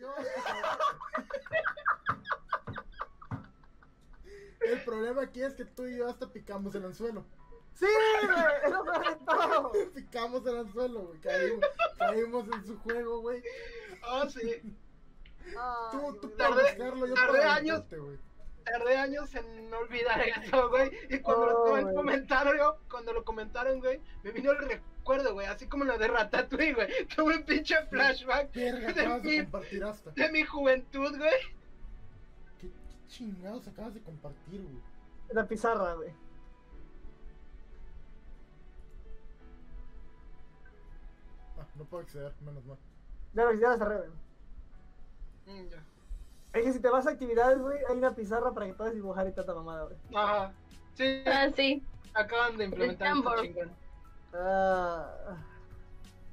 yo. El problema aquí es que tú y yo hasta picamos el anzuelo. Sí, güey, es lo peor de todo. Picamos el anzuelo, güey. Caímos, caímos en su juego, güey. Oh, sí. Ay, Tú, tú güey. para Tardé- buscarlo, yo tardé para años. güey. Tardé años en no olvidar eso, güey. Y cuando Oh, lo comentaron, cuando lo comentaron, güey, me vino el recuerdo, güey. Así como lo de Ratatouille, güey. Tuve un pinche flashback Verga, de acabas de mi, compartir hasta. de mi juventud, güey. ¿Qué, qué chingados acabas de compartir, güey? La pizarra, güey. Ah, no puedo acceder, menos mal. Ya, ya la cerré, güey. Mm, ya. Es que si te vas a actividades, güey, hay una pizarra para que puedas dibujar y tanta mamada, güey. Ajá. Sí, Ah, sí. acaban de implementar Jamboard. chingón. Ah,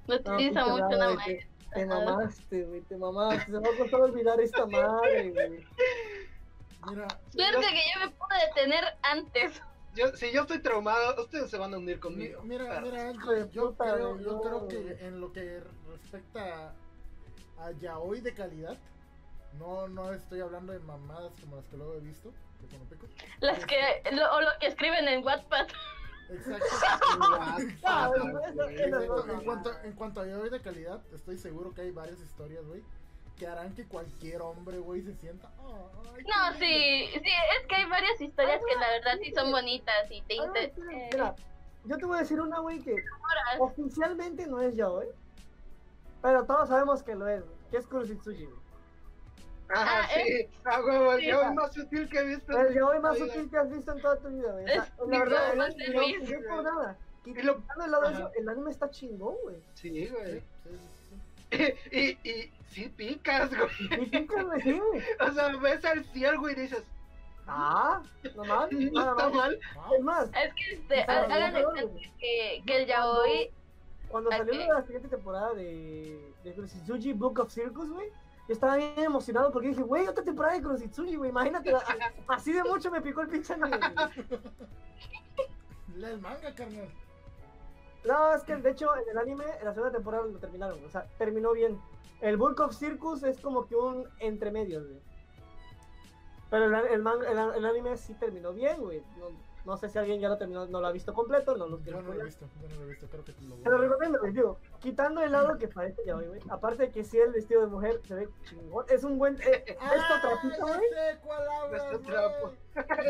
no, utiliza puta mucho madre, una te, maestra. te mamaste, güey, te mamaste. Se me va a costar olvidar esta madre, güey. Mira, Suerte que yo me pude detener antes. Yo, si yo estoy traumado, ustedes se van a unir mi- conmigo. mira, mira, yo creo, yo no, creo que en lo que respecta a, yaoi de calidad, no, no estoy hablando de mamadas como las que luego he visto, de Conopico. Las que, lo, o lo que escriben en Wattpad. Exacto. Güey. En cuanto, no. en cuanto a yaoi de calidad, estoy seguro que hay varias historias, güey, que harán que cualquier hombre, güey, se sienta. "Ay, No, sí, sí, es que hay varias historias que la verdad sí son bonitas y te Ah, inter- espera, eh, Mira, yo te voy a decir una, güey, que oficialmente no es yaoi. Pero todos sabemos que lo es, güey. Que es Kurositsuji, güey. Ajá, Ah, sí. A huevo, el sí, yaoi ah. más sutil que he visto. El yaoi más sutil que has visto en toda tu vida, güey. Es la verdad, el no, no por nada. Y lo- Quitando de lado Ajá. eso, el anime está chingón, güey. Sí, güey. Sí, sí, sí. Y, y sí picas, güey. Y pica, güey, sí, güey. O sea, ves al ciervo y dices, Ah, no mal, no nada está mal. Es más, Es que este, Ah, hagan de no. que, que el yaoi cuando salió la siguiente temporada de, de Kurositsuji Book of Circus, güey, yo estaba bien emocionado porque dije, güey, otra temporada de Kurositsuji, güey, imagínate, así de mucho me picó el pinche anime, el manga, carnal. No, es que de hecho en el anime, en la segunda temporada lo terminaron, o sea, terminó bien. El Book of Circus es como que un entre medios, güey. Pero el, el, el, el anime sí terminó bien, güey. No, no sé si alguien ya lo terminó, no lo ha visto completo, no lo Yo quiero no lo he visto, yo no lo he visto, creo que lo voy Te lo a recomiendo, güey, digo, quitando el lado que parece ya hoy, güey. Aparte de que sí el vestido de mujer se ve chingón. Es un buen. Eh, eh, Ah, esto trapito, ya güey.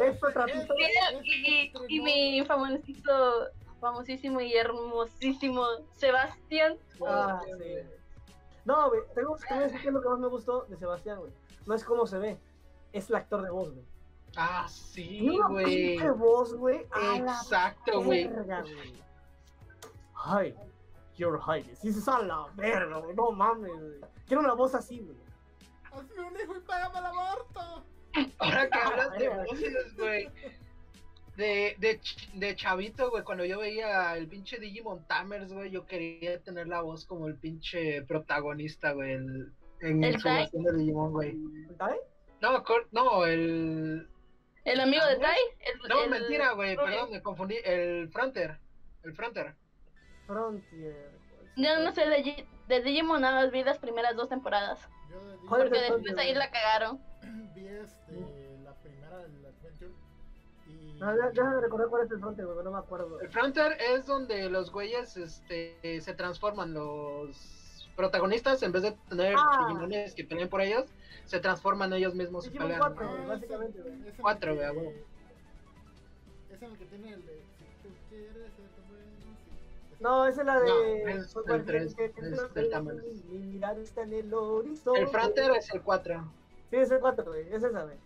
esto trapito, y, y, y mi famosísimo, famosísimo y hermosísimo Sebastián. Ah, sí. No, güey, tengo a decir que es lo que más me gustó de Sebastián, güey. No es cómo se ve, es el actor de voz, güey. Ah, sí, una güey. pinche voz, güey. Exacto, güey. Hi, your highness. Dices a la verga, güey. No mames, güey. Quiero una voz así, güey. Hazme un hijo y págame el aborto. Ahora que hablas de voces, güey. De, de, de chavito, güey, cuando yo veía el pinche Digimon Tamers, güey, yo quería tener la voz como el pinche protagonista, güey, el- en ¿El su versión de Digimon, güey. ¿Está bien? No, no, el... El amigo de Tai. el- No, el- mentira, güey, perdón, me confundí. El Fronter. El Fronter. Frontier. pues. Yo no sé, de, de Digimon nada más vi las primeras dos temporadas. Yo de- ¿Cuál es Porque después ahí la cagaron. vi este, la primera, el Adventure. Y. No, ya- déjame recordar cuál es el Frontier, güey, no me acuerdo. El Fronter es donde los güeyes este, se transforman, los protagonistas, en vez de tener Ah. Digimones que peleen por ellos, se transforman ellos mismos y pelean. cuatro. ¿no? güey, Ah, básicamente, es el- güey. es el Cuatro, güey. Es el que tiene el de. Si tú quieres ser bueno, sí. No, esa es la de. No, es el está en el horizonte. El Fronter es el 4. Sí, es el 4, güey. Es esa, güey.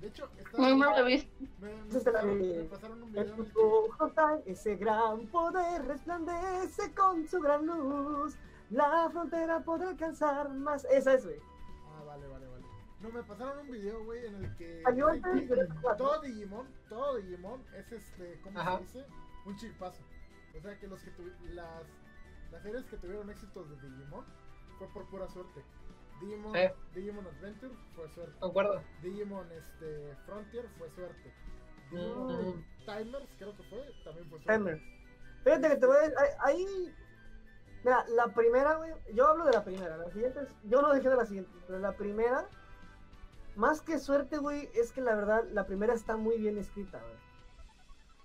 De hecho, está. No me lo he visto. Me, me Esa es la pasaron, de- me pasaron un El video en el que. fútbol total, ese gran poder resplandece con su gran luz. La frontera podrá alcanzar más. Esa es, güey. Ah, vale, vale, vale. No, me pasaron un video, güey, en el que. Todo Digimon, todo Digimon es este, ¿cómo Ajá. se dice? Un chispazo. O sea que los que tuvi- las, las series que tuvieron éxitos de Digimon fue por pura suerte. Digimon. Digimon Adventure fue suerte. Concuerdo. Digimon este, Frontier fue suerte. Digimon Mm. Timers, creo que fue, también fue suerte. Timer. Fíjate que te voy a. Ahí. Mira, la primera, güey, yo hablo de la primera, la siguiente yo no dejé de la siguiente, pero la primera, más que suerte, güey, es que la verdad, la primera está muy bien escrita, güey.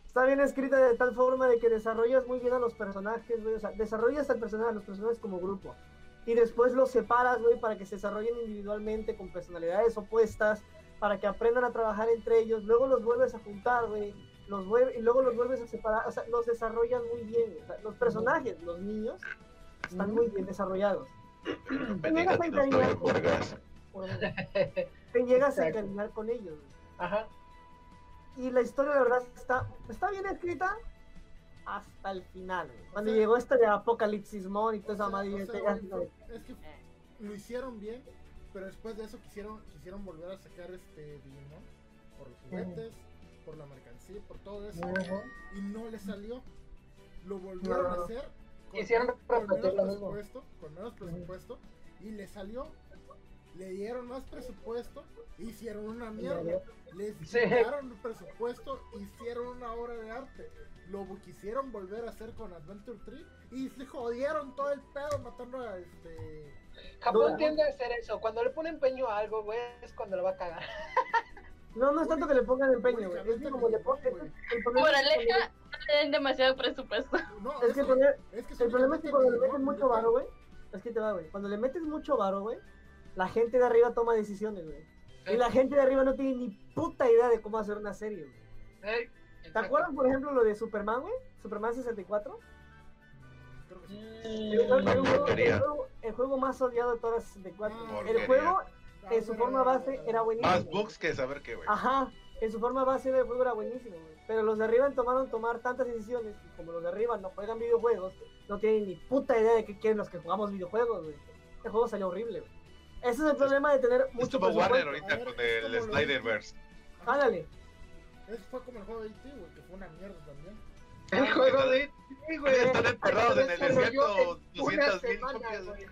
Está bien escrita de tal forma de que desarrollas muy bien a los personajes, güey, o sea, desarrollas al personaje, a los personajes como grupo. Y después los separas, güey, para que se desarrollen individualmente con personalidades opuestas, para que aprendan a trabajar entre ellos, luego los vuelves a juntar, güey, los vuelve, y luego los vuelves a separar, o sea, los desarrollan muy bien. O sea, los personajes, los niños, están muy bien desarrollados. Bendita dinosaurio Vargas. Te llegas a encariñar con ellos. Ajá. Y la historia, de verdad, está, está bien escrita hasta el final. Cuando sea- llegó este de Apocalipsis Mon y toda esa madre, y te- es que lo hicieron bien, pero después de eso quisieron, quisieron volver a sacar este Digimon por los juguetes, por la mercancía, por todo eso, y no le salió. Lo volvieron a No. hacer con, Quisieron con menos lo mismo. presupuesto, con menos presupuesto, y le salió. Le dieron más presupuesto, hicieron una mierda. Les Sí. quitaron el presupuesto, hicieron una obra de arte. Lo quisieron volver a hacer con Adventure 3 y se jodieron todo el pedo matando a este. Japón Duda. tiende a hacer eso. Cuando le pone empeño a algo, güey, es cuando lo va a cagar. No, no es tanto que le pongan empeño, güey. Es que como le es que Moraleja, no le den demasiado presupuesto. No, Es que el problema- es que el problema es que cuando le metes Digimon, mucho varo, güey. Es que te va, güey. Cuando le metes mucho varo, güey, la gente de arriba toma decisiones, güey. Y la gente de arriba no tiene ni puta idea de cómo hacer una serie, güey. Ey, ¿Te acuerdas, por ejemplo, lo de Superman, güey? Superman 64. Creo que sí. El, el juego, el juego- el juego más odiado de todas las 64. Ah, el juego, en su forma base, era buenísimo. Más bugs que saber qué, güey. Ajá, en su forma base del juego era buenísimo, güey. Pero los de arriba tomaron tomar tantas decisiones y como los de arriba no juegan videojuegos, no tienen ni puta idea de qué quieren los que jugamos videojuegos, güey. Este juego salió horrible, güey. Ese es el problema de tener mucho Estuvo Warner ahorita ver, con el como Snyderverse. Ándale. Ese fue como el juego de E.T., güey, que fue una mierda también. El juego de. Sí, güey. Están enterrados en el desierto en una 200 mil copias. güey.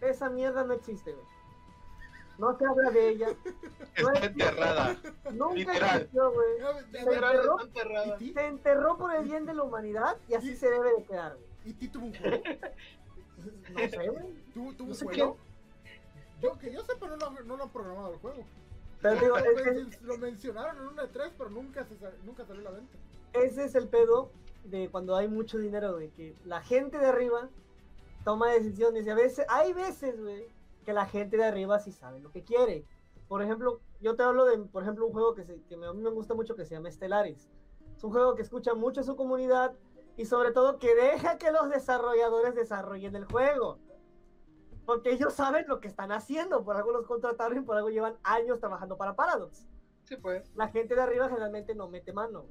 Esa mierda no existe, güey. No se habla de ella. Está enterrada. Nunca Literal. existió, güey. Literal, enterró. está enterrada. ¿E.T.? Se enterró por el bien de la humanidad y así se debe de quedar, güey. ¿E.T. tuvo un juego? No sé, güey. ¿Tuvo, tuvo No un sé juego? Yo, que yo no lo, no lo han programado el juego. Pero digo, Lo, mencionaron en una de tres, pero nunca, se, nunca salió a la venta. ese es el pedo de cuando hay mucho dinero, güey. Que la gente de arriba toma decisiones y a veces, hay veces, güey, que la gente de arriba sí sabe lo que quiere. Por ejemplo, yo te hablo de, por ejemplo, un juego que, se, que me- a mí me gusta mucho que se llama Stellaris. Es un juego que escucha mucho a su comunidad y sobre todo que deja que los desarrolladores desarrollen el juego. Porque ellos saben lo que están haciendo, por algo los contrataron y por algo llevan años trabajando para Paradox Sí, pues. la gente de arriba generalmente no mete mano.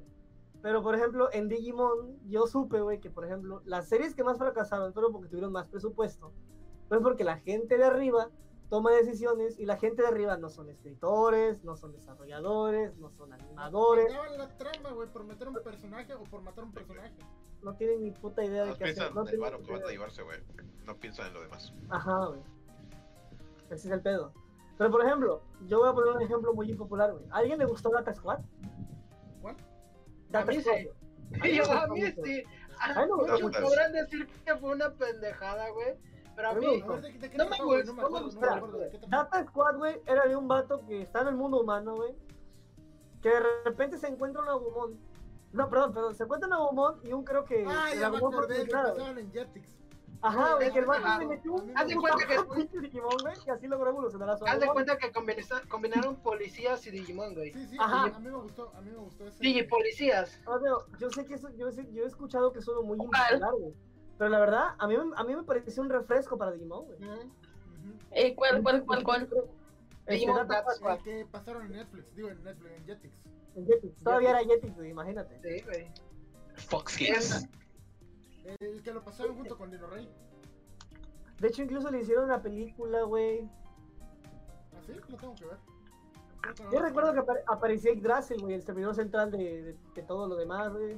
Pero, por ejemplo, en Digimon, yo supe, güey, que, por ejemplo, las series que más fracasaron fueron porque tuvieron más presupuesto. Fue porque la gente de arriba toma decisiones y la gente de arriba no son escritores, no son desarrolladores, no son animadores, Daban la trama, güey, por meter un personaje o por matar un personaje. no tienen ni puta idea de No qué hacer. piensan No en varo ni que van a llevarse, güey. No piensan en lo demás. Ajá, güey. Ese es el pedo. Pero, por ejemplo, yo voy a poner un ejemplo muy impopular, güey. ¿A alguien le gustó Data Squad? ¿Cuál? Data Squad, sí. a mí sí. A mí me gustó Muchos mucho. podrán decir que fue una pendejada, güey. Pero a mí mí, me A ver, ¿de, de qué No me gusta, No me. Data Squad, güey, era de un vato que está en el mundo humano, güey. Que de repente se encuentra un Agumon. No, perdón, perdón. Se encuentra un Agumon y un creo que. Ah, el ya Agumon acordé pasaban en Jetix. Ajá, güey, que el vato le metió un. Haz de cuenta que- pinche Digimon, güey, y así logró evolucionar a su haz de cuenta que combina- combinaron policías y Digimon, güey. Sí, sí, Ajá. a mí me gustó, a mí me gustó ese. Digipolicías. Yo sé que eso, yo, sé- yo he escuchado que suena muy impopular, güey. Pero la verdad, a mí, me- a mí me pareció un refresco para Digimon, güey. Ujú. Ujú. Eh, ¿Cuál, cuál, cuál, cuál? Este, Digimon Data Squad, El que pasaron en Netflix, digo en Netflix, en Jetix. en Jetix. Todavía era Jetix, güey, imagínate. Sí, güey. Fox Kids. El que lo pasaron junto con Dino Rey. De hecho, incluso le hicieron una película, güey. ¿Ah, sí? Lo tengo que ver. Yo recuerdo que aparecía Yggdrasil, güey, el servidor central de, de- de todo lo demás, güey.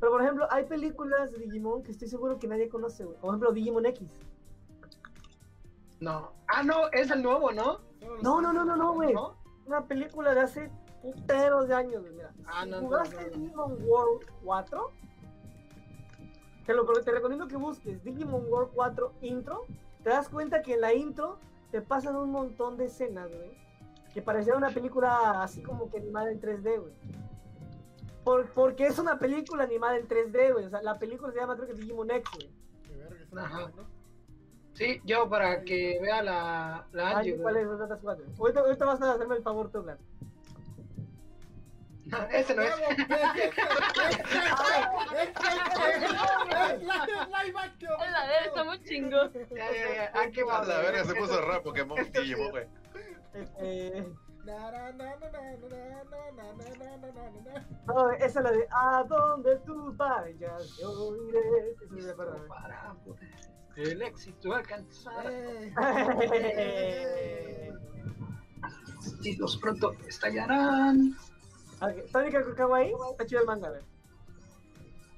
Pero, por ejemplo, hay películas de Digimon que estoy seguro que nadie conoce, güey. Por ejemplo, Digimon X. No. Ah, no, es el nuevo, ¿no? No, no, no, no, no, güey. ¿No? Una película de hace puteros de años, güey. Mira, Ah, no, no, jugaste no. Digimon World 4, te, lo, te recomiendo que busques Digimon World 4 intro. Te das cuenta que en la intro te pasan un montón de escenas, güey. Que parecía una película así como que animada en 3D, güey. Por- porque es una película animada en 3D, güey. O sea, la película se llama, creo que Digimon X, güey. Verga, Ajá. Sí, yo para que vea la, la Ah, Angie, ¿cuál es? Otras cuatro. Ahorita, ahorita vas a hacerme el favor, tú, Blan. Ese no es. Es- es- es- es- es la- es live action. A la ver, está muy chingón. Ya, ya, ya. Ah, qué A va, la verga se puso rap Pokémon Digimon, güey. Este, no, esa es la de ¿A dónde tú vayas? Yo iré. El éxito alcanzar. Los pronto estallarán. ¿Sonic Kawaii? Está chido el manga,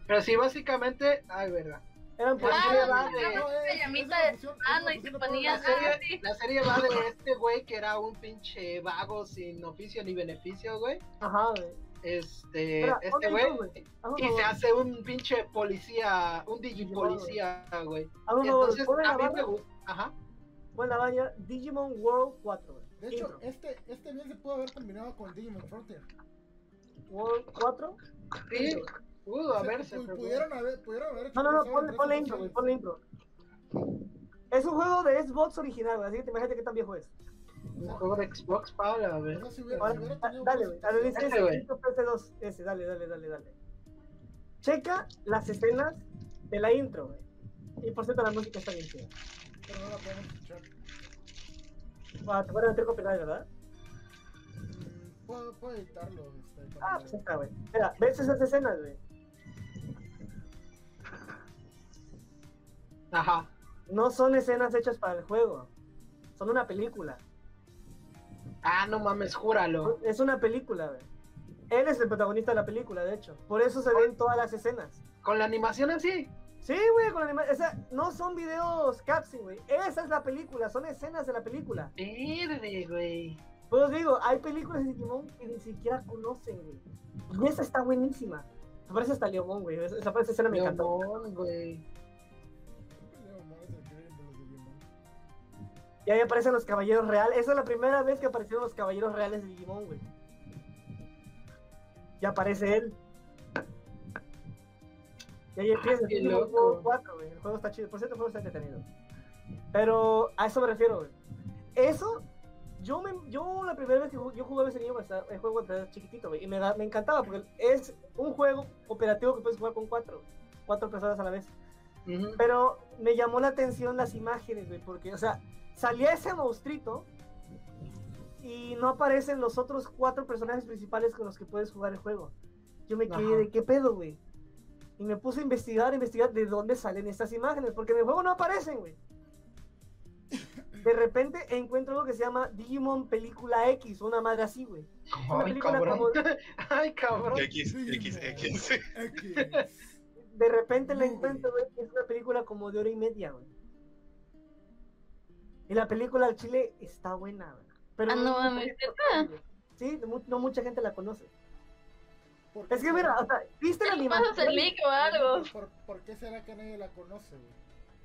Pero sí, básicamente. Ay, verdad. Eran por serie va- de- llamita de y se ponía. La serie, sí. la serie va de este güey que era un pinche vago sin oficio ni beneficio, güey. Ajá, güey. Este, este güey. Y se hace un pinche policía, un digipolicía, güey. entonces a mí me gusta. Ajá. la baña, Digimon World 4, güey. De hecho, Intro. este, este bien se pudo haber terminado con Digimon Frontier. World 4. Sí, pudo haberse. pu- pero- pudieron haber, pudieron haber hecho No, no, no, ponle, ponle intro, güey, ponle intro. Es un juego de Xbox original, güey, así que te imagínate qué tan viejo es. Un juego de Xbox para ver. O sea, si hubiera, Ahora, si hubiera da- tenido dale, buenas güey, dale, Ese, güey. PS2, ese, dale, dale, dale, dale. Checa las escenas de la intro, güey. Y por cierto, la música está bien chida. pero no la podemos escuchar. Ah, te van a meter copyright, ¿verdad? Mm, Puedo, puedo editarlo. Este, Ah, pues está, güey. Mira, ¿ves esas escenas, güey? Ajá. No son escenas hechas para el juego. Son una película. Ah, no mames, júralo. Es una película, güey. Él es el protagonista de la película, de hecho. Por eso se ven todas las escenas. Con la animación así. Sí, güey, con anima- o sea, no son videos caption, güey. Esa es la película, son escenas de la película. Verde, güey. Pues digo, hay películas de Digimon que ni siquiera conocen, güey. Y esa está buenísima. Me parece hasta Leomón, güey. Esa, esa escena me encantó. Güey. Y ahí aparecen los caballeros reales. Esa es la primera vez que aparecieron los caballeros reales de Digimon, güey. Y aparece él. Y ahí empieza loco. World 4, güey. El juego está chido. Por cierto, el juego está entretenido. Pero a eso me refiero, güey. Eso, yo, me, yo la primera vez que jugué, yo jugaba ese niño, el juego era chiquitito, güey. Y me, da- me encantaba porque es un juego operativo que puedes jugar con cuatro. Cuatro personas a la vez. Ujú. Pero me llamó la atención las imágenes, güey, porque, o sea, salía ese monstruito y no aparecen los otros cuatro personajes principales con los que puedes jugar el juego. Yo me quedé Ajá. de qué pedo, güey. Y me puse a investigar, a investigar de dónde salen estas imágenes, porque en el juego no aparecen, güey. De repente encuentro algo que se llama Digimon Película X, una madre así, güey. Una Ay, película cabrón. como- Ay, cabrón. X, X, X. X. de repente la encuentro, güey, que es una película como de hora y media, güey. Y la película al chile está buena. Pero Ah, no mames. Sí, no mu- no mucha gente la conoce. ¿Por qué Es que mira, o sea, ¿viste la animación? el link o algo. ¿Por, por qué será que nadie la conoce, güey?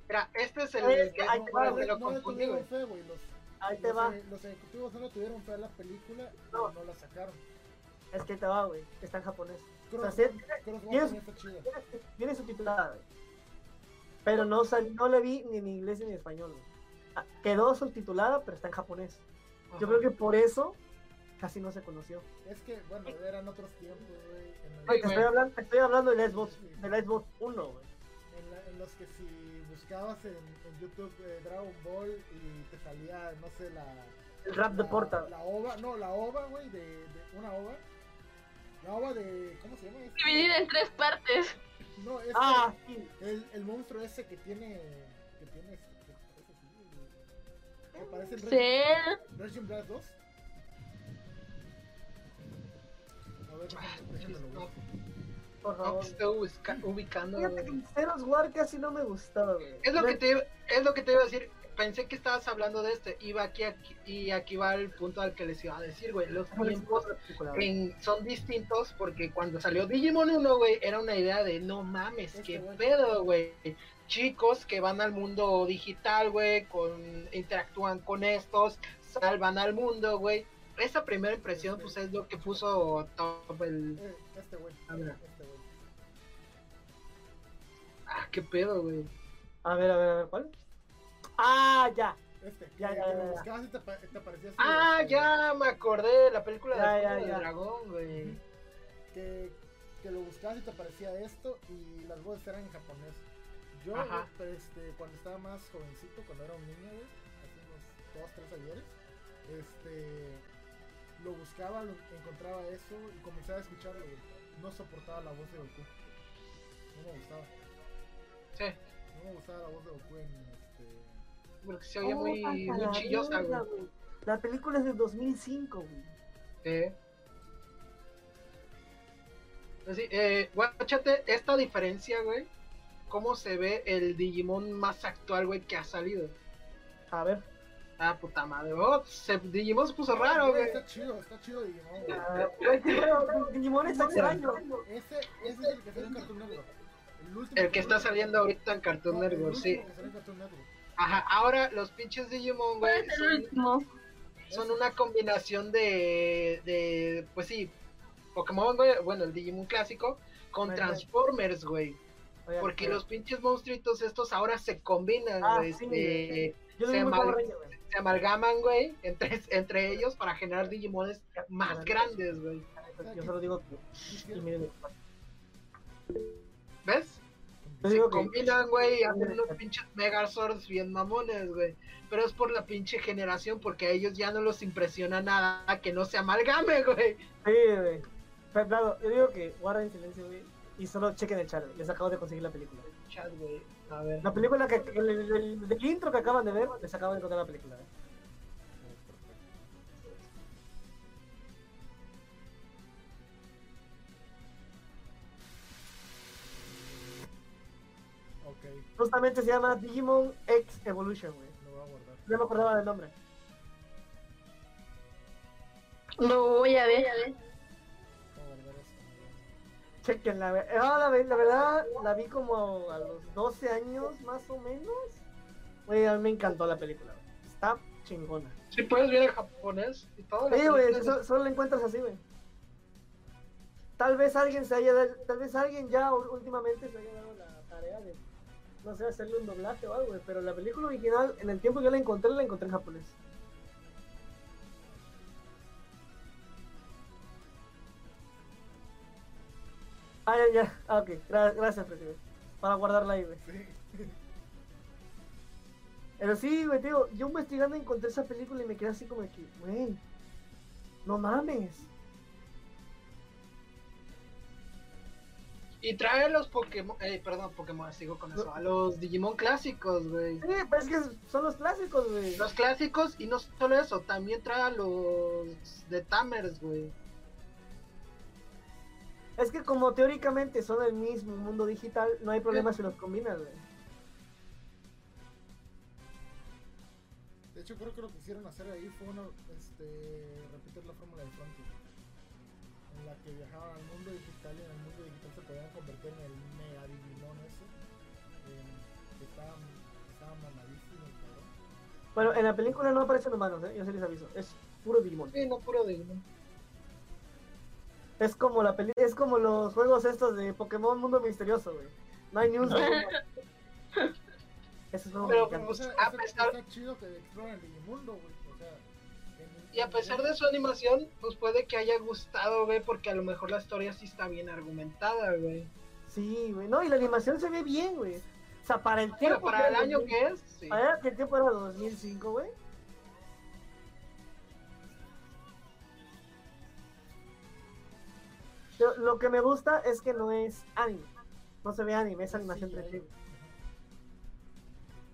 Mira, este es el Es que ahí No, te va, no, lo no le confundí, güey. tuvieron fe, güey. Los, Ahí te los, va. eh, los ejecutivos no le tuvieron fe a la película y No. no, la sacaron. Es que te va, güey. Está en japonés. Cross, sea, está chida. Viene, viene subtitulada, güey. Pero no, sal- no la vi ni en inglés ni en español, güey. Quedó subtitulada, pero está en japonés. Yo creo que por eso casi no se conoció. Es que, bueno, eran otros tiempos, güey. El- Oye, te estoy hablando, te estoy hablando del Xbox, del Xbox 1, güey. en, la- en los que si buscabas en, en YouTube eh, Dragon Ball y te salía, no sé, la. El rap de Porta. La ova, no, la ova, güey, de, de una ova. La ova de. ¿Cómo se llama? Este- Dividida en tres partes. No, es Ah, sí. el, el monstruo ese que tiene. Que tiene. este, Que parece el Reg- Sí. Virgin Blast 2. A ver, déjame, déjame lo. Por favor. te estoy ubica- ubicando. Fíjate que. Zeros War casi no me gustaba, güey. Es lo que te es lo que te iba a decir. pensé que estabas hablando de este. Iba aquí, aquí y aquí va el punto al que les iba a decir, güey. Los tiempos en- son distintos porque cuando salió Digimon 1, güey, era una idea de no mames, Este qué güey. pedo, güey. Chicos que van al mundo digital, güey, con, interactúan con estos, salvan al mundo, güey. Esa primera impresión, pues es lo que puso top el. Eh, este güey. A ver. Este güey. Ah, qué pedo, güey. A ver, a ver, a ver, ¿cuál? Ah, ya. Este. Ya, ya, ya, lo ya. buscabas y te, te aparecía así, Ah, este, ya me acordé, la película Ya, de de ya. Dragón, güey. que, que lo buscabas y te aparecía esto y las voces eran en japonés. Yo, Ajá. este, cuando estaba más jovencito, cuando era un niño, güey, hace unos 2, 3 ayeres, este, lo buscaba, lo, encontraba eso y comenzaba a escucharlo, güey. No soportaba la voz de Goku. No me gustaba. Sí, No me gustaba la voz de Goku en este... porque se oye Oh, muy, hasta muy la chillosa, mierda, güey. güey. La película es del 2005, güey. Sí. Pues sí, eh, guáchate esta diferencia, güey. Cómo se ve el Digimon más actual, güey, que ha salido. A ver. Ah, puta madre. Oh, se, Digimon se puso raro, güey. Está chido, está chido Digimon, güey. Ah, güey, pero Digimon está extraño. Ese, ese es el que sale en Cartoon Network. El, último El que está saliendo ahorita en Cartoon No, Network, sí. que salió en Cartoon Network. Ajá, ahora los pinches Digimon, güey, ser el son, último. son una combinación de, de, pues sí, Pokémon, güey, bueno, el Digimon clásico, con. Transformers, güey. Oigan, Porque pero- los pinches monstruitos estos ahora se combinan, Ah, güey. sí, este, Yo se vi muy mal- Power Ranger, güey. se amalgaman, güey, entre, entre ellos para generar Digimones más grandes, güey. Yo solo digo que. ¿Ves? Yo Se combinan, güey, y hacen unos pinches Megazords bien mamones, güey. Pero es por la pinche generación, porque a ellos ya no los impresiona nada que no se amalgame, güey. Sí, güey. Pero claro, yo digo que guarden silencio, güey. Y solo chequen el chat. Les acabo de conseguir la película. Chat, güey. A ver. La película que. El, el- el- del intro que acaban de ver, les acabo de contar la película. Ok, Justamente se llama Digimon X Evolution, güey. lo voy a guardar. Ya me acordaba del nombre. Lo voy a ver. Voy a eso. Chequenla. Ah, la, la verdad, la vi como a los 12 años, más o menos. Güey, a mí me encantó la película. Está chingona. Si puedes ver en japonés y todo. Sí, güey, so- solo la encuentras así, güey. Tal vez alguien se haya tal vez alguien ya últimamente se haya dado la tarea de, no sé, hacerle un doblaje o algo, güey. Pero la película original, en el tiempo que yo la encontré, la encontré en japonés. Ah, ya, ya. Ah, ok. Gra- gracias, presidente. Para guardarla ahí, güey. Sí. Pero sí, güey, tío, yo investigando encontré esa película y me quedé así como de que, güey, no mames. Y trae los Pokémon. Eh, perdón, Pokémon, sigo con eso. A los Digimon clásicos, güey. Sí, pero es que son los clásicos, güey. Los clásicos, y no solo eso, también trae a los de Tamers, güey. Es que como teóricamente son el mismo mundo digital, no hay problema si los combinas, güey. De hecho, creo que lo que quisieron hacer ahí fue uno, este, repetir la fórmula de Frankie. En la que viajaban al mundo digital y en el mundo digital se podían convertir en el mega Digimon ese. que estaba, estaba mamadísimo, el cabrón. Bueno, en la película no aparecen humanos, ¿eh? yo se les aviso. Es puro Digimon. Sí, no puro Digimon. Es como la peli es como los juegos estos de Pokémon Mundo Misterioso, güey. No hay ni un. Ese es juego Pero, pues, O sea, a está- pesar- está chido que exploren el Digimundo, güey. O sea, Y a pesar de su animación, pues puede que haya gustado, güey, porque a lo mejor la historia sí está bien argumentada, güey. Sí, güey. No, y la animación se ve bien, güey. O sea, para el Pero tiempo. para que el año 2000 que es, sí. Para que el tiempo era 2005, güey. Yo- Lo que me gusta es que no es anime. No se ve anime, es animación Sí, 3D.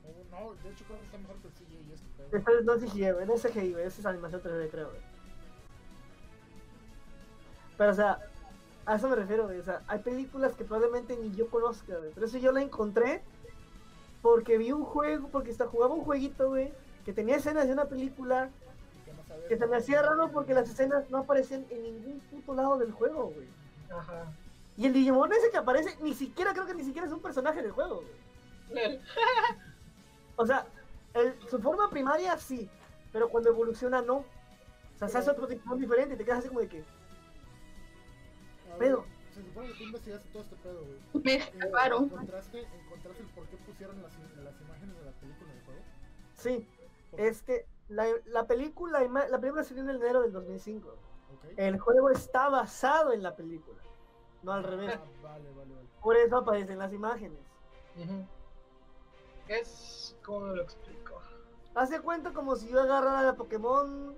o- No, de hecho creo que está mejor que el CGI este pedo. Esta es- no es CGI, no es CGI, esa es animación 3D, creo, güey. Pero, o sea, a eso me refiero, güey. O sea, hay películas que probablemente ni yo conozca, güey. Pero si yo la encontré porque vi un juego, porque hasta jugaba un jueguito, güey, que tenía escenas de una película Que, se me hacía raro porque las escenas no aparecían en ningún puto lado del juego, güey. Ajá. Y el Digimon ese que aparece, ni siquiera creo que ni siquiera es un personaje del juego, güey. O sea, el- su forma primaria sí, pero cuando evoluciona no. O sea, se hace otro Digimon diferente y te quedas así como de que. Pedo. Se supone que tú investigaste todo este pedo, güey. Me Eh, estafaron. ¿Encontraste, ¿Encontraste el por qué pusieron las, las imágenes de la película del juego? Sí, es que la, la película, la película salió en enero del 2005. Ok. El juego está basado en la película, no al revés. Ah, vale, vale, vale. Por eso aparecen las imágenes. Ujú. Es. ¿Cómo lo explico? Hace cuenta como si yo agarrara la Pokémon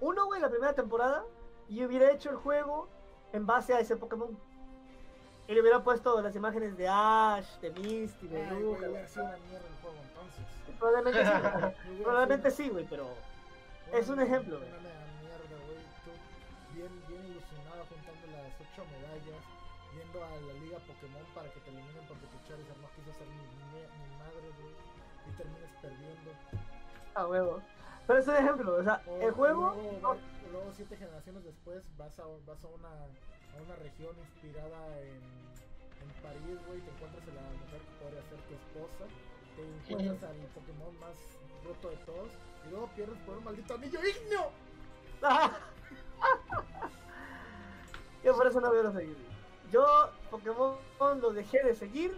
1, güey, la primera temporada, y hubiera hecho el juego en base a ese Pokémon. Y le hubiera puesto las imágenes de Ash, de Misty, de Ay, Luca. hubiera sido una mierda el juego entonces. Probablemente sí, probablemente sí, güey, pero es un ejemplo, Una mierda, güey. Tú bien, bien ilusionado juntando las ocho medallas, yendo a la liga Pokémon para que te eliminen porque tu Charizard no quiso ser ni, ni, ni madre, güey. Y termines perdiendo. a huevo. Pero es un ejemplo, o sea, O- el juego. Luego, no- luego siete generaciones después vas a, vas a, una, a una región inspirada en, en París, güey. Te encuentras a la mujer que podría ser tu esposa. Te encuentras al Pokémon más roto de todos. Y luego pierdes por un maldito anillo ignio. Yo por eso no veo los seguir. Yo Pokémon lo dejé de seguir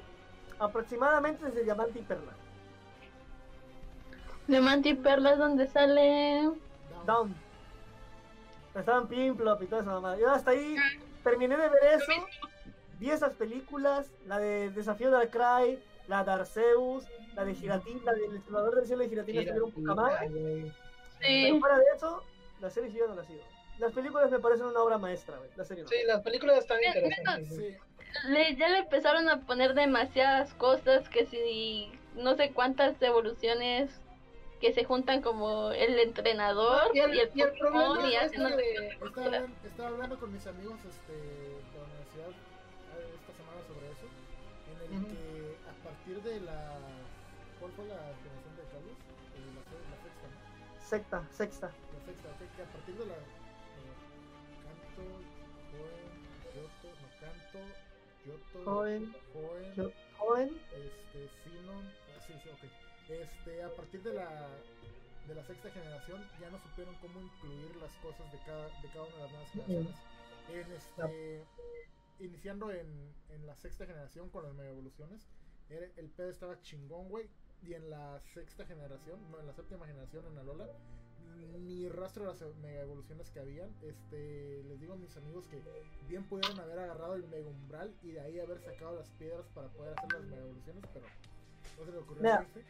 aproximadamente desde Diamante y Perla. Diamante y Perla es donde sale. Down. Down. Estaban Pimplop y toda esa mamada. Yo hasta ahí terminé de ver eso. Vi esas películas, la de Desafío de Cry, la de Arceus, la de Giratina, la del explorador del cielo de Giratina estuvieron poca madre. güey. Pero Sí. fuera de eso, la serie yo no la sigo. Las películas me parecen una obra maestra, güey. La serie no. Sí, las películas están interesantes. Sí, Le, ya le empezaron a poner demasiadas cosas que si no sé cuántas evoluciones que se juntan como el entrenador Y el- y el, y el Pokémon problema y es hacen que- no sé qué estaba, estaba hablando con mis amigos este, de la universidad eh, esta semana sobre eso. En el que a partir de la. ¿Cuál fue la generación de Carlos? Eh, la, la sexta, ¿no? Sexta, sexta. La sexta, que a partir de la. eh, canto, Joen, Yoto, no canto, Yoto, Joen, Yo- Joven, este, Este, a partir de la, de la sexta generación ya no supieron cómo incluir las cosas de cada, de cada una de las nuevas generaciones. En este, iniciando en, en la sexta generación con las mega evoluciones, el pedo estaba chingón, güey. Y en la sexta generación, no, en la séptima generación en Alola, ni rastro de las mega evoluciones que habían. Este, les digo a mis amigos que bien pudieron haber agarrado el mega umbral y de ahí haber sacado las piedras para poder hacer las mega evoluciones, pero no se le ocurrió Rife.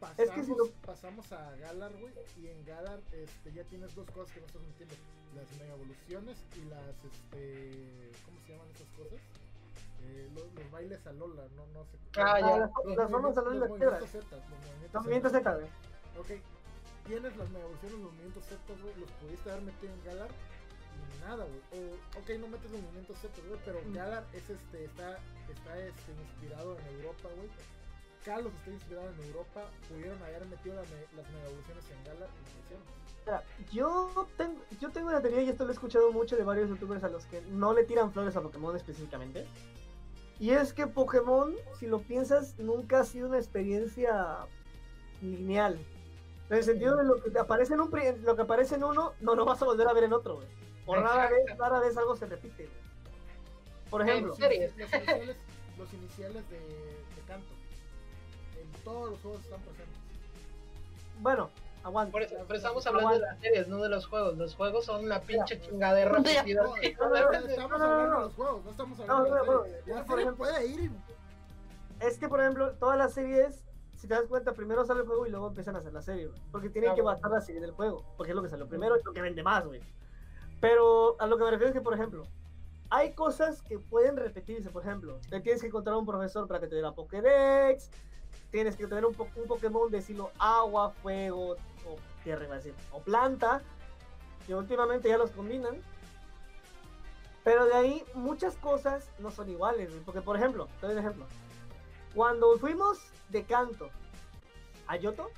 Pasamos, es que si lo- pasamos a Galar, güey, y en Galar este, ya tienes dos cosas que no estás metiendo. Las mega evoluciones y las, este, ¿cómo se llaman esas cosas? Eh, los, los bailes a Lola, no, no sé. Ah, ya. las, Los las formas movimientos- de los las movimientos piedras. Z, los movimientos Los. Z, güey. Ok, tienes las mega evoluciones, los movimientos Z, güey, los pudiste haber metido en Galar y nada, güey. O, ok, no metes los movimientos Z, güey, pero Mm. Galar es este, está, está este, inspirado en Europa, güey. Kalos está inspirado en Europa, pudieron haber metido las, me- las mega evoluciones en Galar y lo hicieron. Mira, yo tengo, yo tengo una teoría y esto lo he escuchado mucho de varios youtubers a los que no le tiran flores a Pokémon específicamente. Y es que Pokémon, si lo piensas, nunca ha sido una experiencia lineal. En el sentido de lo que te aparece en un lo que aparece en uno, no lo vas a volver a ver en otro, güey. O rara vez, rara vez algo se repite, güey. Por ejemplo. Los iniciales, los iniciales de, de canto. Todos los juegos están presentes. bueno, aguanta. Por eso, pero estamos hablando de las series, no de los juegos. Los juegos son una pinche chingadera. No, no, estamos no, no, hablando no. de los juegos, no estamos hablando no, de la no, serie. no. La serie ejemplo- puede ir Es que, por ejemplo, todas las series, si te das cuenta, primero sale el juego y luego empiezan a hacer la serie, güey. Porque tienen que basar la serie del juego. Porque es lo que salió primero y lo que vende más, güey. Pero a lo que me refiero es que, por ejemplo, hay cosas que pueden repetirse. Por ejemplo, te tienes que encontrar un profesor para que te dé la Pokédex. Tienes que tener un, po- un Pokémon de estilo agua, fuego, o tierra, iba a decir, o planta. Que últimamente ya los combinan. Pero de ahí muchas cosas no son iguales. Porque, por ejemplo, te doy un ejemplo. Cuando fuimos de canto a Yoto,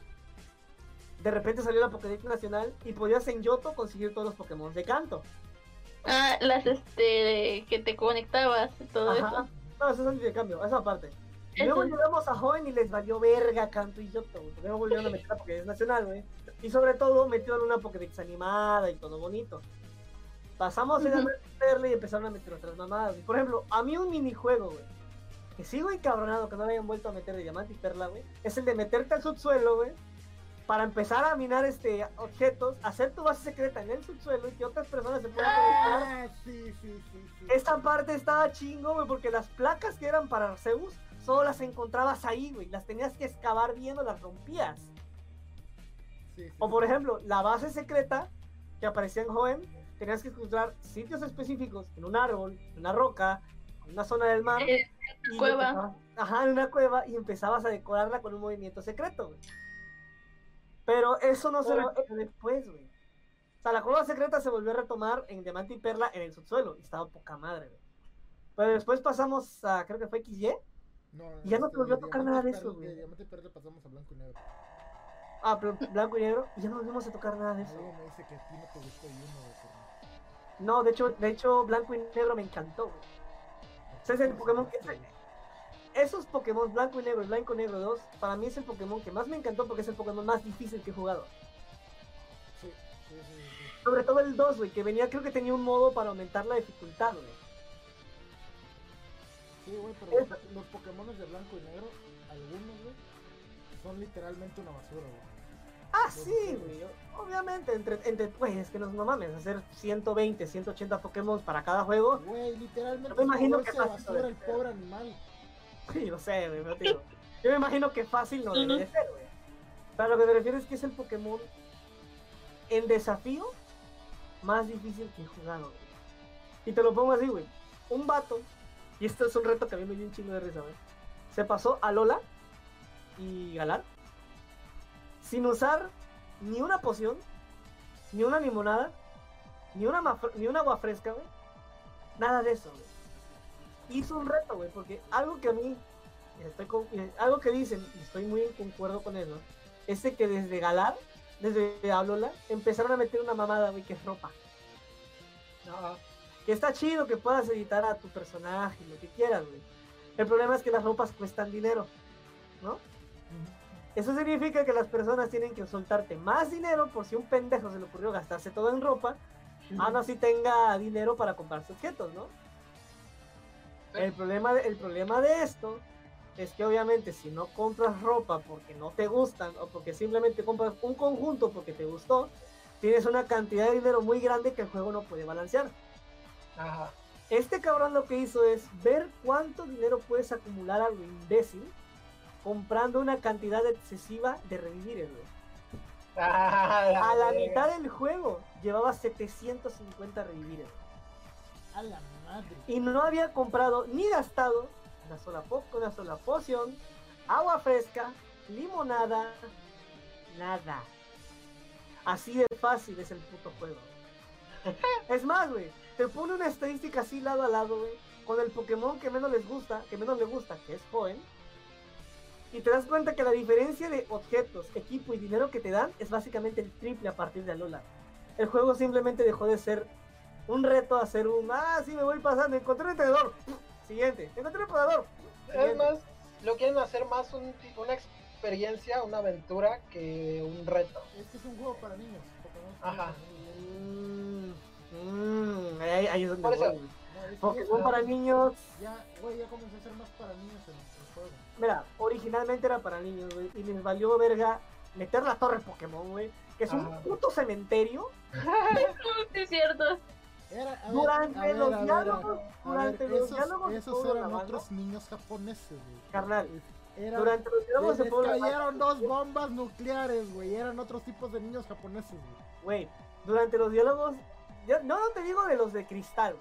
de repente salió la Pokédex Nacional y podías en Yoto conseguir todos los Pokémon de canto. Ah, las este que te conectabas y todo Ajá. eso. No, eso es de cambio, esa parte. Y luego llegamos a Joven y les valió verga Canto y Yoto, güey, porque no volvieron a meter la Pokédex Nacional, güey. Y sobre todo metieron una Pokédex animada y todo bonito. Pasamos a Ujú. meterle y empezaron a meter otras mamadas. Por ejemplo, a mí un minijuego, güey, que sigo encabronado que no le hayan vuelto a meter de Diamante y Perla, güey, es el de meterte al subsuelo, güey, para empezar a minar este objetos, hacer tu base secreta en el subsuelo y que otras personas se puedan conectar Ah, sí, sí, sí. esta parte estaba chingo, güey, porque las placas que eran para Arceus solo las encontrabas ahí, güey. Las tenías que excavar bien o las rompías. Sí, sí, O por ejemplo, la base secreta que aparecía en Joven, tenías que encontrar sitios específicos en un árbol, en una roca, en una zona del mar. Eh, y cueva. ajá, en una cueva y empezabas a decorarla con un movimiento secreto, güey. Pero eso no se lo después, güey. O sea, la cueva secreta se volvió a retomar en Diamante y Perla en el subsuelo. Y estaba poca madre, güey. Pero después pasamos a, creo que fue XY. No, y ya no te volvió a tocar nada de eso, güey. De Diamante y Perla pasamos a blanco y negro. Ah, pero blanco y negro. Y ya no volvimos a tocar nada de eso. Luego me dice que a ti no te gustó y uno, güey, No, de hecho, de hecho, blanco y negro me encantó, güey. Ese es el Pokémon que- Esos Pokémon blanco y negro y blanco y negro 2, para mí es el Pokémon que más me encantó porque es el Pokémon más difícil que he jugado. Sí, sí, sí, sí. Sobre todo el 2, güey, que venía, creo que tenía un modo para aumentar la dificultad, güey. Sí, güey, pero los, los Pokémon de blanco y negro, algunos, güey, son literalmente una basura, güey. Ah, sí, güey. Obviamente, entre, entre, güey, es que no, no mames, hacer 120, 180 Pokémon para cada juego. Güey, literalmente Yo me imagino que fácil el ser. pobre animal. Sí, lo sé, güey, pero digo, Yo me imagino que fácil no debe de ser, güey. Pero lo que me refiero es que es el Pokémon en desafío más difícil que he jugado, güey. Y te lo pongo así, güey. Un vato, y esto es un reto que a mí me dio un chingo de risa, güey. Se pasó a Lola y Galar sin usar ni una poción, ni una limonada, ni una, ni un agua fresca, güey. Nada de eso, güey. Hizo un reto, güey, porque algo que a mí, algo que dicen, y estoy muy en concuerdo con eso, es de que desde Galar, desde Alola, empezaron a meter una mamada, güey, que es ropa. Que está chido que puedas editar a tu personaje, lo que quieras, güey. El problema es que las ropas cuestan dinero, ¿no? Eso significa que las personas tienen que soltarte más dinero por si un pendejo se le ocurrió gastarse todo en ropa, aún así tenga dinero para comprarse objetos, ¿no? El problema, de, el problema de esto es que obviamente si no compras ropa porque no te gustan o porque simplemente compras un conjunto porque te gustó, tienes una cantidad de dinero muy grande que el juego no puede balancear. Ajá. Este cabrón lo que hizo es ver cuánto dinero puedes acumular a lo imbécil comprando una cantidad excesiva de revivires, güey. Ah, A la mitad del juego llevaba 750 revivires. A la madre. Y no había comprado ni gastado una sola, po una sola poción, agua fresca, limonada, nada. Así de fácil es el puto juego. Es más, güey, te pone una estadística así lado a lado, güey, con el Pokémon que menos les gusta, que menos le gusta, que es joven. Y te das cuenta que la diferencia de objetos, equipo y dinero que te dan es básicamente el triple a partir de Alola. El juego simplemente dejó de ser un reto a hacer un, ah, sí, me voy pasando, encontré un entrenador. Siguiente, encontré un entrenador. Es más, lo quieren hacer más un, una experiencia, una aventura que un reto. Es que es un juego para niños. Pokémon Ajá. niños. Mm, ahí, ahí es donde voy, Pokémon para niños, Ya, güey, ya comenzó a ser más para niños el, el juego. mira, originalmente era para niños, güey, y les valió verga meter la torre Pokémon, güey, que es un puto cementerio. Sí, es cierto. Era, a ver, Durante ver, los ver, diálogos, durante ver, los esos, diálogos esos eran otros niños japoneses, güey. Carnal, Era, durante los diálogos Pueblo cayeron dos bombas nucleares, güey. Eran otros tipos de niños japoneses, güey. Güey, durante los diálogos, no, no te digo de los de cristal,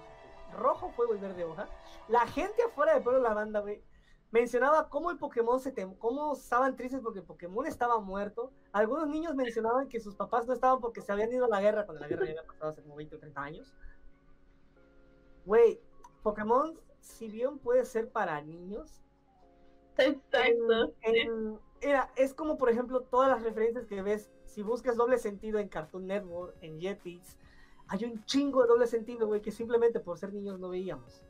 rojo, fuego y verde hoja. La gente afuera de Pueblo Lavanda, güey, mencionaba cómo el Pokémon se tem cómo estaban tristes porque el Pokémon estaba muerto. Algunos niños mencionaban que sus papás no estaban porque se habían ido a la guerra cuando la guerra ya había pasado hace como 20 o 30 años. Güey, Pokémon, si bien puede ser para niños, Exacto. En- en- mira, es como por ejemplo todas las referencias que ves, si buscas doble sentido en Cartoon Network, en Jetix, hay un chingo de doble sentido, güey, que simplemente por ser niños no veíamos.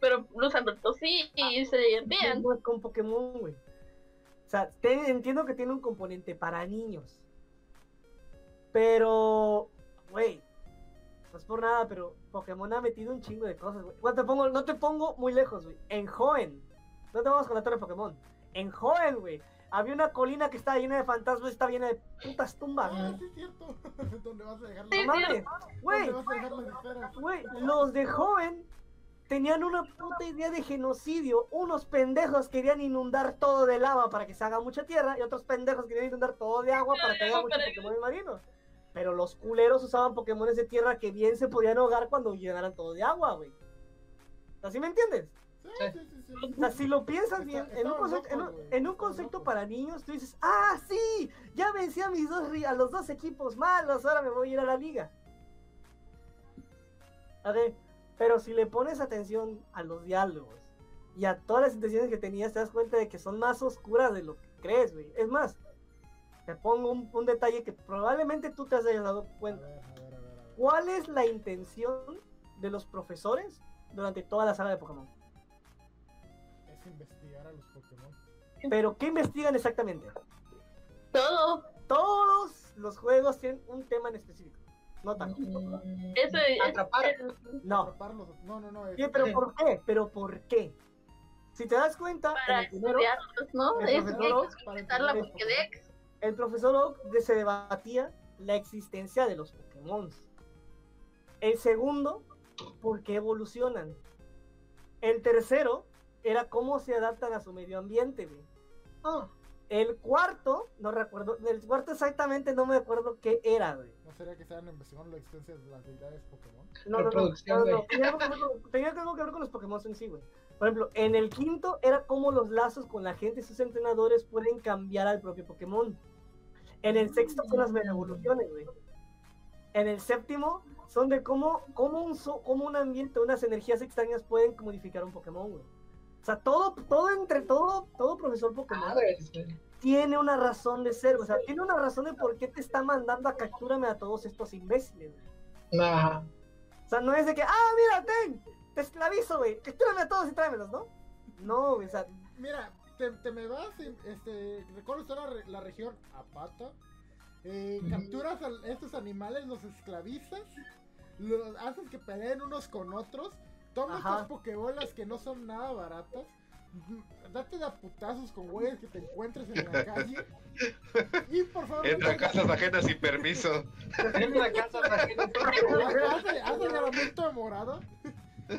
Pero los adultos sí y se divertían. No es con Pokémon, güey. O sea, te- entiendo que tiene un componente para niños. Pero, güey, no es por nada, pero Pokémon ha metido un chingo de cosas, güey. No te pongo, no te pongo muy lejos, güey. En Joven, no te vamos con la torre de Pokémon. En Joven, güey, había una colina que estaba llena de fantasmas, está llena de putas tumbas, Ah, sí es cierto. ¿Dónde vas a dejar las mames, güey, ¿Dónde vas a dejar las esferas? güey, los de Joven tenían una puta idea de genocidio. Unos pendejos querían inundar todo de lava para que se haga mucha tierra y otros pendejos querían inundar todo de agua para que haya muchos Pokémon marinos. Pero los culeros usaban Pokémon de tierra que bien se podían ahogar cuando llenaran todo de agua, güey. ¿Así me entiendes? O sea, si lo piensas Está- bien, en un, concepto, en un- locos, güey, en un estaban concepto locos. para niños, tú dices, ah, sí, ya vencí a, mis dos, ri- a los dos equipos malos, ahora me voy a ir a la liga. A ver, pero si le pones atención a los diálogos y a todas las intenciones que tenías, te das cuenta de que son más oscuras de lo que crees, güey. Es más, te pongo un, un detalle que probablemente tú te hayas dado A cuenta. ver, a ver, a ver, a ver. ¿Cuál es la intención de los profesores durante toda la saga de Pokémon? Es investigar a los Pokémon. Pero, ¿qué investigan exactamente? Todo. Todos los juegos tienen un tema en específico. No tanto. Eso es. Atrapar. es- No. Atraparlos. No, no, no. es- Sí, pero ¿por qué? ¿Pero por qué? Si te das cuenta, en para primero, estudiarlos, ¿no? el Es profesor que Oak, la Pokédex. el profesor Oak se debatía la existencia de los Pokémon. El segundo, por qué evolucionan. El tercero era cómo se adaptan a su medio ambiente. güey. Ah, El cuarto, no recuerdo, el cuarto exactamente no me acuerdo qué era, güey. ¿No sería que estaban investigando la existencia de las deidades Pokémon? No, no, no, no, no. Tenía algo que ver con- tenía algo que ver con los Pokémon en sí, güey. Por ejemplo, en el quinto era cómo los lazos con la gente y sus entrenadores pueden cambiar al propio Pokémon. En el sexto son las mega evoluciones, güey. En el séptimo son de cómo, cómo, un, so- cómo un ambiente, unas energías extrañas pueden modificar un Pokémon, güey. O sea, todo, todo entre todo, todo profesor Pokémon tiene una razón de ser, o sea, tiene una razón de por qué te está mandando a captúrame a todos estos imbéciles, güey. Ajá. O sea, no es de que, ah, mira, ten, te esclavizo, güey, captúrame a todos y tráemelos, ¿no? No, güey, o sea, Mira, te, te me vas, y, este, recuerdo usted la, re- la región Apata. Eh, Ujú. capturas a estos animales, los esclavizas, los haces que peleen unos con otros, tomas Ajá. estas pokebolas que no son nada baratas, date de a putazos con güeyes que te encuentres en la calle. Y por favor, Entra a no- casas ajenas sin permiso. En la casa de la gente. Hace, hace llamamiento de morado.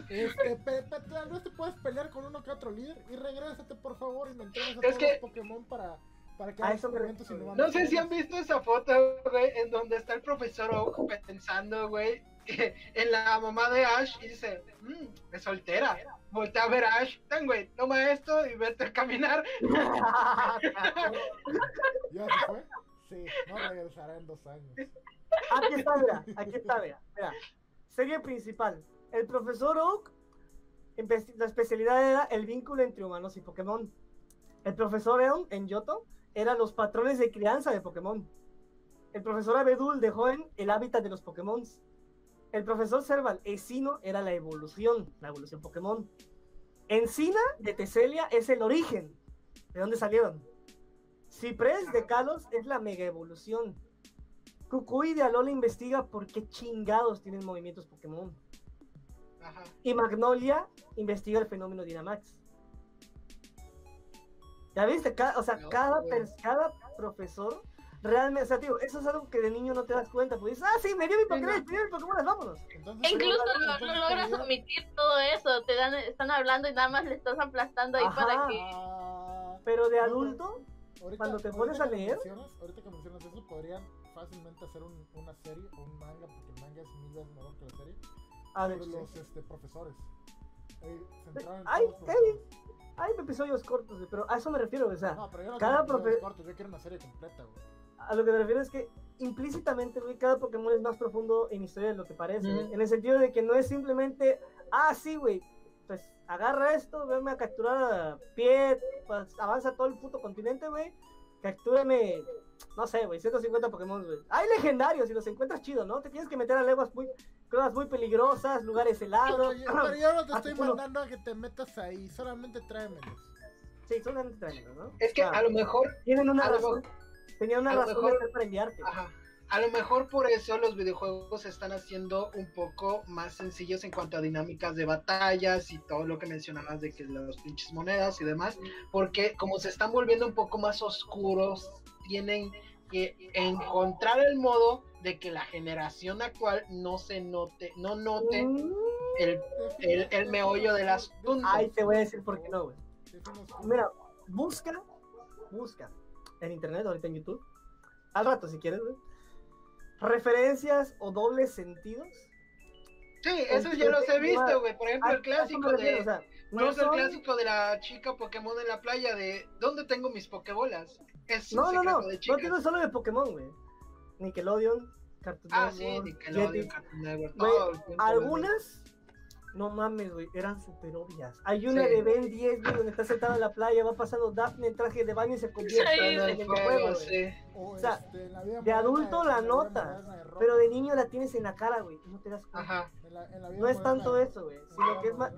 Este, pe, pe- tal vez te puedes pelear con uno que otro líder y regrésate por favor y me entregas a Es todos que- los Pokémon para, para que A hagas eso innovando. No sé si han visto esa foto, güey, en donde está el profesor Oak pensando, güey, en la mamá de Ash y dice, mmm, es soltera. Voltea a ver a Ash, ten, güey, toma esto y vete a caminar. ¿Ya se fue? Sí, no regresará en dos años. aquí está, mira, aquí está, mira, mira. Serie principal, el profesor Oak, la especialidad era el vínculo entre humanos y Pokémon. El profesor Elm, en Yoto, eran los patrones de crianza de Pokémon. El profesor Abedul dejó en el hábitat de los Pokémon. El profesor Serval Esino era la evolución, la evolución Pokémon. Encina de Teselia es el origen, de dónde salieron. Ciprés de Kalos es la mega evolución. Kukui de Alola investiga por qué chingados tienen movimientos Pokémon. Ajá. Y Magnolia investiga el fenómeno Dynamax. ¿Ya viste? Ca- o sea, No, cada, cada profesor realmente, o sea, tío, eso es algo que de niño no te das cuenta. Pues dices, ah, sí, me dio mi Pokémon, me dio mi Pokémon, vámonos. Entonces, E incluso no, no logras omitir todo eso. Te dan, están hablando y nada más le estás aplastando ahí Ajá. para que. Pero de adulto, ahorita- cuando te pones a leer- ahorita que mencionas eso, podrían fácilmente hacer un- una serie o un manga, porque el manga es mil veces mejor que la serie, a ver, sobre sí. los este, profesores. Eh, centrado en Ay, todos los ay. profesores. hay episodios cortos, pero a eso me refiero, o sea, No, pero yo no cada profe- cortos, yo quiero una serie completa, güey. A lo que me refiero es que implícitamente, güey, cada Pokémon es más profundo en historia de lo que parece, güey. En el sentido de que no es simplemente, ah, sí, güey, pues agarra esto, venme a capturar a pie, pues, avanza todo el puto continente, güey. Captúrame, no sé, güey, 150 Pokémon, güey. Hay legendarios y los encuentras chido, ¿no? Te tienes que meter a leguas muy, cosas muy peligrosas, lugares helados. Pero yo no te Ah, estoy culo. mandando a que te metas ahí, solamente tráemelos. Sí, son extraños, ¿no? Es que sea, a lo mejor, tienen una Tenían una a lo razón mejor- de ajá, a lo mejor por eso los videojuegos se están haciendo un poco más sencillos en cuanto a dinámicas de batallas y todo lo que mencionabas de que los pinches monedas y demás, porque como se están volviendo un poco más oscuros, tienen que encontrar el modo de que la generación actual no se note, no note Mm, el, el, el meollo del asunto. Ay, te voy a decir por qué no, güey. Mira, busca, busca en internet, ahorita en YouTube, al rato si quieres, güey, referencias o dobles sentidos. Sí, eso yo los he visto, güey. Por ejemplo, A- el a eso me clásico refiero, de... o sea, Por no son- el clásico de la chica Pokémon en la playa de ¿dónde tengo mis Pokebolas? Es No, no, no, de no tiene solo de Pokémon, güey. Nickelodeon, Cartoon Ah, sí, Network, Nickelodeon. Cartoon Network, todo. Algunas, no mames, güey, eran súper obvias. Hay una Sí. de Ben 10, güey, donde está sentado en la playa, va pasando Daphne en traje de baño y se convierte Sí, en el juego, juego, güey. sí. O, sea, este, de adulto la notas, de Pero de niño la tienes en la cara, güey, no te das cuenta. Ajá. en la- en la vida No es tanto eso, güey, sino que es más...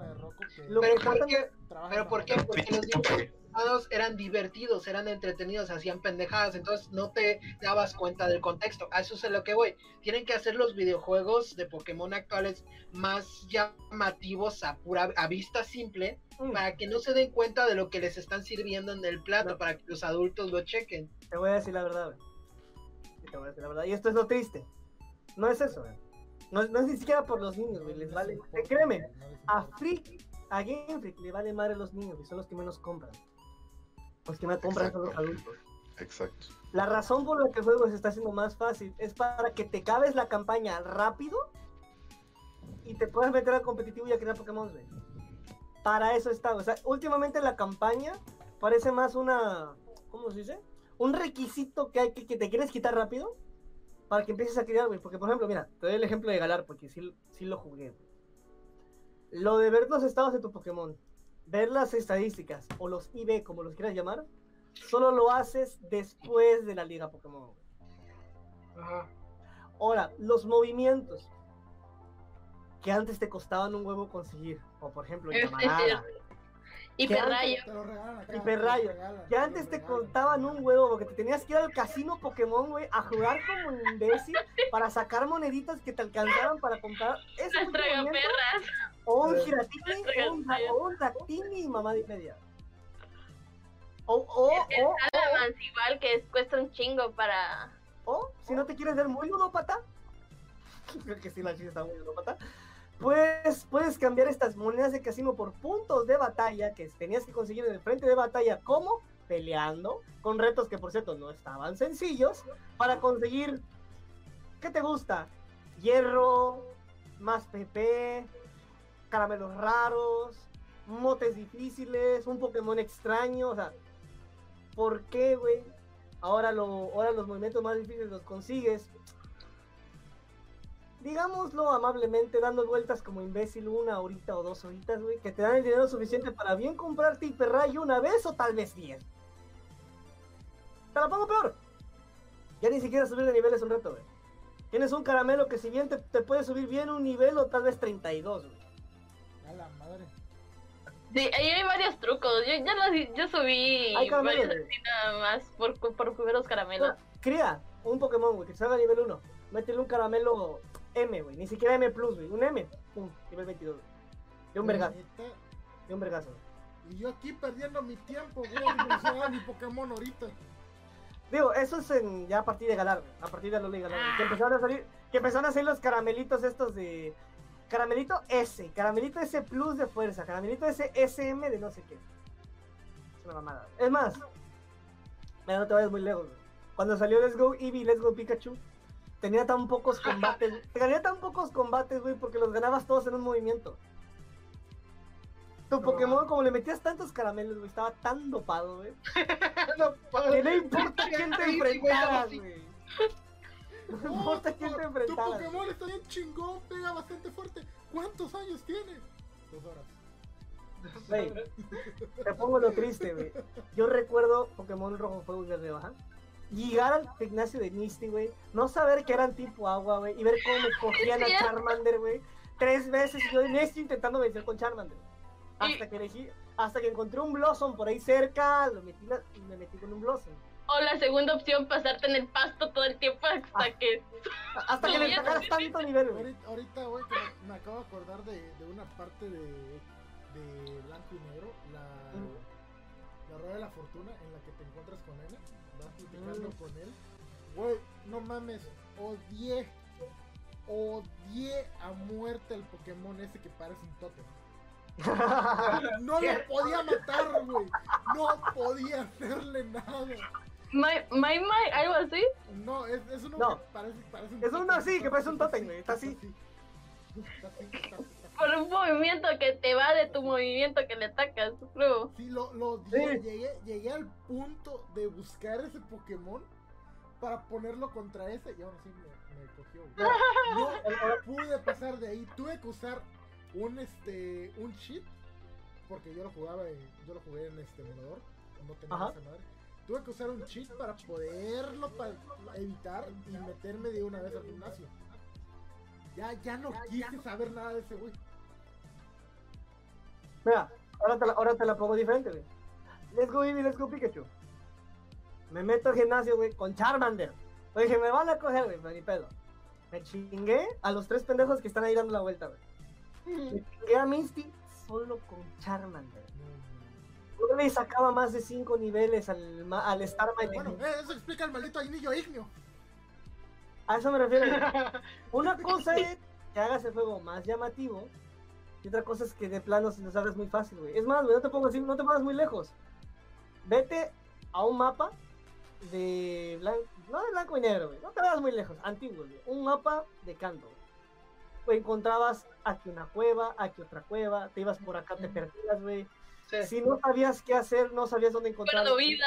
Lo Pero que ¿por qué? Pero ¿por qué? Porque los dibujos animados eran divertidos, eran entretenidos, hacían pendejadas, entonces no te dabas cuenta del contexto. A eso es a lo que voy. Tienen que hacer los videojuegos de Pokémon actuales más llamativos a pura a vista simple Mm, para que no se den cuenta de lo que les están sirviendo en el plato, No. para que los adultos lo chequen. Te voy a decir la verdad, güey. Sí, te voy a decir la verdad. Y esto es lo triste. No es eso, güey. No, es- no es ni siquiera por los niños, güey. Les vale. Créeme, a. Freak, a Game Freak le vale madre los niños, y son los que menos compran. Los que más compran son los Exacto. adultos. Exacto. La razón por la que el juego se está haciendo más fácil es para que te cabes la campaña rápido y te puedas meter al competitivo y a crear Pokémon, güey. Para eso está, o sea, últimamente la campaña parece más una, ¿cómo se dice? Un requisito que hay que, que te quieres quitar rápido para que empieces a crear, güey. Porque, por ejemplo, mira, te doy el ejemplo de Galar, porque sí, sí lo jugué. Lo de ver los estados de tu Pokémon, ver las estadísticas o los IB, como los quieras llamar, solo lo haces después de la Liga Pokémon. Ajá. Ahora, los movimientos que antes te costaban un huevo conseguir, o por ejemplo, Llamarada. Y ¿Qué Perrayo. Y perrayo. que antes te contaban un huevo porque te tenías que ir al casino Pokémon, güey, a jugar como un imbécil para sacar moneditas que te alcanzaran para comprar puto movimiento, tragaperras. o un. Giratini, o un, o un Dactini y mamá de media. O, o, El o, igual que cuesta un chingo para... O, si no te quieres ver muy ludópata, creo que sí, la chica está muy ludópata, pues puedes cambiar estas monedas de casino por puntos de batalla que tenías que conseguir en el frente de batalla, como peleando, con retos que por cierto no estaban sencillos, para conseguir, ¿qué te gusta? Hierro, más PP, caramelos raros, motes difíciles, un Pokémon extraño, o sea, ¿por qué, güey? Ahora, lo, ahora los movimientos más difíciles los consigues. Digámoslo amablemente, dando vueltas como imbécil una horita o dos horitas, güey, que te dan el dinero suficiente para bien comprarte hiperrayo una vez o tal vez diez. Te la pongo peor. Ya ni siquiera subir de nivel es un reto, güey. Tienes un caramelo que si bien te, te puede subir bien un nivel o tal vez 32, güey. A la madre. Sí, ahí hay varios trucos. Yo ya los, yo subí Hay caramelos, varios así nada más por, por los caramelos. Cría un Pokémon, güey, que salga a nivel 1. Métele un caramelo M, güey. Ni siquiera M, güey. Un M. Pum, nivel 22. güey. De un vergazo. De un vergazo. güey. Y yo aquí perdiendo mi tiempo, voy a evolucionar mi Pokémon ahorita. Digo, eso es en, ya a partir de Galar, güey, a partir de Lula y Galar. güey, Que empezaron a salir, que empezaron a salir los caramelitos estos de. Caramelito S, caramelito S Plus de fuerza, caramelito S SM de no sé qué. Es una mamada. Es más, mira, no te vayas muy lejos, güey. Cuando salió Let's Go Eevee, Let's Go Pikachu, tenía tan pocos combates, güey. tenía tan pocos combates, güey, porque los ganabas todos en un movimiento. Tu Pokémon, como le metías tantos caramelos, güey, estaba tan dopado, güey. No, Que no importa quién te enfrentaras, güey. No importa tu quién te Tu enfrentaras. Pokémon está bien chingón, pega bastante fuerte. ¿Cuántos años tiene? Dos horas. Güey, te pongo lo triste, güey. Yo recuerdo Pokémon Rojo Fuego y Verde Baja. Llegar al gimnasio de Misty, güey. No saber que eran tipo agua, güey. Y ver cómo me cogían a. Charmander, güey. Tres veces y yo en Misty intentando vencer con Charmander. Hasta Y- que elegí, hasta que encontré un Blossom por ahí cerca, lo metí la- y me metí con un Blossom. O la segunda opción, pasarte en el pasto todo el tiempo hasta Ah. que... Hasta que le sacaras tanto nivel, güey. Ahorita, güey, que me, me acabo de acordar de, de una parte de, de Blanco y Negro, la, la Rueda de la Fortuna, en la que te encuentras con él, vas platicando Mm. con él. Güey, no mames, odié, odié a muerte el Pokémon ese que parece un tótem. No lo podía matar, güey. No podía hacerle nada. My, my, my, algo así. No, es, es uno No. que parece, parece un Es uno así, que parece un tótem, güey, así, está así, está así. Por un movimiento que te va de tu movimiento que le atacas, bro. Sí, lo, lo. Sí. Llegué, llegué al punto de buscar ese Pokémon para ponerlo contra ese y ahora sí me, me cogió. No pude pasar de ahí. Tuve que usar un este un cheat porque yo lo jugaba en, yo lo jugué en este emulador, no tenía Ajá. esa madre. Tuve que usar un cheat para poderlo pa- evitar y meterme de una vez al gimnasio. Ya, ya no quise saber nada de ese güey. Mira, ahora te la, ahora te la pongo diferente, güey. Let's go Eevee, let's go Pikachu. Me meto al gimnasio, güey, con Charmander. Le dije, me van a coger, güey, pero ni pedo. Me chingué a los tres pendejos que están ahí dando la vuelta, güey. Me chingué a Misty solo con Charmander. No le sacaba más de cinco niveles al, al Starmite. Bueno, eh, eso explica el maldito anillo ignio. A eso me refiero. Una cosa es que hagas el juego más llamativo. Y otra cosa es que de plano se nos hagas muy fácil, güey. Es más, güey, no te pongo así, no te pongas muy lejos. Vete a un mapa de blanco, no de blanco y negro, güey. No te vayas muy lejos, antiguo, güey. Un mapa de canto. Güey, encontrabas aquí una cueva, aquí otra cueva, te ibas por acá, te perdías, güey. Sí. Si no sabías qué hacer, no sabías dónde encontrar. Pero vida.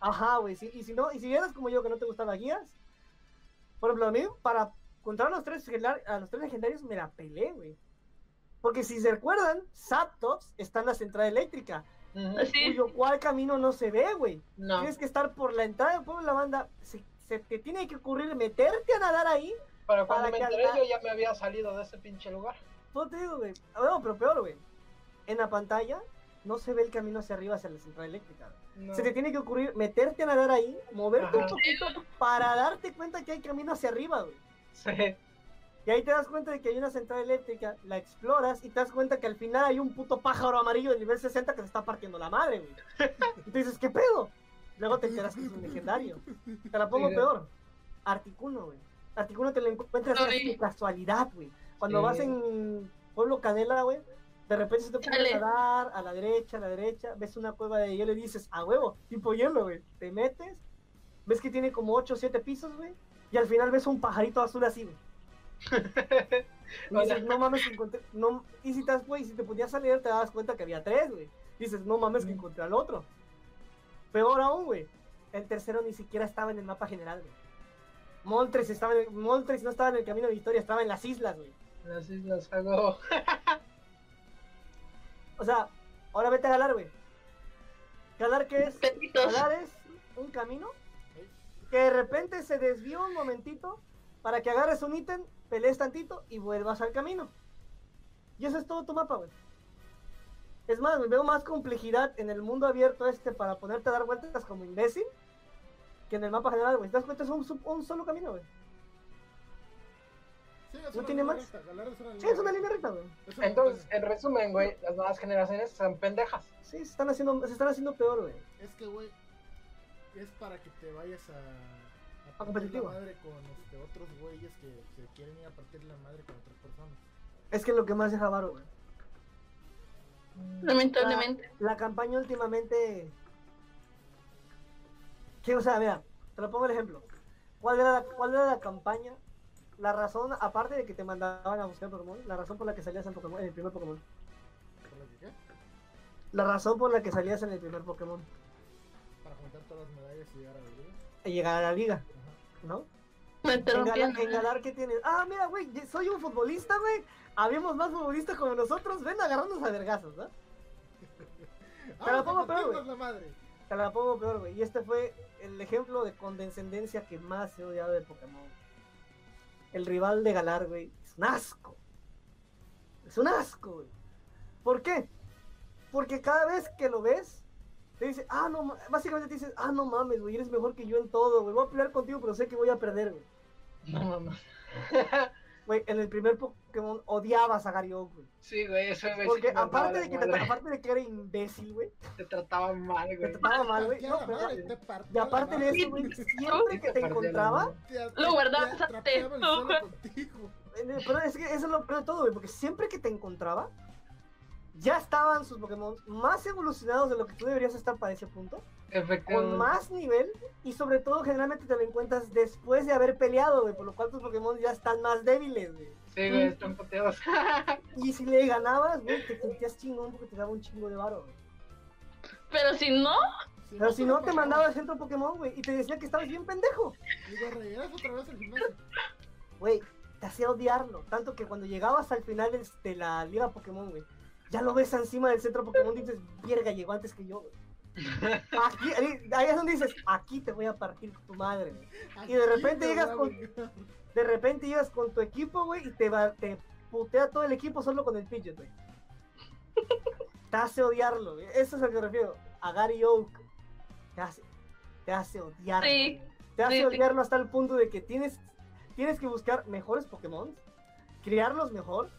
Ajá, güey, sí, y si no, y si eras como yo que no te gustaban guías, por ejemplo, a mí, para encontrar a los tres, legendar- a los tres legendarios, me la pelé, güey. Porque si se recuerdan, Zapdos está en la central eléctrica, Ujú. Así. cuyo cual camino no se ve, güey. No. Tienes que estar por la entrada del pueblo de la banda, se, se te tiene que ocurrir meterte a nadar ahí, Pero cuando para me enteré yo ya me había salido de ese pinche lugar. todo te digo, güey. Ah, No, pero peor, güey. En la pantalla no se ve el camino hacia arriba, hacia la central eléctrica. güey. No. Se te tiene que ocurrir meterte a nadar ahí, moverte un poquito para darte cuenta que hay camino hacia arriba, güey. Sí. Y ahí te das cuenta de que hay una central eléctrica, la exploras y te das cuenta que al final hay un puto pájaro amarillo de nivel 60 que se está partiendo la madre, güey. Y tú dices, ¿qué pedo? Luego te enteras que es un legendario. Te la pongo Sí, peor. Articuno, güey. Articuno te lo encuentras Ay. así de casualidad, güey. Cuando Sí. vas en Pueblo Canela, güey, de repente se te ocurre Chale. nadar a la derecha, a la derecha, ves una cueva de hielo y dices, a huevo, tipo hielo, güey. Te metes, ves que tiene como 8 o 7 pisos, güey, y al final ves un pajarito azul así, güey. Y dices, no mames, encontré. No, y si te, güey, si te podías salir, te das cuenta que había tres, güey. Dices, no mames, que encontré al otro. Peor aún, güey. El tercero ni siquiera estaba en el mapa general, güey. Moltres, estaba en el- Moltres no estaba en el camino de Victoria, estaba en las islas, güey. Las islas hago. O sea, ahora vete a Galar, güey. Galar, ¿qué es? Petitos. Galar es un camino que de repente se desvió un momentito para que agarres un ítem, pelees tantito y vuelvas al camino. Y eso es todo tu mapa, güey. Es más, veo más complejidad en el mundo abierto este para ponerte a dar vueltas como imbécil que en el mapa general, güey. ¿Te das cuenta? Es un, un solo camino, güey. Sí, ¿No tiene más? recta, Galar es una Sí, es una línea recta, güey. Entonces, en resumen, güey, las nuevas generaciones son pendejas. Sí, se están haciendo, se están haciendo peor, güey. Es que, güey, es para que te vayas a. A, partir competitivo. la madre con este, otros güeyes que se quieren ir a partir la madre con otras personas. Es que es lo que más deja varo, güey. Lamentablemente. La campaña últimamente. ¿Qué? O sea, mira, te lo pongo el ejemplo. ¿Cuál era, la, ¿Cuál era la campaña? La razón, aparte de que te mandaban a buscar Pokémon, la razón por la que salías en, Pokémon, en el primer Pokémon. ¿Por lo que qué? La razón por la que salías en el primer Pokémon. Para juntar todas las medallas y llegar a la liga. Y llegar a la liga, Ajá. ¿no? Me En en Galar, ¿qué tienes? Ah, mira, güey, soy un futbolista, güey. Habíamos más futbolistas como nosotros. Ven a agarrarnos a vergazos, ¿no? Te la pongo Vamos a peor, güey. Te la pongo peor, güey. Y este fue el ejemplo de condescendencia que más he odiado de Pokémon. El rival de Galar, güey, es un asco. Es un asco, güey. ¿Por qué? Porque cada vez que lo ves, te dice, ah, no, ma-". básicamente te dices, ah, no mames, güey, eres mejor que yo en todo, güey. Voy a pelear contigo, pero sé que voy a perder, güey. No mames. Güey, en el primer Pokémon odiabas a Gary Oak, güey. Sí, güey, eso sí Porque aparte de, que te, aparte de que era imbécil, güey, te trataba mal, te güey. trataba mal, güey. No, pero- madre, te y aparte de eso, güey, siempre que te encontraba. Te- Lo te- guardabas te güey. contigo. Eh, Pero es que eso es lo peor de todo, güey, porque siempre que te encontraba, ya estaban sus Pokémon más evolucionados de lo que tú deberías estar para ese punto, con más nivel, y sobre todo generalmente te lo encuentras después de haber peleado, güey, por lo cual tus Pokémon ya están más débiles, güey. Sí, güey, están pateados. Y si le ganabas, güey, te sentías chingón porque te daba un chingo de varo, güey. Pero si no, Pero si no, te mandaba al centro Pokémon, güey, y te decía que estabas bien pendejo. Digo, regresas otra vez al gimnasio. Güey, te hacía odiarlo. Tanto que cuando llegabas al final de, de la liga Pokémon, güey, ya lo ves encima del centro Pokémon y dices, verga, llegó antes que yo, güey. Aquí, ahí, ahí es donde dices, aquí te voy a partir tu madre. Y de repente te llegas con-. De repente llegas con tu equipo, güey, y te, va, te putea todo el equipo solo con el Pidgeot, güey. Te hace odiarlo, güey. Eso es a lo que me refiero. A Gary Oak. Te hace, te hace odiarlo. Sí. Te hace sí, sí. odiarlo hasta el punto de que tienes, tienes que buscar mejores Pokémon, criarlos mejor,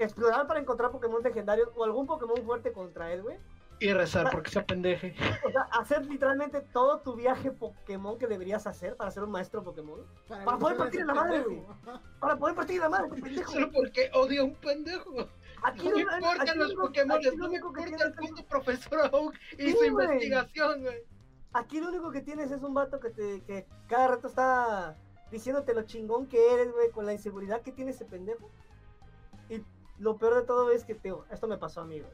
explorar para encontrar Pokémon legendarios o algún Pokémon fuerte contra él, güey. Y rezar porque se apendeje. O sea, hacer literalmente todo tu viaje Pokémon que deberías hacer para ser un maestro Pokémon. Para poder partir ese la madre, pendejo. Para poder partir la madre, pendejo. Solo porque odio a un pendejo. Aquí No lo- me aquí importan lo los único- Pokémon, aquí lo no me único que importa el tienes- puto profesor Oak y Sí, su güey. investigación, güey. Aquí lo único que tienes es un vato que, te, que cada rato está diciéndote lo chingón que eres, güey, con la inseguridad que tiene ese pendejo. Y lo peor de todo es que, tío, esto me pasó a mí, güey.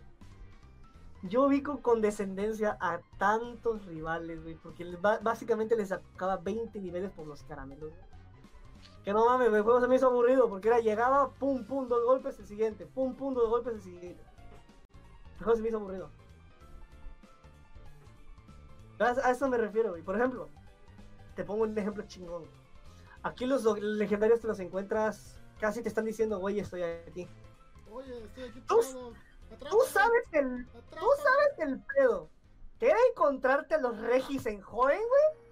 Yo vi con condescendencia a tantos rivales, güey, porque les básicamente les sacaba 20 niveles por los caramelos, güey. Que no mames, el juego se me hizo aburrido, porque era llegaba, pum, pum, dos golpes, el siguiente, pum, pum, dos golpes, el siguiente. El juego se me hizo aburrido. A eso me refiero, güey. Por ejemplo, te pongo un ejemplo chingón. Aquí los legendarios te los encuentras, casi te están diciendo, güey, estoy aquí. Oye, estoy aquí Tú- Tú sabes que el, tú sabes el pedo. Que era encontrarte a los regis en joven, güey.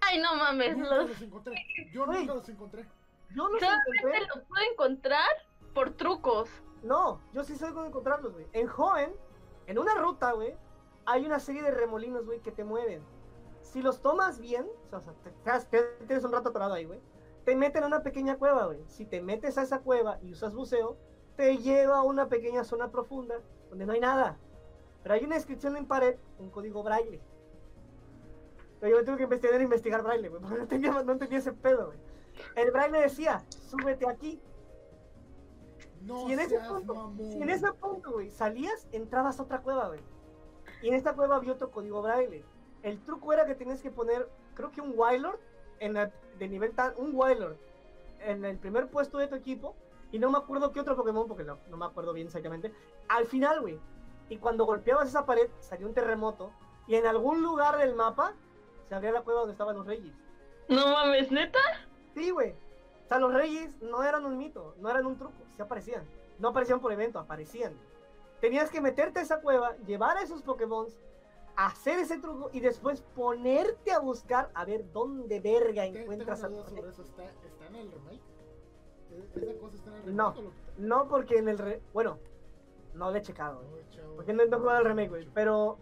Ay, no mames. Nunca Los... los encontré. Yo Güey. nunca los encontré. Yo los encontré. los puedo encontrar por trucos. No, yo sí soy con encontrarlos, güey. En joven, en una ruta, güey, hay una serie de remolinos, güey, que te mueven. Si los tomas bien, o sea, te- tienes un rato atorado ahí, güey, te meten a una pequeña cueva, güey. Si te metes a esa cueva y usas buceo, te lleva a una pequeña zona profunda donde no hay nada. Pero hay una inscripción en pared, un código braille. Pero yo me tuve que investigar, investigar braille, porque no entendía, no entendía ese pedo. El braille decía, súbete aquí. No Si en ese punto, mamón. si en ese punto, güey, salías, entrabas a otra cueva, güey. Y en esta cueva había otro código braille. El truco era que tenías que poner, creo que un en la- de nivel tan, un Wylord en el primer puesto de tu equipo. Y no me acuerdo qué otro Pokémon, porque no, no me acuerdo bien exactamente. Al final, güey. Y cuando golpeabas esa pared, salió un terremoto. Y en algún lugar del mapa se abría la cueva donde estaban los reyes. No mames, neta. Sí, güey. O sea, los reyes no eran un mito, no eran un truco, sí aparecían. No aparecían por evento, aparecían. Tenías que meterte a esa cueva, llevar a esos Pokémon, hacer ese truco y después ponerte a buscar a ver dónde verga encuentras a sobre eso. ¿Está, ¿Está en el remake? ¿E- ¿Esa cosa está en el remake? No. o lo? No porque en el re... Bueno, no le he checado. No. Porque no, no he jugado al remake, güey. Pero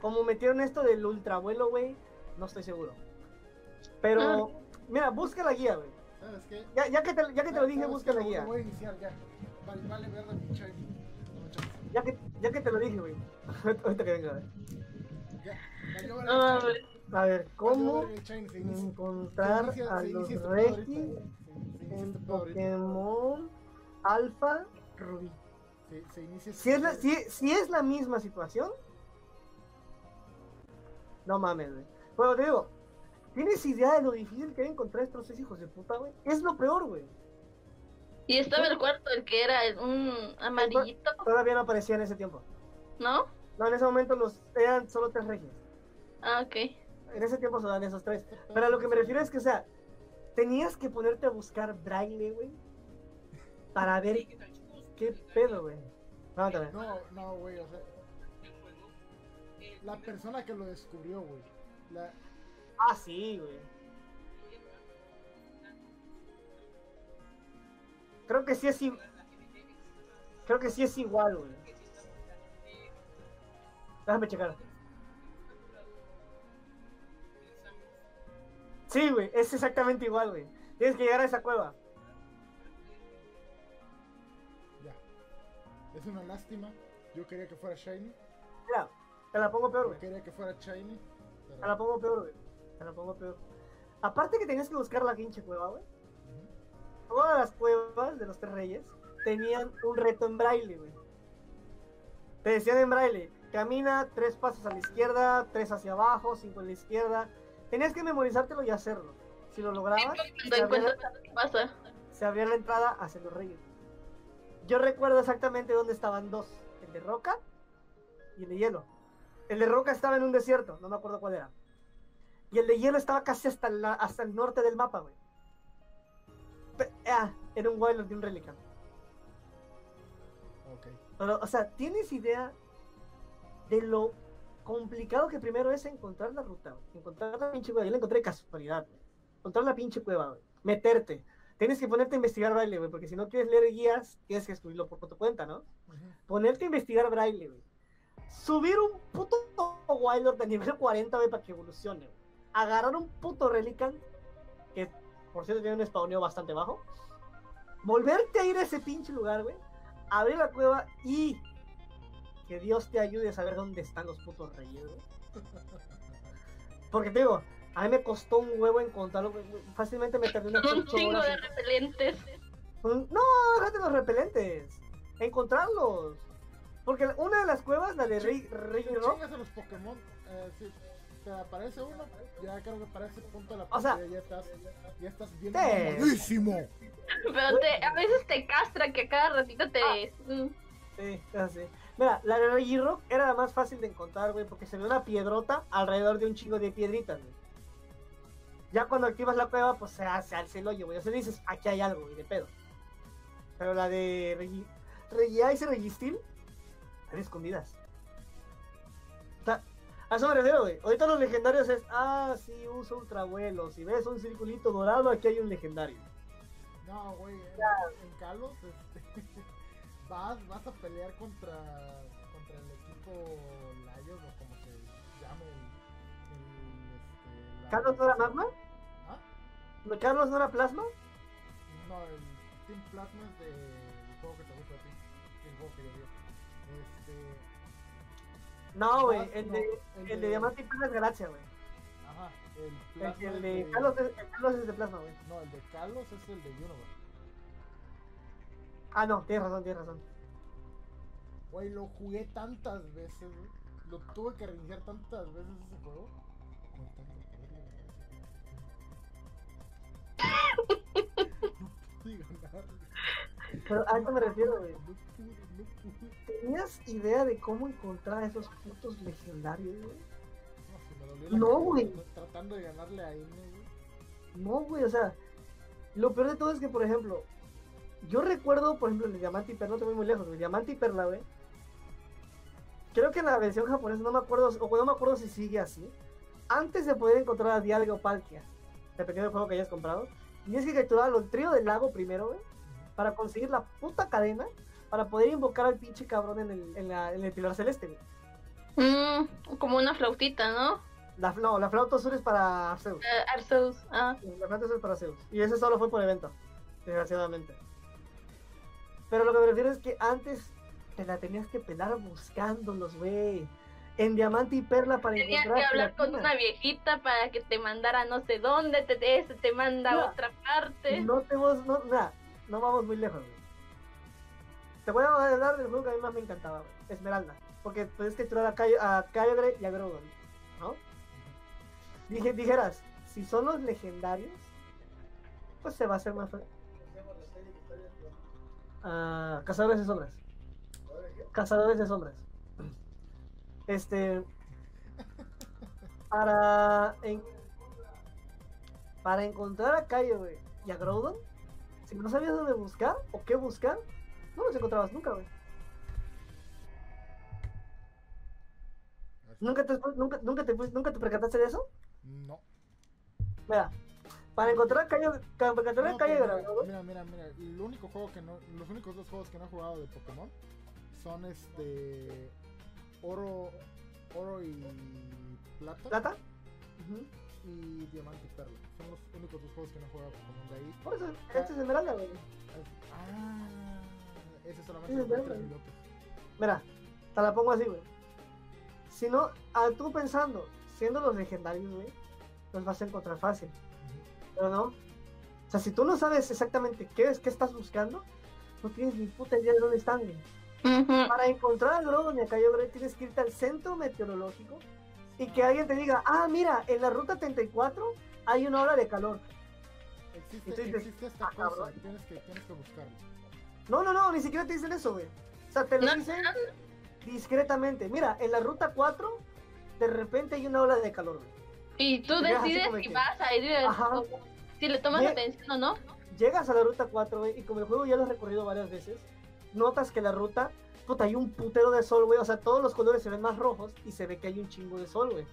como metieron esto del ultravuelo, güey, no estoy seguro. Pero, mira, busca la guía, güey. ¿Sabes qué? Ya, ya que te, ya que te lo dije, ¿Sabes busca qué? la Lo- guía. Lo voy a iniciar ya. Vale, vale, verga chance. Ya que, ya que te lo dije, güey. Ahorita que venga, güey. Ya, el mames. shiny. A ver, ¿cómo el encontrar a los. Regis en este. Pokémon Alpha Rubí? Se- se inicia este Si es, la, pedo. si, si es la misma situación, no mames, güey. Pero te digo, ¿tienes idea de lo difícil que era encontrar estos seis hijos de puta, güey? Es lo peor, güey. Y estaba el cuarto, el que era un amarillito, Todavía no aparecía en ese tiempo. ¿no? No, en ese momento los eran solo tres reyes. Ah, ok. En ese tiempo se dan esos tres. Pero a lo que me refiero es que, o sea, tenías que ponerte a buscar braille, güey. Para ver qué pedo, güey. No, no, güey, o sea. La persona que lo descubrió, güey. La... Ah, sí, güey. Creo que sí es igual. Creo que sí es igual, güey. Déjame checar. Sí, güey, es exactamente igual, güey. Tienes que llegar a esa cueva. Ya. Es una lástima. Yo quería que fuera Shiny. Mira, te la pongo peor, Yo güey. quería que fuera Shiny. Te la pongo peor, güey. Te la pongo peor. Aparte que tenías que buscar la pinche cueva, güey. Todas las cuevas de los tres reyes tenían un reto en braille, güey. Te decían en braille, camina tres pasos a la izquierda, tres hacia abajo, cinco a la izquierda. Tenías que memorizártelo y hacerlo. Si lo lograbas, se abría, la, lo que pasa. se abría la entrada hacia los reyes. Yo recuerdo exactamente dónde estaban dos, el de roca y el de hielo. El de roca estaba en un desierto, no me acuerdo cuál era. Y el de hielo estaba casi hasta, la- hasta el norte del mapa, güey. Ah, era un Wildland de un Relican. Ok. Pero, o sea, ¿tienes idea de lo complicado que primero es encontrar la ruta? Encontrar la pinche cueva. Yo la encontré casualidad. Encontrar la pinche cueva. Meterte. Tienes que ponerte a investigar braille, güey, porque si no quieres leer guías, tienes que escribirlo por tu cuenta, ¿no? Ponerte a investigar braille, güey. Subir un puto Wildlord de nivel 40, güey, para que evolucione, güey. Agarrar un puto Relican, que por cierto tiene un spawneo bastante bajo. Volverte a ir a ese pinche lugar, güey. Abrir la cueva y que Dios te ayude a saber dónde están los putos reyes, güey. Porque te digo, a mí me costó un huevo encontrarlo. Fácilmente me tardé unas Un 8 chingo de en- repelentes. No, déjate los repelentes. Encontrarlos. Porque una de las cuevas, la de Rey, Rey Rock, chingas a los Pokémon, eh, si te aparece uno, ya creo que para ese punto de la O sea- partida ya estás, ya estás bien Sí. mamadísimo. Pero te, a veces te castra que a cada ratito te. Mm. Sí, así. Mira, la de Rey Rock era la más fácil de encontrar, güey, porque se ve una piedrota alrededor de un chingo de piedritas, güey. Ya cuando activas la cueva, pues se hace alza el hoyo, güey. O sea, dices, aquí hay algo, y de pedo. Pero la de Regi, Regice y Registeel están escondidas. Sea, a eso me refiero, güey. Ahorita los legendarios es, ah, sí, uso ultravuelo. Si ves un circulito dorado, aquí hay un legendario. No, güey, en, en Kalos, este, vas, vas a pelear contra, contra el equipo Lions o como se llame el, el, este, la- ¿Carlos no era magma? ¿Ah? ¿No- ¿Carlos no era plasma? No, el Team Plasma es del juego que te gusta a ti, el juego que yo vi. Este, No, güey. El no, de, el de Diamante y Perla es Galaxia, güey. Ajá, el El, Plasma el es de Carlos es, el Carlos es de plasma, güey. No, el de Carlos es el de Universe. Ah, no, tienes razón, tienes razón. Güey, lo jugué tantas veces, güey. Lo tuve que reiniciar tantas veces ese juego. No pude ganarle. Pero a eso me refiero, güey. ¿Tenías idea de cómo encontrar a esos putos legendarios, güey? No, güey. Tratando de ganarle a N, güey. No, güey, o sea, lo peor de todo es que, por ejemplo, yo recuerdo, por ejemplo, el de Diamante y Perla, no te voy muy lejos, güey. Diamante y Perla, güey. Creo que en la versión japonesa, no me acuerdo, o no me acuerdo si sigue así. Antes de poder encontrar a Dialga o Palkia, dependiendo del juego que hayas comprado, tienes que capturar al trío del lago primero, güey, para conseguir la puta cadena, para poder invocar al pinche cabrón en el, en la- en el pilar celeste, güey. Mm, como una flautita, ¿no? La, no, la flauta azul es para Zeus. Eh, Arceus. Ah. La flauta azul es para Zeus. Y ese solo fue por evento, desgraciadamente. Pero lo que me refiero es que antes te la tenías que pelar buscándolos, güey. En diamante y perla para Tenías que hablar con una viejita para que te mandara no sé dónde, te, ese te manda a otra parte. No te no, mira, no vamos muy lejos, güey. Te voy a hablar del juego que a mí más me encantaba, güey. Esmeralda. Porque puedes capturar a, Cayo, a Kyogre y a Groudon, ¿no? Dije, dijeras, si son los legendarios, pues se va a hacer más fácil. Ah, cazadores de sombras. Cazadores de sombras. Este. Para. en- para encontrar a Cayo, güey, y a Groudon, si no sabías dónde buscar o qué buscar, no los encontrabas nunca, güey. ¿Nunca te, nunca, nunca, te, ¿Nunca te percataste de eso? No. Mira, para encontrar Cayo, para encontrar No, a mira, mira, mira, mira, el único juego que no, los únicos dos juegos que no he jugado de Pokémon son este oro, oro y plata, ¿plata? Y diamante y perla. Son los únicos dos juegos que no he jugado de Pokémon de ahí. Por eso, este es Esmeralda, güey. Ah, ese solamente es minutos. Mira, te la pongo así, güey. Si no, a tú pensando, siendo los legendarios, güey, los vas a encontrar fácil. Pero no. O sea, si tú no sabes exactamente qué es, qué estás buscando, no tienes ni puta idea de dónde están, güey. Para encontrar a Groudon y a Cayo Grey tienes que irte al centro meteorológico y que alguien te diga, ah, mira, en la ruta 34 hay una ola de calor. Existe, dices, esta "Ah, cosa, cabrón". tienes que, tienes que buscarlo. No, no, no, ni siquiera te dicen eso, güey. O sea, te lo No, dicen discretamente. Mira, en la ruta 4, de repente hay una ola de calor, güey. Y tú decides si que- vas a ir, o- si le tomas atención o no. Llegas a la ruta 4, güey, y como el juego ya lo has recorrido varias veces, notas que la ruta, puta, hay un putero de sol, güey. O sea, todos los colores se ven más rojos y se ve que hay un chingo de sol, güey.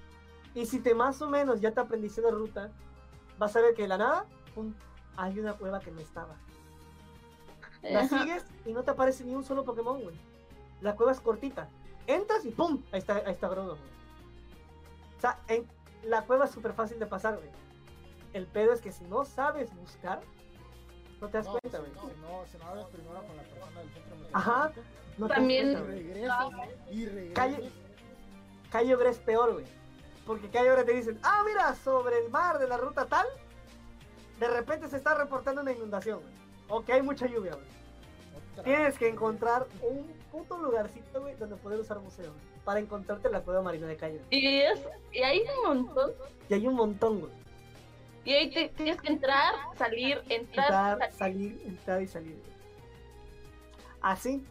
Y si te más o menos ya te aprendiste la ruta, vas a ver que de la nada, pum, hay una cueva que no estaba. La Ajá. sigues y no te aparece ni un solo Pokémon, güey. La cueva es cortita. Entras y ¡pum! Ahí está, ahí está Groudon, güey. O sea, en- la cueva es súper fácil de pasar, güey. El pedo es que si no sabes buscar, no te das No, cuenta, si, güey. no, si no, si no hablas primero con la persona del centro Ajá. No te También- das cuenta, regresas, y regresas. Calle- Gre es peor, güey. Porque Cayo Gre te dicen, ah, mira, sobre el mar de la ruta tal, de repente se está reportando una inundación, güey. O que hay mucha lluvia, güey. Tienes que encontrar un puto lugarcito, güey, donde poder usar museo, güey, para encontrarte la cueva marina de Cayo. Y, es, y hay un montón. Y hay un montón, güey. Y ahí te- tienes que entrar, salir, entrar, Entrar, salir. salir, entrar y salir. güey. Así.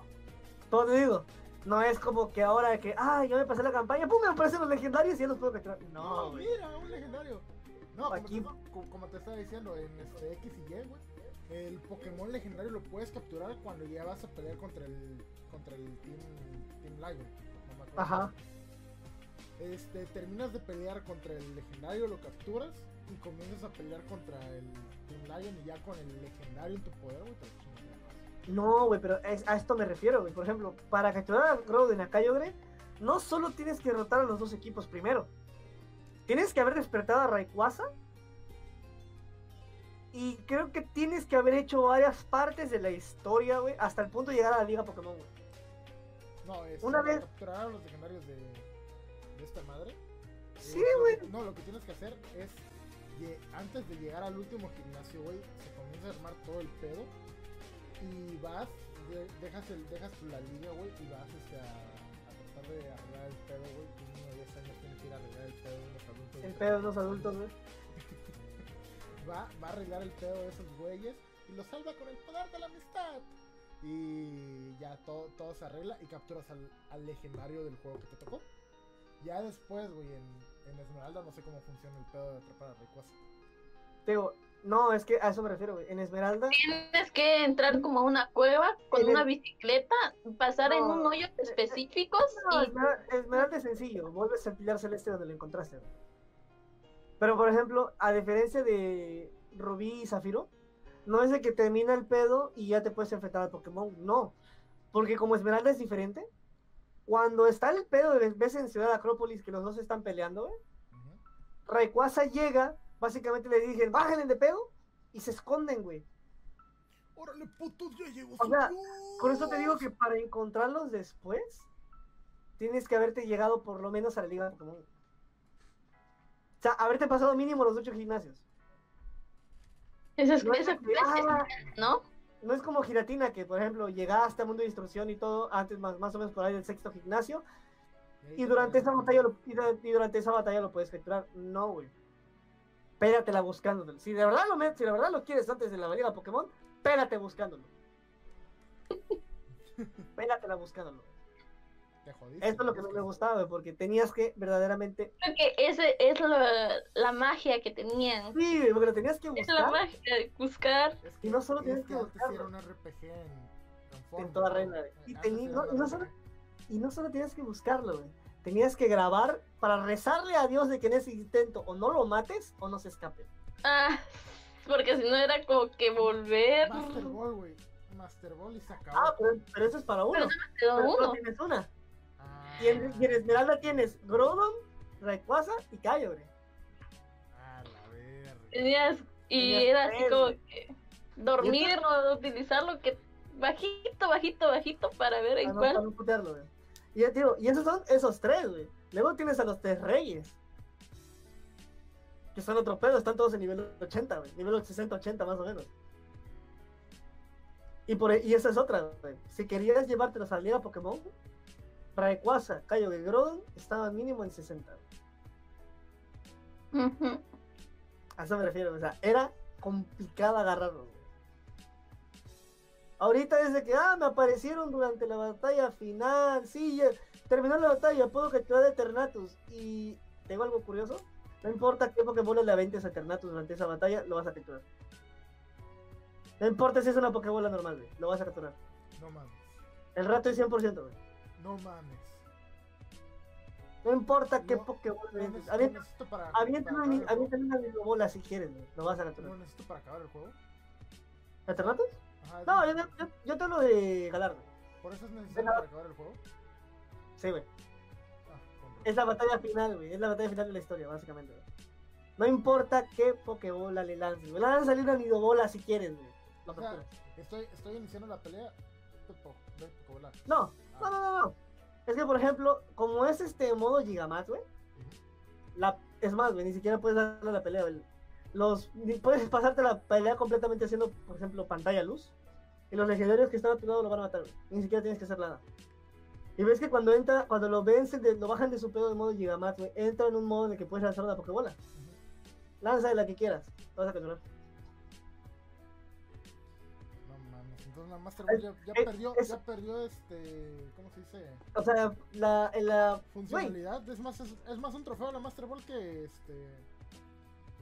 Todo te digo. No es como que ahora que, ah, ya me pasé la campaña, pum, me aparecen los legendarios y ya los puedo capturar. No, No, güey. mira, un legendario. No, como, Aquí- te, como- como te estaba diciendo, en este X y Y, güey, el Pokémon legendario lo puedes capturar cuando ya vas a pelear contra el contra el Team, team Lion. Ajá. Este, terminas de pelear contra el legendario, lo capturas y comienzas a pelear contra el Team Lion y ya con el legendario en tu poder, güey, te lo chingas. No, güey, pero es- a esto me refiero, güey. Por ejemplo, para capturar a Groudon a Kyogre, no solo tienes que derrotar a los dos equipos primero. Tienes que haber despertado a Rayquaza. Y creo que tienes que haber hecho varias partes de la historia, güey, hasta el punto de llegar a la Liga Pokémon, güey. No, es Una vez- capturar a los legendarios de, de esta madre. Sí, Eh, güey. No, lo que tienes que hacer es, antes de llegar al último gimnasio, güey, se comienza a armar todo el pedo. Y vas, de- dejas, el, dejas la liga, güey, y vas este, a, a tratar de arreglar el pedo, güey. Un niño de 10 años tiene que ir a arreglar el pedo de los adultos. El pedo de los adultos, güey. va, va a arreglar el pedo de esos güeyes y lo salva con el poder de la amistad. Y ya todo, todo se arregla y capturas al, al legendario del juego que te tocó. Ya después, güey, en, en Esmeralda no sé cómo funciona el pedo de atrapar a Rayquaza. Te digo, no, es que a eso me refiero, güey. En Esmeralda, Tienes que entrar como a una cueva con el- una bicicleta, pasar en un hoyo específicos no, y Esmeralda, Esmeralda es sencillo. Vuelves al pilar celeste donde lo encontraste, güey. Pero, por ejemplo, a diferencia de Rubí y Zafiro, no es de que termina el pedo y ya te puedes enfrentar al Pokémon. No. Porque como Esmeralda es diferente, cuando está el pedo de ves en Ciudad Acrópolis que los dos están peleando, Ujú. Rayquaza llega, básicamente le dicen, bájenle de pedo, y se esconden, güey. ¡Órale, putos! ¡Ya llegó O sea! Por eso te digo que para encontrarlos después, tienes que haberte llegado por lo menos a la Liga de Pokémon. O sea, haberte pasado mínimo los ocho gimnasios. Esa es, No es, ¿no? no es como Giratina, que por ejemplo llegaste a Mundo de Instrucción y todo, antes más, más o menos por ahí del sexto gimnasio, y te durante esa batalla lo, y, du- y durante esa batalla lo puedes capturar. No, güey. Pératela buscándolo. Si de verdad lo si de verdad lo quieres antes de la Liga Pokémon, pérate buscándolo. Pératela buscándolo. te jodiste. Eso es lo que no me gustaba, güey, porque tenías que verdaderamente. Creo que ese es la, la magia que tenían. Sí, porque lo tenías que Es la buscar magia de buscar. Es Y no solo es tienes que que antes buscarlo. era un RPG en, en, forma, toda güey. Y no- y no solo-. Y no solo tenías que buscarlo, güey. Tenías que grabar para rezarle a Dios de que en ese intento o no lo mates o no se escape. Ah, porque si no era como que volver. Master Ball, güey. Master Ball y se acabó. Ah, pero, pero eso es para uno. Pero Pero Pero solo uno. tienes una. Y en, y en Esmeralda tienes Grodon, Rayquaza y Cayo, güey. Ah, la verga. Tenías, y Tenías era así como que dormir o utilizarlo que bajito, bajito, bajito para ver en no, para cuál. no putearlo, güey. Y ya digo, y esos son esos tres, güey. Luego tienes a los tres reyes. Que son otro pedo, están todos en nivel 80, güey. Nivel 60-80 más o menos. Y, por, y esa es otra, güey. Si querías llevártelos a la Liga Pokémon, Rayquaza, Cayo y Grodon estaban mínimo en 60. güey. Ujú. A eso me refiero, o sea, era complicado agarrarlo. Ahorita desde que, ah, me aparecieron durante la batalla final, sí, ya terminó la batalla, puedo capturar a Eternatus. Y tengo algo curioso, no importa qué Pokébola le aventes a Eternatus durante esa batalla, lo vas a capturar. No importa si es una Pokébola normal, güey, lo vas a capturar. No mames. El rato es 100%, güey. No mames. No importa qué No, Pokébola le Lo aventes. necesito, Avienta- necesito para, Avienta para una, avienta Nidobola si quieres, güey, lo vas a capturar. Lo necesito para acabar el juego. Ajá, es No, yo, yo, yo te hablo de Galardo. Por eso es necesario para acabar el juego. Sí, güey. Ah. Es la batalla final, güey. Es la batalla final de la historia, básicamente, güey. No importa qué Pokébola le lances, güey. Lánzale una Nidobola si quieres, güey. O sea, estoy, estoy iniciando la pelea. No, no, no, no, no. Es que, por ejemplo, como es este modo Gigamax, güey. La, es más, güey, ni siquiera puedes darle la pelea, güey. Los, puedes pasarte la pelea completamente haciendo, por ejemplo, pantalla luz. Y los legendarios que están a tu lado lo van a matar, güey. Ni siquiera tienes que hacer nada. Y ves que cuando entra, cuando lo vencen, de- lo bajan de su pedo de modo Gigamax, güey, entra en un modo en el que puedes lanzar una Pokébola. Lanza de la que quieras. Lo vas a capturar. Mames. Entonces la Master Ball ya, ya eh, perdió, es- ya perdió este. ¿Cómo se dice? O sea, la, la, Funcionalidad. Es más, es, es más un trofeo la Master Ball que este.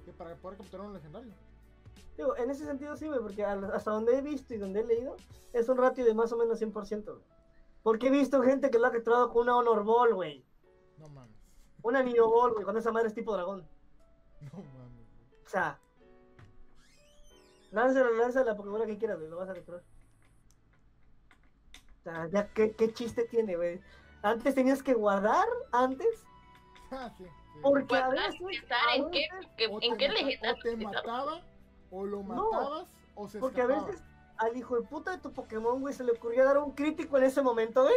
Que para poder capturar un legendario. digo, en ese sentido sí, güey, porque hasta donde he visto y donde he leído, es un ratio de más o menos 100%, güey. Porque he visto gente que lo ha capturado con una Honor Ball, güey. No mames. Una Neo Ball, güey, cuando esa madre es tipo dragón. No mames. O sea, lánzala, lánzala la Pokébola que quieras, güey, lo vas a capturar. Sea, ya, ¿qué, qué chiste tiene, güey? Antes tenías que guardar, antes, Ah, sí, sí. porque a veces... a en qué, que- O en qué mata- legendario O te mataba, o lo No, matabas, o se Porque a escapaba. veces al hijo de puta de tu Pokémon, güey, se le ocurrió dar un crítico en ese momento, güey.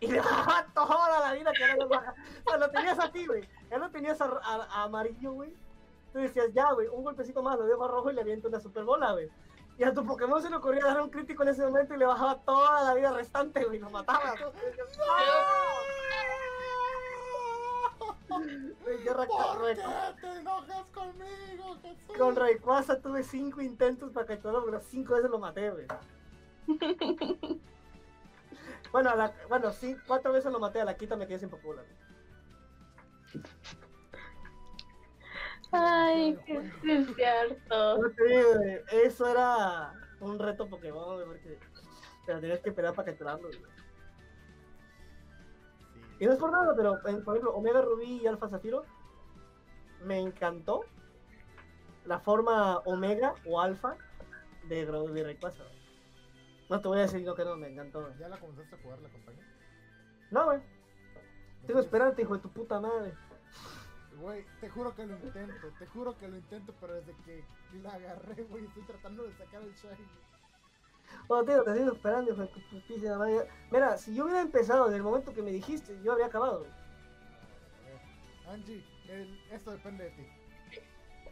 Y le bajaba toda la vida que era la baja. O sea, lo tenías a ti, güey. Ya lo tenías a, a- a amarillo, güey. Tú decías, ya, güey, un golpecito más, lo dejo a rojo y le aviento una super bola, güey. Y a tu Pokémon se le ocurrió dar un crítico en ese momento y le bajaba toda la vida restante, güey. Lo mataba. Raca- ¿Por qué te enojas conmigo, Jesús? Con Rayquaza tuve cinco intentos para capturarlo, pero cinco veces lo maté, güey. bueno, a la- bueno, sí, cuatro veces lo maté, a la quita me quedé sin Pokébola. Ay, que es cierto. Eso era un reto Pokémon, porque te la tenías que esperar para capturarlo. Y no es por nada, pero en- por ejemplo, Omega Rubí y Alfa Zafiro me encantó la forma Omega o Alfa de, Gro- de Rayquaza. No te voy a decir no que no, me encantó. ¿Ya la comenzaste a jugar la campaña? No, güey. ¿No Tengo tienes- esperarte, hijo de tu puta madre. Güey, te juro que lo intento, te juro que lo intento, pero desde que la agarré, güey, estoy tratando de sacar el shiny. Bueno, tío, te sigo esperando, hijo de. Mira, si yo hubiera empezado en el momento que me dijiste, yo habría acabado, güey. Eh, Angie, el- esto depende de ti.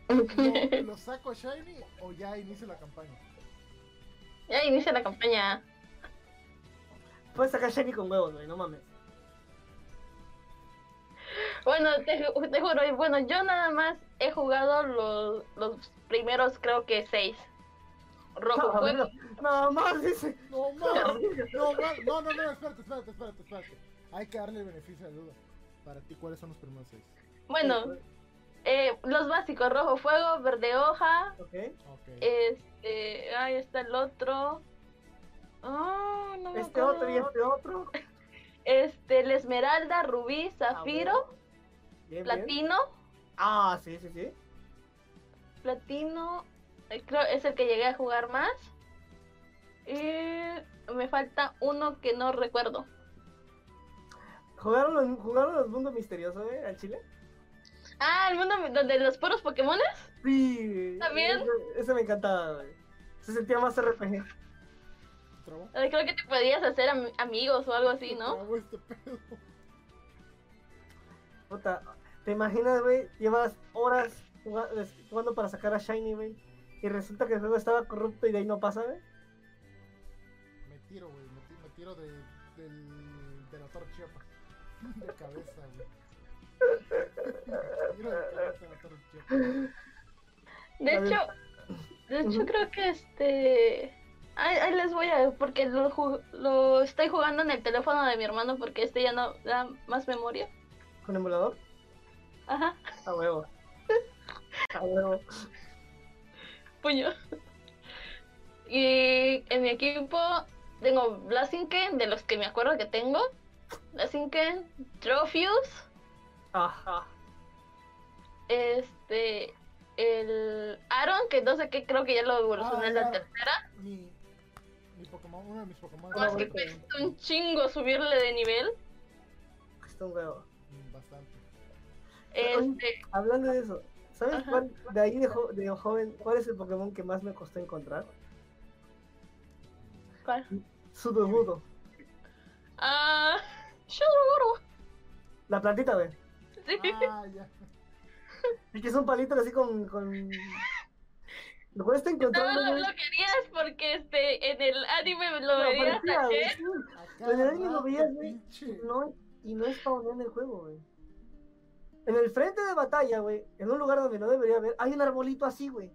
¿Lo, lo saco shiny o ya inicio la campaña? Ya inicia la campaña. Puedes sacar Shiny con huevos, güey, no mames. Bueno, te, ju- te juro, y bueno, yo nada más he jugado los, los primeros, creo que seis. Rojo Fuego. Nada más dice. No mames, no mames, no, no, no, no, espérate, espérate, espérate, espérate. Hay que darle el beneficio de la duda. Para ti, ¿cuáles son los primeros seis? Bueno, eh, los básicos, rojo fuego, verde hoja, Ok. Ok. este, ahí está el otro. Ah, no me Este otro y este otro. Este, el esmeralda, rubí, zafiro, Bien, bien. platino, Ah, sí, sí, sí. platino, eh, creo es el que llegué a jugar más. Y me falta uno que no recuerdo. ¿Jugaron los, ¿Jugaron los mundos misteriosos, eh, al Chile? Ah, el mundo donde los puros Pokémones. Sí. ¿También? Ese, ese me encantaba, güey. Se sentía más RPG. Eh, Creo que te podías hacer am- amigos o algo así, ¿no? Este. Puta, ¿te imaginas, güey? Llevas horas jugando para sacar a Shiny, güey. Y resulta que el juego estaba corrupto y de ahí no pasa, güey. Me tiro, güey. Me, ti- me tiro de, del, de la Torre Chiapas. De cabeza, güey. Me tiro de cabeza de la Torre Chiapas. De hecho, de hecho creo que este... Ahí, ahí les voy a... Porque lo, lo estoy jugando en el teléfono de mi hermano porque este ya no da más memoria. ¿Con emulador? Ajá, A huevo. A huevo. puño. Y en mi equipo tengo Blazinken, de los que me acuerdo que tengo. Blazinken, Trophius, Ajá. este... El Aaron, que no sé qué, creo que ya lo evolucioné Ah, en la ya. tercera. Mi, mi Pokémon, uno de mis Pokémon. Más que cuesta un chingo subirle de nivel. Está un huevo. Este, Hablando de eso, ¿sabes Ajá. cuál, de ahí de, jo- de joven, cuál es el Pokémon que más me costó encontrar? ¿cuál? Sudowoodo. Ah, Shadowgoro. La plantita, güey. Sí. Ah, ya. Y que es un palito así con... con... Lo cuesta No, encontrarlo, lo, querías porque este en el anime lo No, veías parecía, sí. Acá En el anime lo veías, güey. No, y no spawnea en el juego, güey. En el frente de batalla, güey, en un lugar donde no debería haber, hay un arbolito así, güey.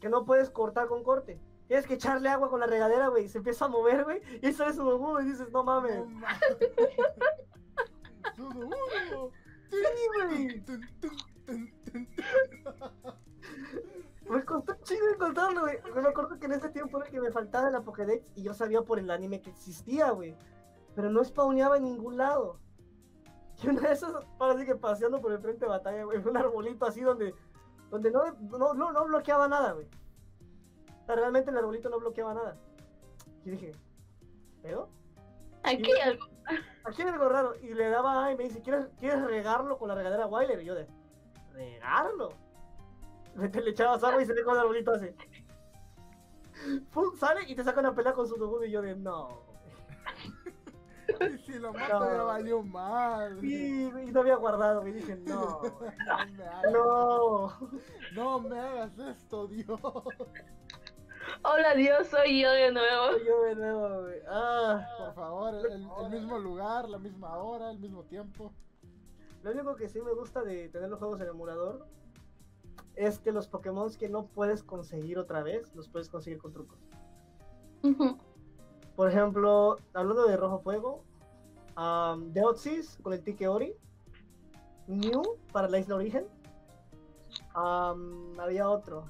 Que no puedes cortar con corte. Tienes que echarle agua con la regadera, güey. y Se empieza a mover, güey. Y sale su logo y dices, no mames. No mames. Me costó un chingo encontrarlo, güey. Me acuerdo que en ese tiempo era que me faltaba la Pokédex y yo sabía por el anime que existía, güey. Pero no spawneaba en ningún lado. Y una de esas, ahora sí que paseando por el frente de batalla, güey, un arbolito así donde, donde no, no, no, no bloqueaba nada, güey. O sea, realmente el arbolito no bloqueaba nada. Y dije, ¿pero? Aquí hay algo. Aquí hay algo raro. Y le daba A y me dice, ¿quieres, ¿quieres regarlo con la regadera Wyler? Y yo de, ¿regarlo? Le, le echabas agua y se ve con el arbolito así. Pum, sale y te saca una pelea con su Dogudo y yo de, no. Y si lo mato No. ya valió mal. Y, y no había guardado, y dije, no, No me hagas, no. no me hagas esto, Dios. Hola Dios, soy yo de nuevo. Yo de nuevo, güey. Ah, Por favor, el, el mismo lugar, la misma hora, el mismo tiempo. lo único que sí me gusta de tener los juegos en emulador es que los Pokémon que no puedes conseguir otra vez, los puedes conseguir con trucos. Ujú. Por ejemplo, hablando de Rojo Fuego, um, Deoxys con el Tique Ori, Mew para la Isla Origen, um, había otro,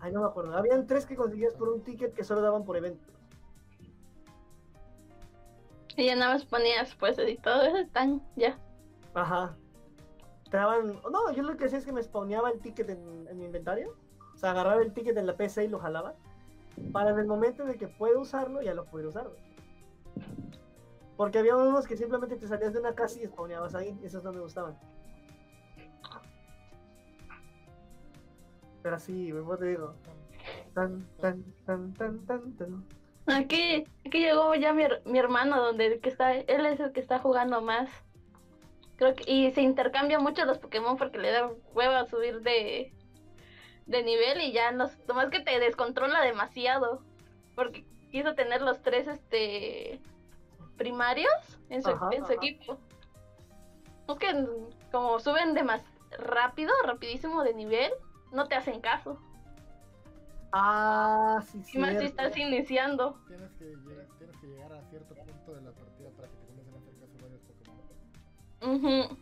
ay no me acuerdo, habían tres que conseguías por un ticket que solo daban por evento. Y ya nada más ponías pues y todo eso están ya. Ajá. Te daban, no, yo lo que hacía es que me spawneaba el ticket en, en mi inventario, o sea, agarraba el ticket en la PC y lo jalaba, para en el momento en el que puedo usarlo, ya lo puedo usar. Porque había unos que simplemente te salías de una casa y spawneabas ahí, y esos no me gustaban. Pero sí, ¿cómo te digo? Tan, tan, tan, tan, tan, tan. Aquí, aquí llegó ya mi, mi hermano donde que está, él es el que está jugando más. Creo que, y se intercambian mucho los Pokémon porque le da hueva subir de, de nivel y ya no, nomás que te descontrola demasiado. Porque quiso tener los tres este primarios en su, Ajá, en su equipo. Es que como suben de más rápido, rapidísimo de nivel, no te hacen caso. Ah, sí, Y más si estás iniciando. Tienes que, llegar, tienes que llegar a cierto punto de la partida para que te comiencen a hacer caso varios Pokémon. Ujú.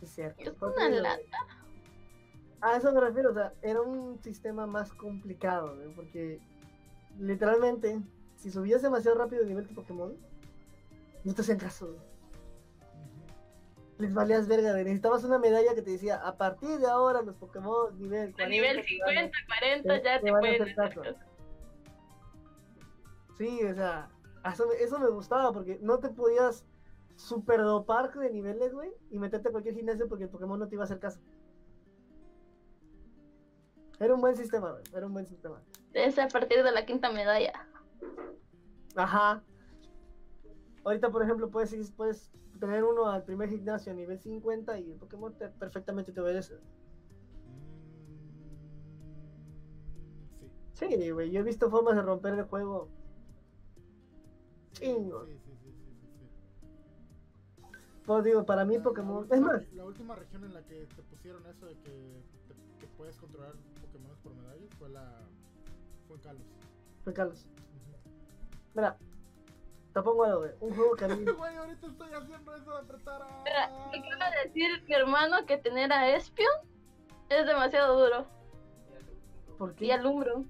Sí, cierto. Es una lata. A eso me refiero, o sea, era un sistema más complicado, porque literalmente, si subías demasiado rápido de nivel de Pokémon, no te hacían caso, güey. Ujú. Les valías verga, güey. Necesitabas una medalla que te decía, a partir de ahora los Pokémon nivel 40... A nivel te van a- 50, 40 te- ya te te van a pueden hacer caso. hacer caso. Sí, o sea, eso, me- eso me gustaba porque no te podías super dopar de niveles, güey, y meterte a cualquier gimnasio porque el Pokémon no te iba a hacer caso. Era un buen sistema, güey, era un buen sistema. Es a partir de la quinta medalla. Ajá. Ahorita, por ejemplo, puedes, ir- puedes tener uno al primer gimnasio a nivel 50 y el Pokémon te- perfectamente te obedece. Mm, sí. Sí, güey, yo he visto formas de romper el juego. Chingo. Sí, sí, sí, sí, sí, sí. Pues digo, para mí La- Pokémon... La Es última, más, la última región en la que te pusieron eso de que puedes controlar Pokémon por medallas fue la. fue Kalos. Carlos, Ujú. mira, te pongo algo, güey. Un juego que a mí... Güey, ahorita estoy haciendo eso de apretar a. Mira, me quiero decir mi hermano que tener a Espion es demasiado duro. ¿Por Y alumbro.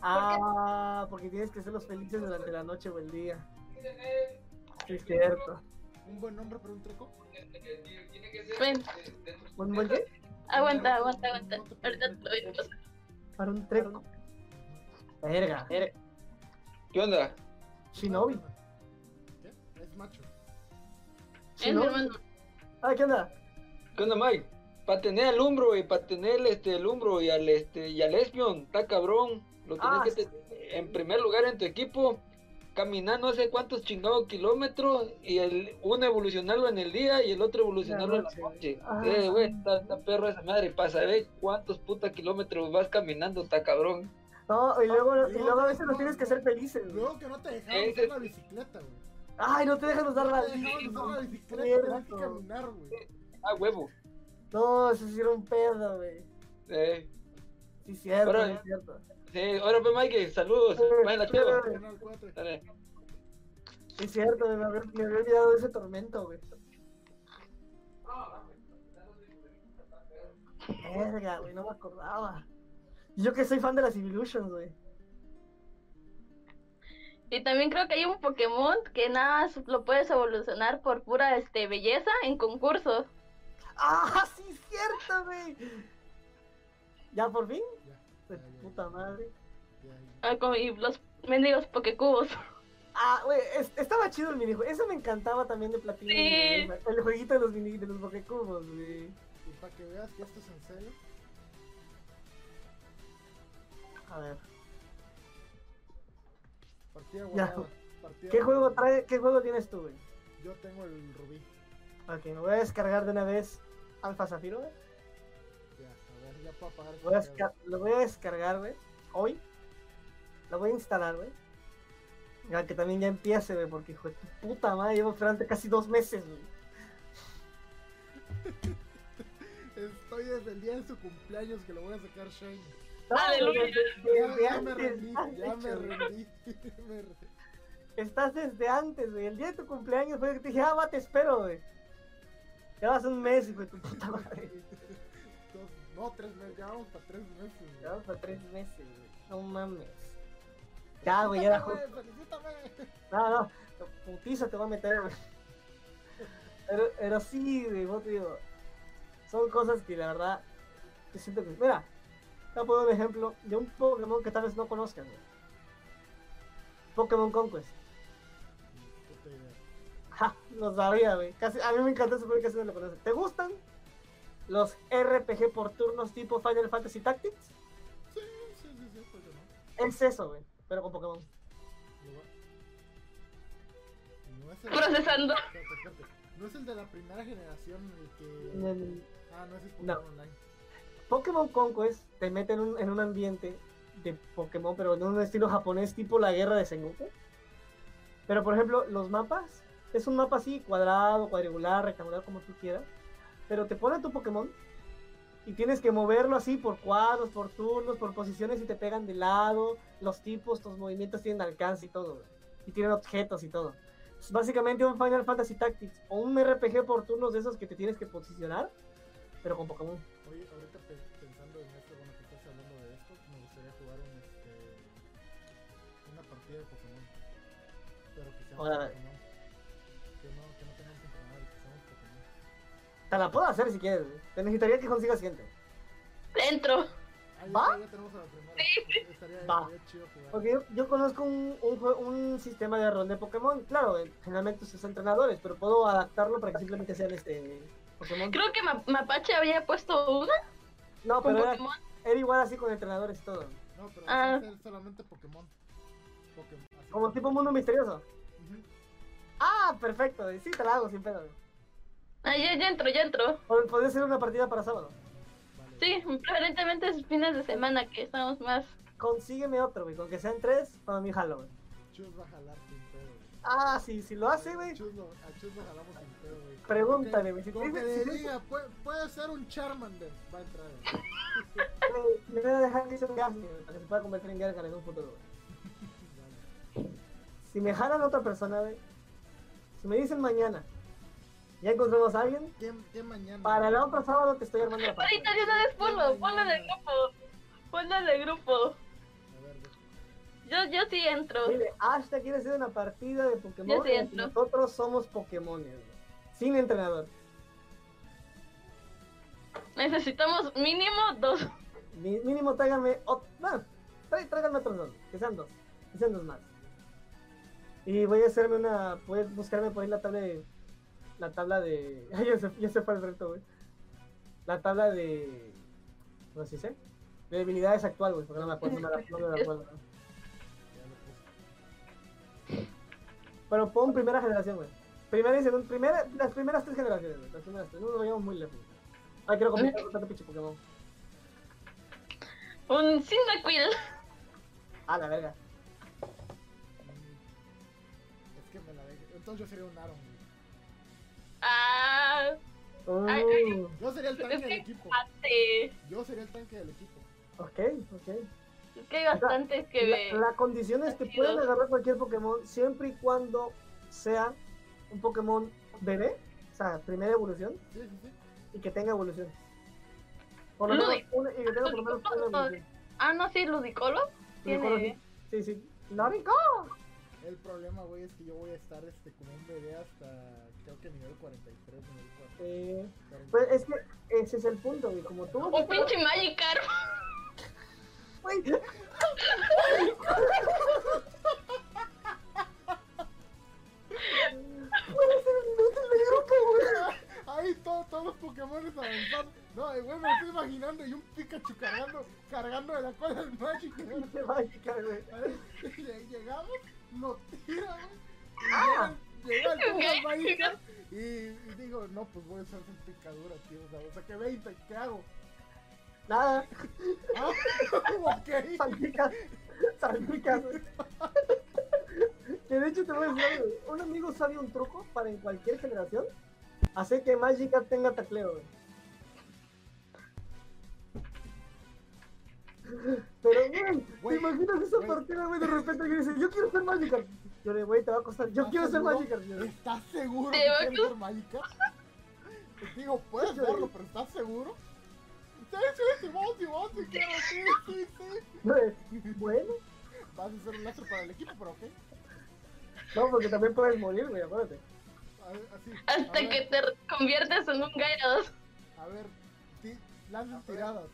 Ah, porque tienes que ser los felices durante la noche o el día. Sí, es cierto. Un buen nombre para un treco. Ven, ¿Un buen qué? Aguanta, aguanta, aguanta. Ahorita te lo voy a pasar. Para un treco. Verga. ¿Qué onda? Shinobi. ¿Qué? Es macho. Es mi hermano. Ah, ¿qué onda? ¿Qué onda, Mike? Para tener al Umbro y para tener este, el Umbro y al este y al Espion, está cabrón. Lo tienes Ah, que tener en primer lugar en tu equipo, caminar no sé cuántos chingados kilómetros y el uno evolucionarlo en el día y el otro evolucionarlo en la noche. Ah. Eh, güey, está, está perro esa madre. Para saber cuántos puta kilómetros vas caminando, está cabrón. No, y luego, y luego a veces los tienes que hacer felices. güey. Luego que no te dejaban Ese- usar la bicicleta, güey. Ay, no te dejan usar la No bicicleta, caminar, güey. Ah, huevo. No, eso sí era un pedo, güey. Eh, Sí, cierto, Órale. es cierto. Sí, ahora pues Mike, saludos. Vayan la cheva. Canal 4. Dale. Sí, cierto, me había, me había olvidado de ese tormento, güey. Verga, güey, no me acordaba. Yo que soy fan de las Evolutions, güey. Y también creo que hay un Pokémon que nada más lo puedes evolucionar por pura este belleza en concursos. ¡Ah, sí, cierto, güey! ¿Ya por fin? De ya, puta madre. ya. Ah, como- y los mendigos Pokécubos. Ah, güey, es- estaba chido el minijuego. Eso me encantaba también de Platino. Sí. El jueguito de los, mini, de los Pokécubos, güey. Y para que veas que esto es en serio, A ver. partida Ya. guardada. partida ¿Qué juego trae, qué juego tienes tú, güey? Yo tengo el rubí. Ok, me voy a descargar de una vez Alfa Zafiro, güey. Voy a Lo voy a descargar, güey. Hoy. Lo voy a instalar, güey. Ya que también ya empiece, güey, porque hijo de tu puta madre, llevo esperando casi dos meses, güey. Estoy desde el día de su cumpleaños que lo voy a sacar Shane. No, Aleluya. güey, Ya, desde ya me antes, rendí, ya me hecho, güey. rendí. me re- Estás desde antes, güey. El día de tu cumpleaños fue que te dije, ah, va, te espero, güey. Ya vas un mes, de tu puta madre. No, tres meses, ya vamos para tres meses. güey. Ya vamos para tres meses, güey. No mames. Ya, güey, ya justo. felicítame. No, no, putiza te va a meter, güey. Pero, pero sí, güey, vos te digo. Son cosas que la verdad. Yo siento que. Mira, te voy a poner un ejemplo de un Pokémon que tal vez no conozcan, güey. Pokémon Conquest. Ja, lo sabía, güey. Casi, a mí me encanta ese juego y casi no lo conocen. ¿Te gustan los RPG por turnos tipo Final Fantasy Tactics? Sí, sí, sí, sí, pues no. Es eso, güey. Pero con Pokémon. No es el... Procesando. No es el de la primera generación el que... Ah, no, ese es No. Pokémon Online. Pokémon Conquest te mete en un, en un ambiente de Pokémon, pero en un estilo japonés tipo la guerra de Sengoku. Pero por ejemplo, los mapas, es un mapa así, cuadrado, cuadrangular, rectangular, como tú quieras. Pero te pone tu Pokémon y tienes que moverlo así por cuadros, por turnos, por posiciones y te pegan de lado. Los tipos, tus movimientos tienen alcance y todo. Y tienen objetos y todo. Es básicamente un Final Fantasy Tactics o un RPG por turnos de esos que te tienes que posicionar, pero con Pokémon. Oye, ahorita pe- pensando en esto, bueno, que estás hablando de esto, me gustaría jugar un, este, una partida de Pokémon. Pero que sea Te la puedo hacer si quieres. Te necesitaría que consigas gente. Dentro. Ah, ¿Va? ya tenemos a la primera. Estaría, Va. chido. Porque yo, yo conozco un, un, un sistema de rol de Pokémon. Claro, eh, generalmente sus entrenadores, pero puedo adaptarlo para que simplemente sean este Pokémon. Creo que Ma- Mapache había puesto una No, pero era, igual así con entrenadores y todo. No, pero Ah. solamente Pokémon. Pokémon. Como tipo mundo misterioso. Ah, perfecto. Sí, te la hago sin pedo. Ah, ya, ya entro, ya entro. Podría ser una partida para sábado. Vale. Sí, preferentemente es fines de semana que estamos más. Consígueme otro, güey. Con que sean tres, para mí jalo, güey. Chus va a jalar sin pedo, güey. Ah, sí, si lo hace, güey. Chus lo, a Chus lo jalamos sin pedo, güey. Pregúntale, güey. Si Como que le diga, puede, puede ser un Charmander. Va a entrar, güey. Le voy a dejar que sea un Gastly, güey, para que se pueda convertir en Gargan en un futuro, güey. Si me jalan otra persona, güey. Si me dicen mañana, ya encontramos a alguien. ¿Qué, qué mañana? Para el otro sábado te estoy armando la partida. Ahorita de una vez ponlo, ponlo en el grupo. Ponlo en el grupo. A ver, ve. Yo, yo sí entro. Dile, Ashta quiere hacer una partida de Pokémon. Yo sí entro. Nosotros somos Pokémon, Sin entrenador. Necesitamos mínimo dos. Mi- mínimo tráiganme. ot- No, trá- tráiganme otros dos. Que sean dos. Que sean dos más. Y voy a hacerme una. Voy a buscarme por ahí la tabla de. La tabla de. Ay, ya se, ya se fue el reto, güey. La tabla de. ¿Cómo se dice? De debilidades actual, güey. Porque no me acuerdo. No me, no me acuerdo. Puse. Pero pon primera generación, güey. Primera y segunda. Primera, las primeras tres generaciones, güey. Las primeras tres. No nos vayamos muy lejos. Ay, quiero comprar otro pinche Pokémon. Un Cyndaquil. Ah, la verga. Es que me la dejé. Entonces yo sería un Aron, güey. Ah, Ay, Yo sería el tanque Es que- del equipo. Yo sería el tanque del equipo. ok, ok. Es que hay bastantes que La, ve. la condición es que pueden agarrar cualquier Pokémon siempre y cuando sea un Pokémon bebé, o sea, primera evolución, Sí, sí, sí. y que tenga evolución. Por lo menos una, y que tenga por lo menos una evolución. Ah, no, sí, Ludicolo. Ludicolo, Tiene. Sí, sí. ¡Lorico! El problema, güey, es que yo voy a estar este, como un bebé hasta creo que nivel 43, nivel 4. Eh, 40. pues es que ese es el punto, güey. Como tú. Un pinche Magikarp. Güey. Ahí todo- todos los Pokémon avanzando. No, eh, güey, me estoy imaginando y un Pikachu cargando, cargando de la cola del Magic. Llegamos, nos tira, güey. Ah. Llega el. Pokémon Magikarp y, y digo, no, pues voy a usar su picadura, tío. O sea, o sea, que 20, ¿qué hago? Nada, Ah, ok. salpicas. Salpicas. Que de hecho te voy a decir. Un amigo sabe un truco para en cualquier generación hacer que Magikarp tenga tacleo, güey. Imaginas esa partida, güey? De repente que dice, yo quiero ser Magikarp. Yo le, güey, te va a costar. Yo ¿Estás quiero ser seguro? Magikarp. Yo, ¿Estás seguro a quieres ser Magikarp? Te digo, puedes Sí. verlo, pero ¿estás seguro? Sí, sí, Simón, Simón, sí quiero, sí, sí, sí. güey, bueno, Vas a hacer un lastre para el equipo, pero ok. no, porque también puedes morir, güey, acuérdate. A ver, así. Hasta a ver, que te conviertes en un Gyarados. A ver, ti- lanzas tiradas.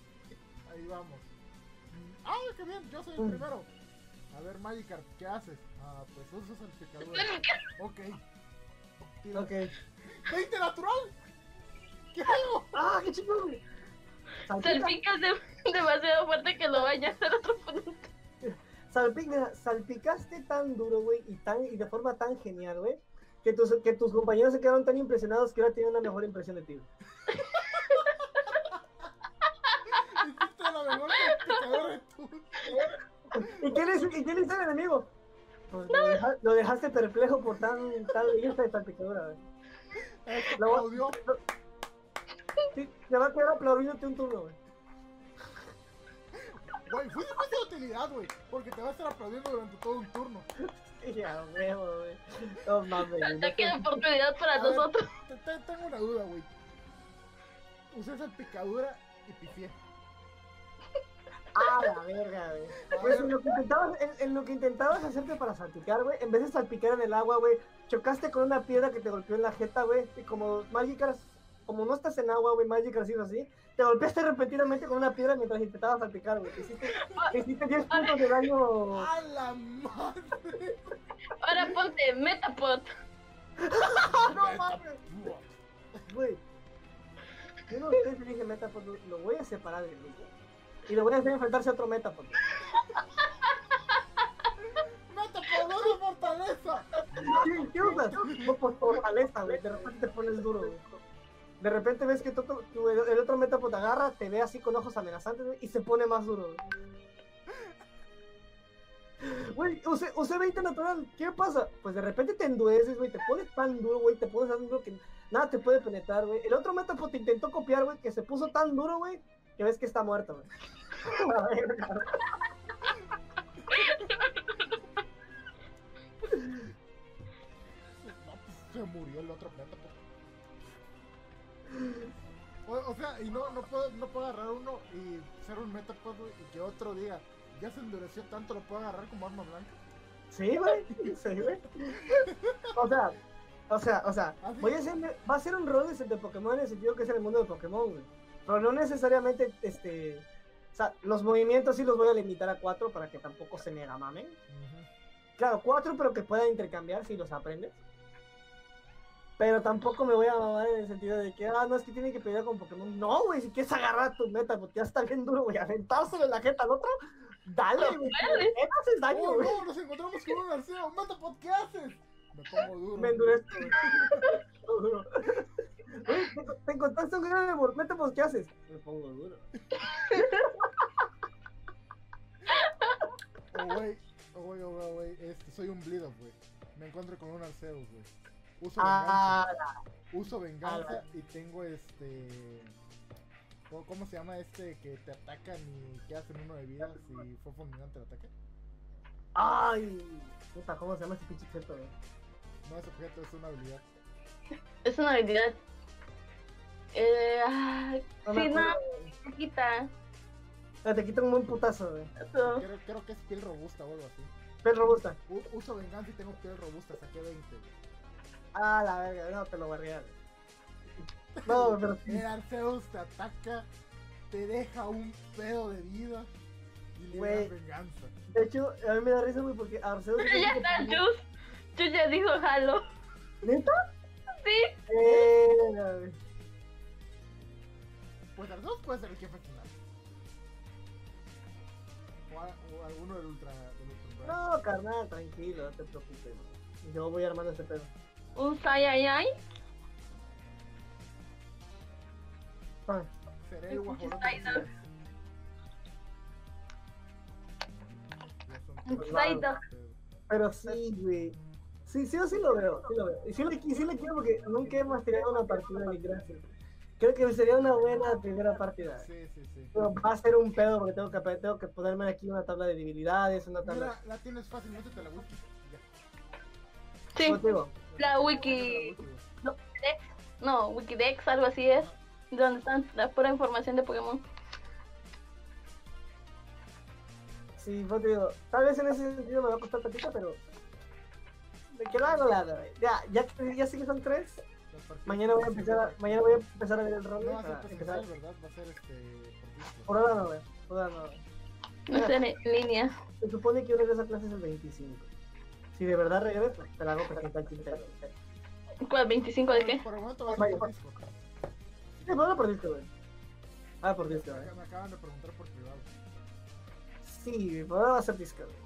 Ahí vamos. Ah, qué bien, yo soy el Mm. primero. A ver, Magikarp, ¿qué haces? Ah, pues usas el picadura. Ok. Tira. Ok. ¡20 natural! ¿Qué hago? ¡Ah, qué chingón, Salpicas de- demasiado fuerte que lo vaya a hacer otro oponente. salpica, salpicaste tan duro, güey, y, tan, y de forma tan genial, güey, que tus, que tus compañeros se quedaron tan impresionados que ahora tienen una mejor impresión de ti. güey. Hiciste la mejor de. ¿Y qué le, y le hizo el enemigo? Pues lo, deja- lo dejaste perplejo por tan, tan lista de salpicadura, güey. Este Lo-. Sí, te va a quedar aplaudiéndote un turno, güey. Güey, fue de utilidad, güey. Porque te va a estar aplaudiendo durante todo un turno. Ya, huevo, güey. No mames, queda oportunidad para nosotros. te- te- tengo una duda, güey. Usé salpicadura y pifié. Ah, la verga, güey. Pues en lo, que intentabas, en, en lo que intentabas hacerte para salpicar, güey, en vez de salpicar en el agua, güey, chocaste con una piedra que te golpeó en la jeta, güey, y como Magikarp, como no estás en agua, güey, Magikarp sido así, te golpeaste repentinamente con una piedra mientras intentabas salpicar, güey. Te hiciste, te hiciste 10 puntos de daño. ¡A la madre! Ahora ponte Metapod. ¡No mames! Güey. Yo no sé si dije Metapod, lo- lo voy a separar del grupo. Y lo voy a hacer enfrentarse a otro Metapod. ¡Mata por dos de fortaleza! Sí, ¿qué usas? No, por fortaleza, güey. De repente te pones duro, güey. De repente ves que tu el otro Metapod te agarra, te ve así con ojos amenazantes, güey, y se pone más duro, güey. Usé, usé 20 natural, ¿qué pasa? Pues de repente te endureces, güey, te pones tan duro, güey, te pones tan duro que nada te puede penetrar, güey. El otro Metapod te intentó copiar, güey, que se puso tan duro, güey, que ves que está muerto, pues se murió el otro plata. O, o sea, y no, no, puedo, no puedo agarrar uno y ser un metapod güey, y que otro diga, ya se endureció tanto, lo puedo agarrar como arma blanca. Sí, güey, sí, güey. O sea, o sea, o sea, ¿Ah, voy a hacer, va a ser un rol de Pokémon en el sentido que es en el mundo de Pokémon, güey. Pero no necesariamente, este, o sea, los movimientos sí los voy a limitar a cuatro para que tampoco se mega mamen. Claro, cuatro, pero que puedan intercambiar si los aprendes. Pero tampoco me voy a mamar en el sentido de que, ah, no, es que tienen que pelear con Pokémon. No, güey, si quieres agarrar a tu meta, porque ya está bien duro, güey, aventárselo en la jeta al otro, dale, güey. ¿Qué haces daño, ¡Oh, güey? no! ¡Nos encontramos con un arceo! ¡Metapod, qué haces! Me pongo duro. Me endurezco, güey. Te, te encontraste un gran envolvente, pues, ¿qué haces? Me pongo duro. Oh, güey, oh, güey, oh, güey, este, soy un bleed off, güey. Me encuentro con un Arceus, güey. Uso Ah, venganza, uso venganza ah, y tengo este... ¿Cómo, cómo se llama este que te atacan y que hacen uno de vida si fue fulminante el ataque? ay. Puta, ¿cómo se llama ese pinche objeto, güey? No es objeto, es una habilidad. Es una habilidad. Eh, No sí, no, se quita. Ah, Te quita un buen putazo, güey. Creo, creo que es piel robusta o algo así. Piel robusta. U- uso venganza y tengo piel robusta, saqué 20. güey. Ah, la verga, no te lo voy a regar. No, pero sí. El Arceus te ataca, te deja un pedo de vida y le das venganza. De hecho, a mí me da risa, güey, porque Arceus. Pero ya está, Jus. Jus ya dijo jalo. ¿Neta? Sí. Eh, güey. Pues Arceus puede ser el jefe final. O, a- o alguno del Ultra. Del ultra Umbral. No, carnal, tranquilo, no te preocupes. Yo voy armando ese pedo. Un Sayayay. Ah, Seré Qué el guajolote. Psyduck. Pero sí, güey. Sí, sí, yo sí lo veo, sí lo veo. Y sí le, sí le quiero porque nunca hemos tirado una partida de gracia. Creo que sería una buena primera partida. Sí, sí, sí. Pero va a ser un pedo porque tengo que, tengo que ponerme aquí una tabla de debilidades, una tabla... Mira, la tienes fácil, métete la wiki. Ya. Sí, la wiki. la wiki, güey. No, Wikidex, algo así es. Donde están la pura información de Pokémon. Sí, pues te digo, tal vez en ese sentido me va a costar tantito, pero... De que lo hago, lo hago, güey. Ya, ya, que- ya sé que son tres. Mañana voy a empezar a, mañana voy a empezar a ver el rol. No va a ser empezar. presencial, ¿verdad? Va a ser este. por Discord. Por ahora no. Por ahora no. No está en línea. Se supone que yo regreso a clases el 25. Si de verdad regreso, te la hago presentar chiste. ¿Cuál? ¿25 de qué? Por el momento va a ser por. Discord. Sí, por ahora por disco, güey. Ah, por disco, güey. Me me acaban de preguntar por privado. Sí, por ahora va a ser disco, güey.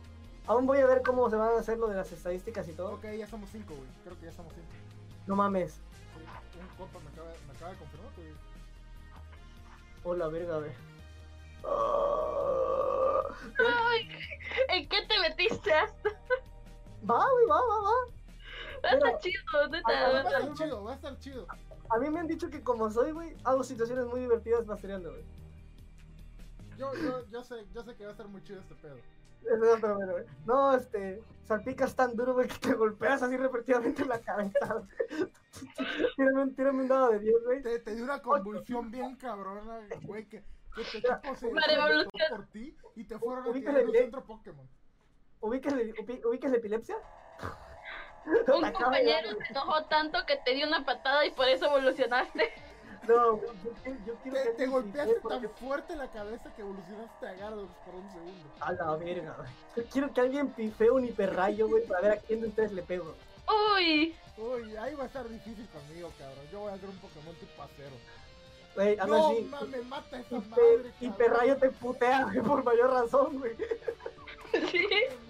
Aún voy a ver cómo se van a hacer lo de las estadísticas y todo. Ok, ya somos 5, güey. Creo que ya somos 5. No mames. Un compa me acaba, me acaba de confirmar, güey. Hola, verga, güey. Ay, ¿En qué te metiste? Va, güey, va, va, va. Está Pero- chido, Va a neta. estar chido, va a estar chido. A mí me han dicho que como soy, güey, hago situaciones muy divertidas mastereando, güey. Yo, yo, yo sé, yo sé que va a estar muy chido este pedo. No, este, salpicas tan duro, güey, que te golpeas así repetidamente en la cabeza. tírame, un, tírame un dado de 10, güey. Te, te dio una convulsión bien cabrona, güey, que, que tu equipo se por ti y te fueron a tirar en un centro Pokémon. ¿Ubicas, ubicas la epilepsia? Un compañero se enojó tanto que te dio una patada y por eso evolucionaste. No, yo, quiero- yo quiero Te, que te alguien golpeaste tan porque- fuerte la cabeza que evolucionaste a Gyarados por un segundo. A la verga, güey. Quiero que alguien pifee un hiperrayo, güey, para ver a quién de ustedes le pego. Uy, Uy, ahí va a estar difícil conmigo, cabrón. Yo voy a hacer un Pokémon tipo acero. Güey, No así, mames, mata a esa hiper- madre, cabrón. hiperrayo te putea, güey, por mayor razón, güey. sí.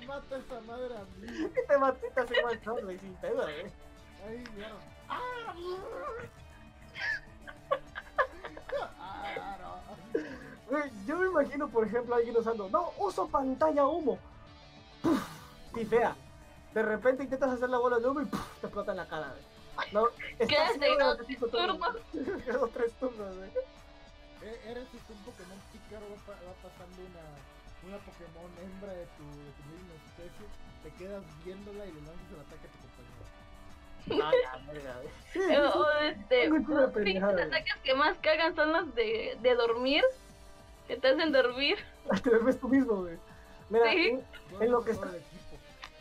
Mata a esa madre a mí. Y te matita así mal shot, güey, sin pedo, güey. Ahí, vieron. ¡Ah! ¡Ah, yo me imagino, por ejemplo, a alguien usando, no, uso pantalla humo. Puf, pifea. De repente intentas hacer la bola de humo y puf, te explota en la cara, güey. No, estás durante cinco turnos. Quedó tres turnos, güey. Eh, Eres un Pokémon pícaro, va, va pasando una, una Pokémon hembra de tu, de tu misma especie, te quedas viéndola y le lanzas el ataque a tu compañero. Ay, la verga, güey. Sí, sí, O, sí. o, este, de los ataques que más cagan son los de, de dormir. Que te hacen dormir. Te ves tú mismo, güey. Mira, Sí. en, Duermes En lo que está- el equipo.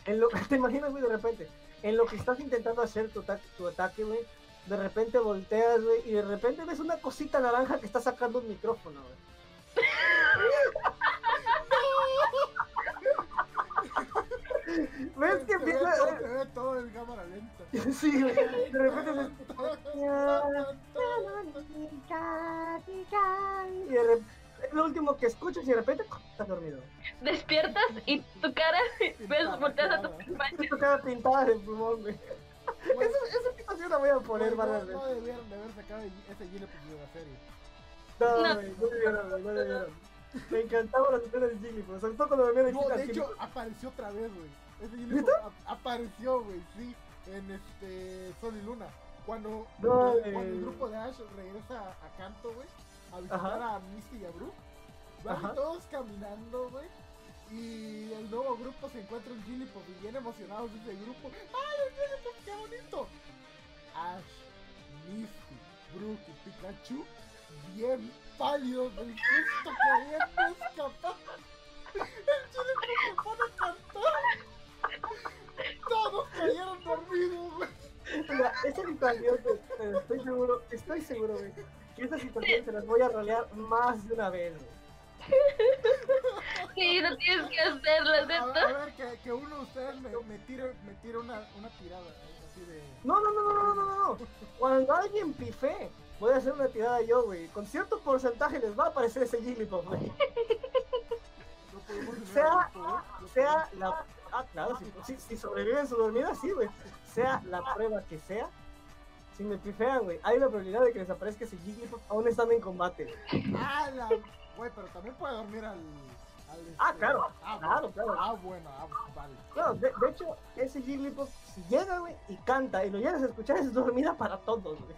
en lo te imaginas, güey, de repente, en lo que estás intentando hacer tu, ataque- tu ataque, güey, de repente volteas, güey, y de repente ves una cosita naranja que está sacando un micrófono, güey. ¿Ves que Te ve empieza? todo- te ve todo en cámara lenta. Sí, güey. De repente se y de repente, es lo último que escuchas y de repente estás dormido. Despiertas y tu cara, ves, volteas a tu compañero. Tu cara pintada de pulmón, güey. Güey, Esa, esa situación la voy a poner güey, varias no, veces. no debieron de haber sacado ese Gillespie de la serie. No, No. güey, no debieron, güey, no debieron. Me encantaban las escenas de Jigglypuff, sobre todo cuando venía de No, de hecho, apareció otra vez, güey. Ese ap- apareció, güey, sí, en este Sol y Luna. Cuando, No, cuando eh. el grupo de Ash regresa a Canto, güey, a visitar Ajá. a Misty y a Brooke, van Ajá. todos caminando, güey. Y el nuevo grupo se encuentra un Gillipuff y bien emocionados de ese grupo. ¡Ay, el Gillipuff, qué bonito! Ash, Misty, Brooke y Pikachu bien pálidos del susto queriendo escapar. El Gillipuff se pone a cantar. Todos cayeron dormidos, güey. Mira, esa situación, güey, pero estoy seguro, estoy seguro, güey, que esa situación se las voy a rolear más de una vez, güey. Sí, no tienes que hacerlo, A, a ver, que, que uno de ustedes me, me tire, me tire una, una tirada eh, así de. No, no, no, no, no, no, no. Cuando alguien pife, voy a hacer una tirada yo, güey. Con cierto porcentaje les va a aparecer ese Jigglypuff, güey. No Sea- ¿eh? Sea la... Ah, claro, si, si, si sobreviven su dormida, sí, güey. Sea la prueba que sea, si me pifean, güey, hay la probabilidad de que les aparezca ese Jigglypuff aún estando en combate. Ah, la. Güey, pero también puede dormir al. al Ah, este- claro, Ah, claro, claro. Ah, bueno, ah, vale. Claro, de, de hecho, ese Jigglypuff, si llega, güey, y canta y lo llegas a escuchar, es dormida para todos, güey.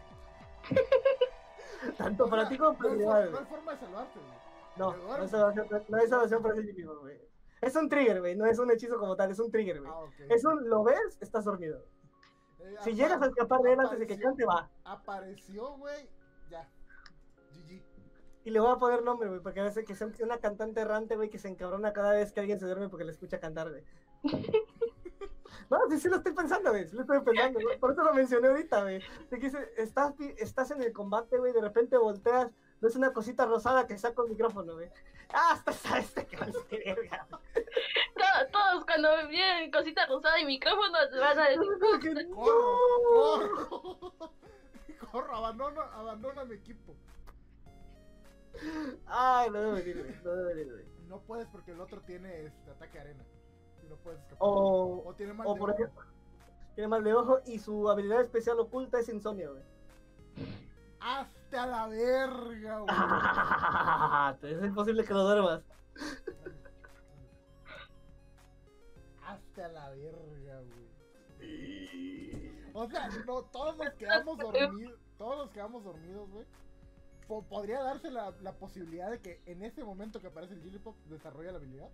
Tanto O para ti como no para hay, for- madre, no hay forma de salvarte, güey. No, ¿Te no hay salvación, no hay salvación para ese Jigglypuff, güey. Es un trigger, güey, no es un hechizo como tal, es un trigger, güey. Ah, ok. Es un, lo ves, estás dormido. Eh, Si llegas a escapar de él antes de que cante, va. Apareció, güey. Ya. GG. Y le voy a poner nombre, güey, porque veces que sea una cantante errante, güey, que se encabrona cada vez que alguien se duerme porque le escucha cantar, güey. No, sí, sí lo estoy pensando, güey, sí lo estoy pensando, güey. Por eso lo mencioné ahorita, güey. Estás, estás en el combate, güey, de repente volteas, ves una cosita rosada que saca un micrófono, güey. Ah, hasta sabes este que va a ser verga. To- Todos cuando vienen cosita rosada y micrófono van a decir, Corro, corro. Corro, abandono, abandona mi equipo. Ay, no debe venir, güey, no debe venir, güey. No puedes porque el otro tiene este ataque arena. Y no puedes escapar. O, O tiene mal o de por ojo. ejemplo, tiene mal de ojo y su habilidad especial oculta es insomnio, güey. Hazte a la verga, güey. Es imposible que lo duermas. Hazte a la verga, güey. O sea, no, todos nos quedamos dormidos. todos nos quedamos dormidos, güey, po- podría darse la, la posibilidad de que en ese momento que aparece el Jigglypuff desarrolle la habilidad.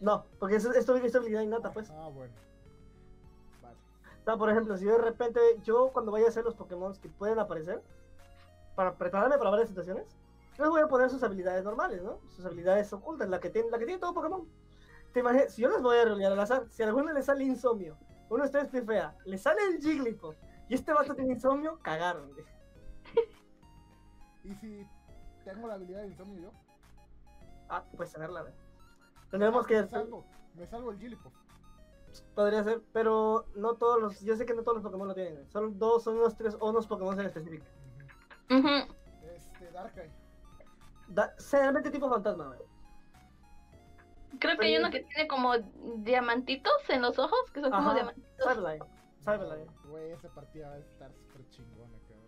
No, porque es, es, es habilidad innata, pues. Ah, bueno. O sea, por ejemplo, si yo de repente, yo cuando vaya a hacer los Pokémon que pueden aparecer, para prepararme para varias situaciones, les voy a poner sus habilidades normales, ¿no? Sus habilidades ocultas, la que tiene, la que tiene todo Pokémon. Te imaginas, si yo les voy a rolear al azar, si a alguno le sale insomnio, uno de ustedes pifea, le sale el Jigglypuff, y este vato tiene insomnio, cagaron. ¿Y si tengo la habilidad de insomnio yo? Ah, pues tenerla, güey. Tendremos que Me salgo, me salgo el Jigglypuff. Podría ser, pero no todos los. Yo sé que no todos los Pokémon lo tienen. Son dos, son unos tres o unos Pokémon en específico. Este, Darkrai. Da, generalmente tipo fantasma, güey. Creo que hay uno que tiene como diamantitos en los ojos, que son como diamantitos. Cyberline. Cyberline. Güey, esa partida va a estar súper chingona, cabrón.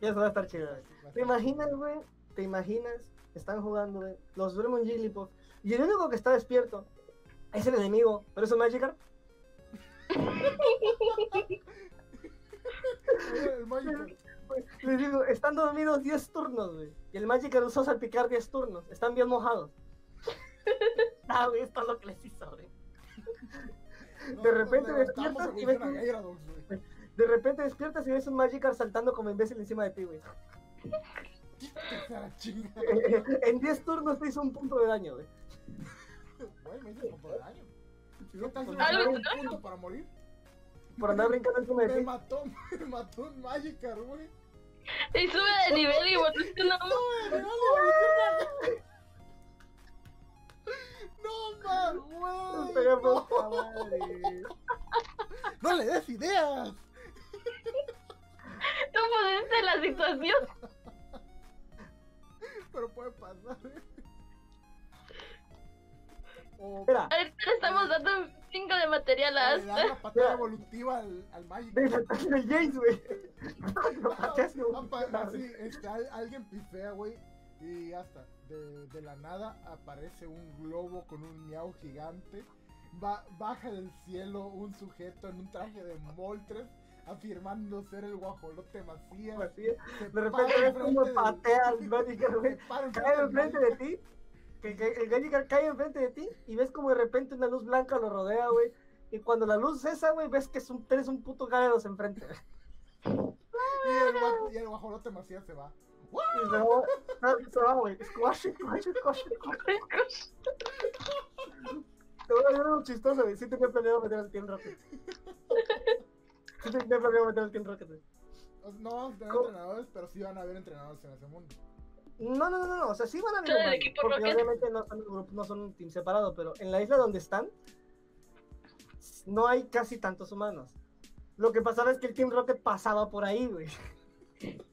Y eso va a estar chido, ¿Te imaginas, güey? ¿Te imaginas? Están jugando, güey. Los duermen un Jigglypuff. Y el único que está despierto es el enemigo. Pero es un Magikarp. El Magikarp. Les digo, están dormidos 10 turnos, güey. Y el Magikarp usó salpicar 10 turnos. Están bien mojados. ah, güey, esto es lo que les hizo, güey. No, De repente levantamos despiertas y ves un-. De repente despiertas y ves un Magikarp saltando como imbécil encima de ti, güey. En 10 turnos te hizo un punto de daño, güey. Güey, me hizo un poco de daño. ¿Qué tal si me Por dio Algo un punto para morir? Andar brincando encima de Me ti. mató, me mató un Magikarp, güey. Y sube de nivel y volviste una Me. No, man, Nos güey. pegamos No. No le des ideas. Tú pusiste en la situación. Pero puede pasar, ¿eh? O Ahorita le estamos dando un chingo de material a le da Asta. la patada evolutiva al, al ataque del James, güey. Así, este, al- alguien pifea, güey, y hasta de, de la nada aparece un globo con un miau gigante. Va, baja del cielo un sujeto en un traje de Moltres, afirmando ser el guajolote Macías. Se De repente ves del- patea al Magikarp, güey. Cae enfrente de ti. Que, que el Magikarp cae enfrente de ti y ves como de repente una luz blanca lo rodea, güey. Y cuando la luz cesa, güey, ves que es un, tienes un puto Gyarados enfrente. Y el, y el guajolote Macías se va. Y se va, se va, güey. Squash, squash, squash, squash. Te voy a dar algo chistoso, güey. Sí tenía planeado meter al Team Rocket. Sí tenía planeado meter al Team Rocket, güey. No vamos a tener ¿Cómo? entrenadores, pero sí van a haber entrenadores en ese mundo. No, no, no, no, o sea, sí van a equipo porque Rocket. obviamente no son, un grupo- no son un team separado, pero en la isla donde están, no hay casi tantos humanos. Lo que pasaba es que el Team Rocket pasaba por ahí, güey.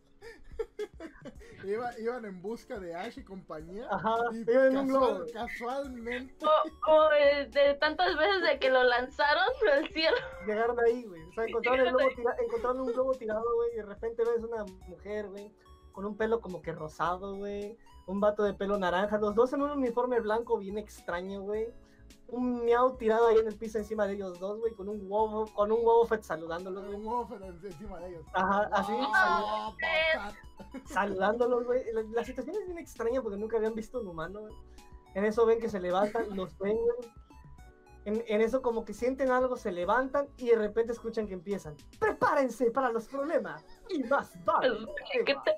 Iba- iban en busca de Ash y compañía. Ajá, y iban en un globo. casualmente O, o de, de tantas veces de que lo lanzaron al cielo. Llegaron ahí, güey. O sea, encontraron, el globo tira- encontraron un globo tirado, güey, y de repente ves una mujer, güey, con un pelo como que rosado, güey. Un vato de pelo naranja, los dos en un uniforme blanco bien extraño, güey. Un miau tirado ahí en el piso encima de ellos dos, güey, con un huevo, con un huevo fet saludándolos, güey. un huevo pero encima de ellos. Ajá, así, Ah, saludándolos, güey. La, la situación es bien extraña porque nunca habían visto un humano, güey. En eso ven que se levantan, los ven, güey. En, en eso como que sienten algo, se levantan y de repente escuchan que empiezan. Prepárense para los problemas. Y más vale. ¿Qué que va. te-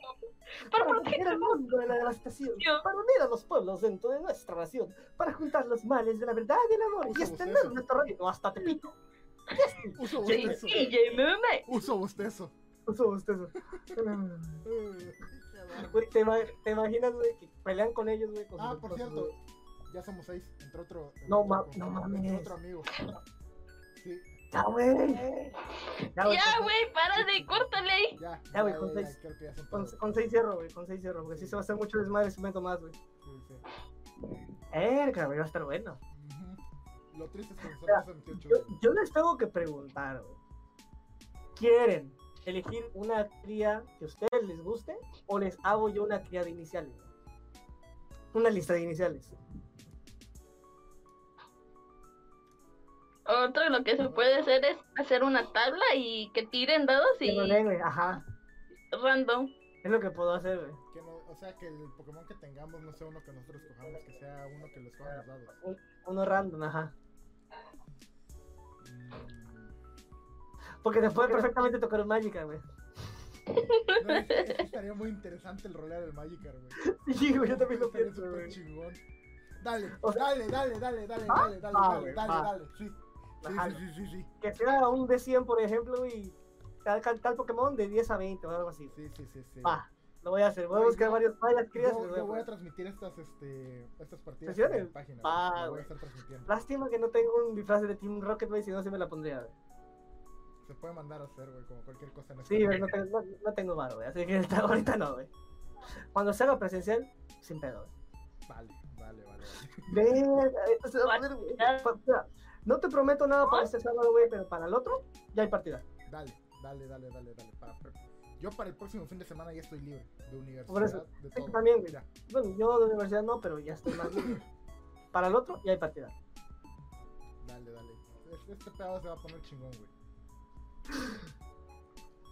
Para ¿Por proteger el mundo de la devastación, para unir a los pueblos dentro de nuestra nación, para juntar los males de la verdad y el amor y extender nuestro reino hasta Tepito. Uso bostezo. Uso bostezo. Uso bostezo. ¿te, te imaginas, güey, que pelean con ellos, güey? con Ah, por cierto, ya somos seis. Entre otro. entre No otro ma- con- no entre mames. otro amigo. Ya, güey. Ya, güey, párale, córtale ahí. ya. Ya, güey, con ya, seis. Con, seis cierro, güey, con seis cierro, porque si se va a hacer mucho desmadre si meto más, güey. Sí, sí. Erga, güey, va a estar bueno. Lo triste es que Mira, se metió Yo, yo les tengo que preguntar, güey. ¿Quieren elegir una cría que a ustedes les guste o les hago yo una cría de iniciales? Una lista de iniciales. Otro lo que se puede hacer es hacer una tabla y que tiren dados Que y güey, Ajá. random. Es lo que puedo hacer, güey. Que no, o sea, que el Pokémon que tengamos no sea uno que nosotros cojamos, que sea uno que los cojan los dados. Un- Uno random, ajá. Mm, Porque te puede perfectamente tocar un Magikarp, güey. No, es que- es que estaría muy interesante el rolear del Magikarp, güey. Sí, güey, yo también lo pienso, súper güey. chingón. Dale, dale, dale, dale, dale, ¿Ah? dale, dale, Ah, dale, güey, dale, va. dale, sí. Sí, Ajá. sí, sí, sí, sí. Que sea un D100, por ejemplo, y tal, tal, Pokémon de 10 a 20 o algo así. Sí, sí, sí, sí. Va, lo voy a hacer. Voy a buscar yo- varios, varias crías. Yo, voy yo a voy a poner. transmitir estas, este, estas partidas en la página. Va, güey. Las voy güey. a estar transmitiendo. Lástima que no tengo un disfraz de Team Rocket, si no se me la pondría, güey. Se puede mandar a hacer, güey, como cualquier cosa en Sí, güey, no, tengo- no, no tengo varo, güey. Así que ahorita no, güey. Cuando se haga presencial, sin pedo, güey. Vale, vale, vale. vale. Esto se va a poner, güey. Mira, No te prometo nada para este sábado, güey, pero para el otro ya hay partida. Dale, dale, dale, dale, dale. Para, yo para el próximo fin de semana ya estoy libre de universidad, Por eso, de sí, todo. también, güey. Ya, Bueno, yo de universidad no, pero ya estoy más libre. Para el otro ya hay partida. dale, dale. Es- Este pedo se va a poner chingón, güey.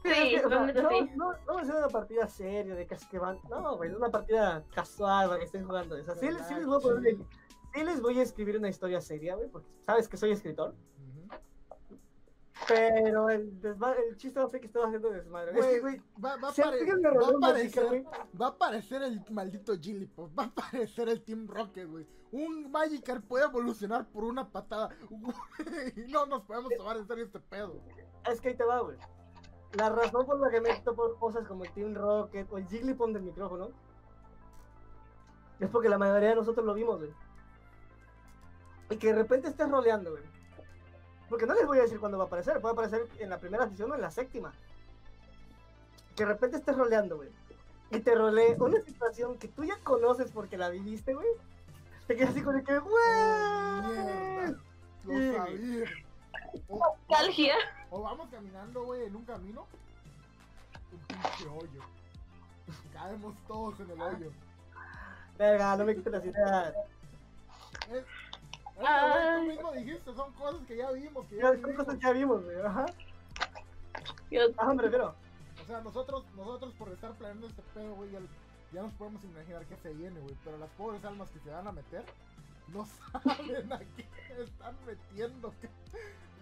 Sí, es que, no, sí. no, no va a ser una partida seria de que es que van. No, güey, es una partida casual para que estén jugando. O sea, sí, sí les voy a poner. Sí les voy a escribir una historia seria, güey, porque sabes que soy escritor. Pero el, el chiste va a ser que estoy haciendo desmadre. Es que, güey, va, va, a si va güey, va a aparecer el maldito Jigglypuff, va a aparecer el Team Rocket, güey. Un Magikarp puede evolucionar por una patada. Güey, no nos podemos tomar en serio este pedo. es que ahí te va, güey. La razón por la que me topo cosas como el Team Rocket o el Jigglypuff del micrófono es porque la mayoría de nosotros lo vimos, güey. Y que de repente estés roleando, güey. Porque no les voy a decir cuándo va a aparecer, puede aparecer en la primera sesión o en la séptima. Que de repente estés roleando, güey. Y te rolee una situación que tú ya conoces porque la viviste, güey. Te quedas así con el que, Oh, güey. mierda. Lo Sí. sabía. O, Nostalgia. o vamos caminando, güey, en un camino. Un pinche hoyo. Caemos todos en el hoyo. Verga, no me quites las ideas. Es, Ay. tú mismo dijiste, son cosas que ya vimos, que ya Ya, son cosas que ya vimos, güey. Ajá. Ajá, me refiero. O sea, nosotros, nosotros por estar planeando este pedo, güey, ya, ya nos podemos imaginar qué se viene, güey. Pero las pobres almas que se van a meter, no saben a qué están metiendo.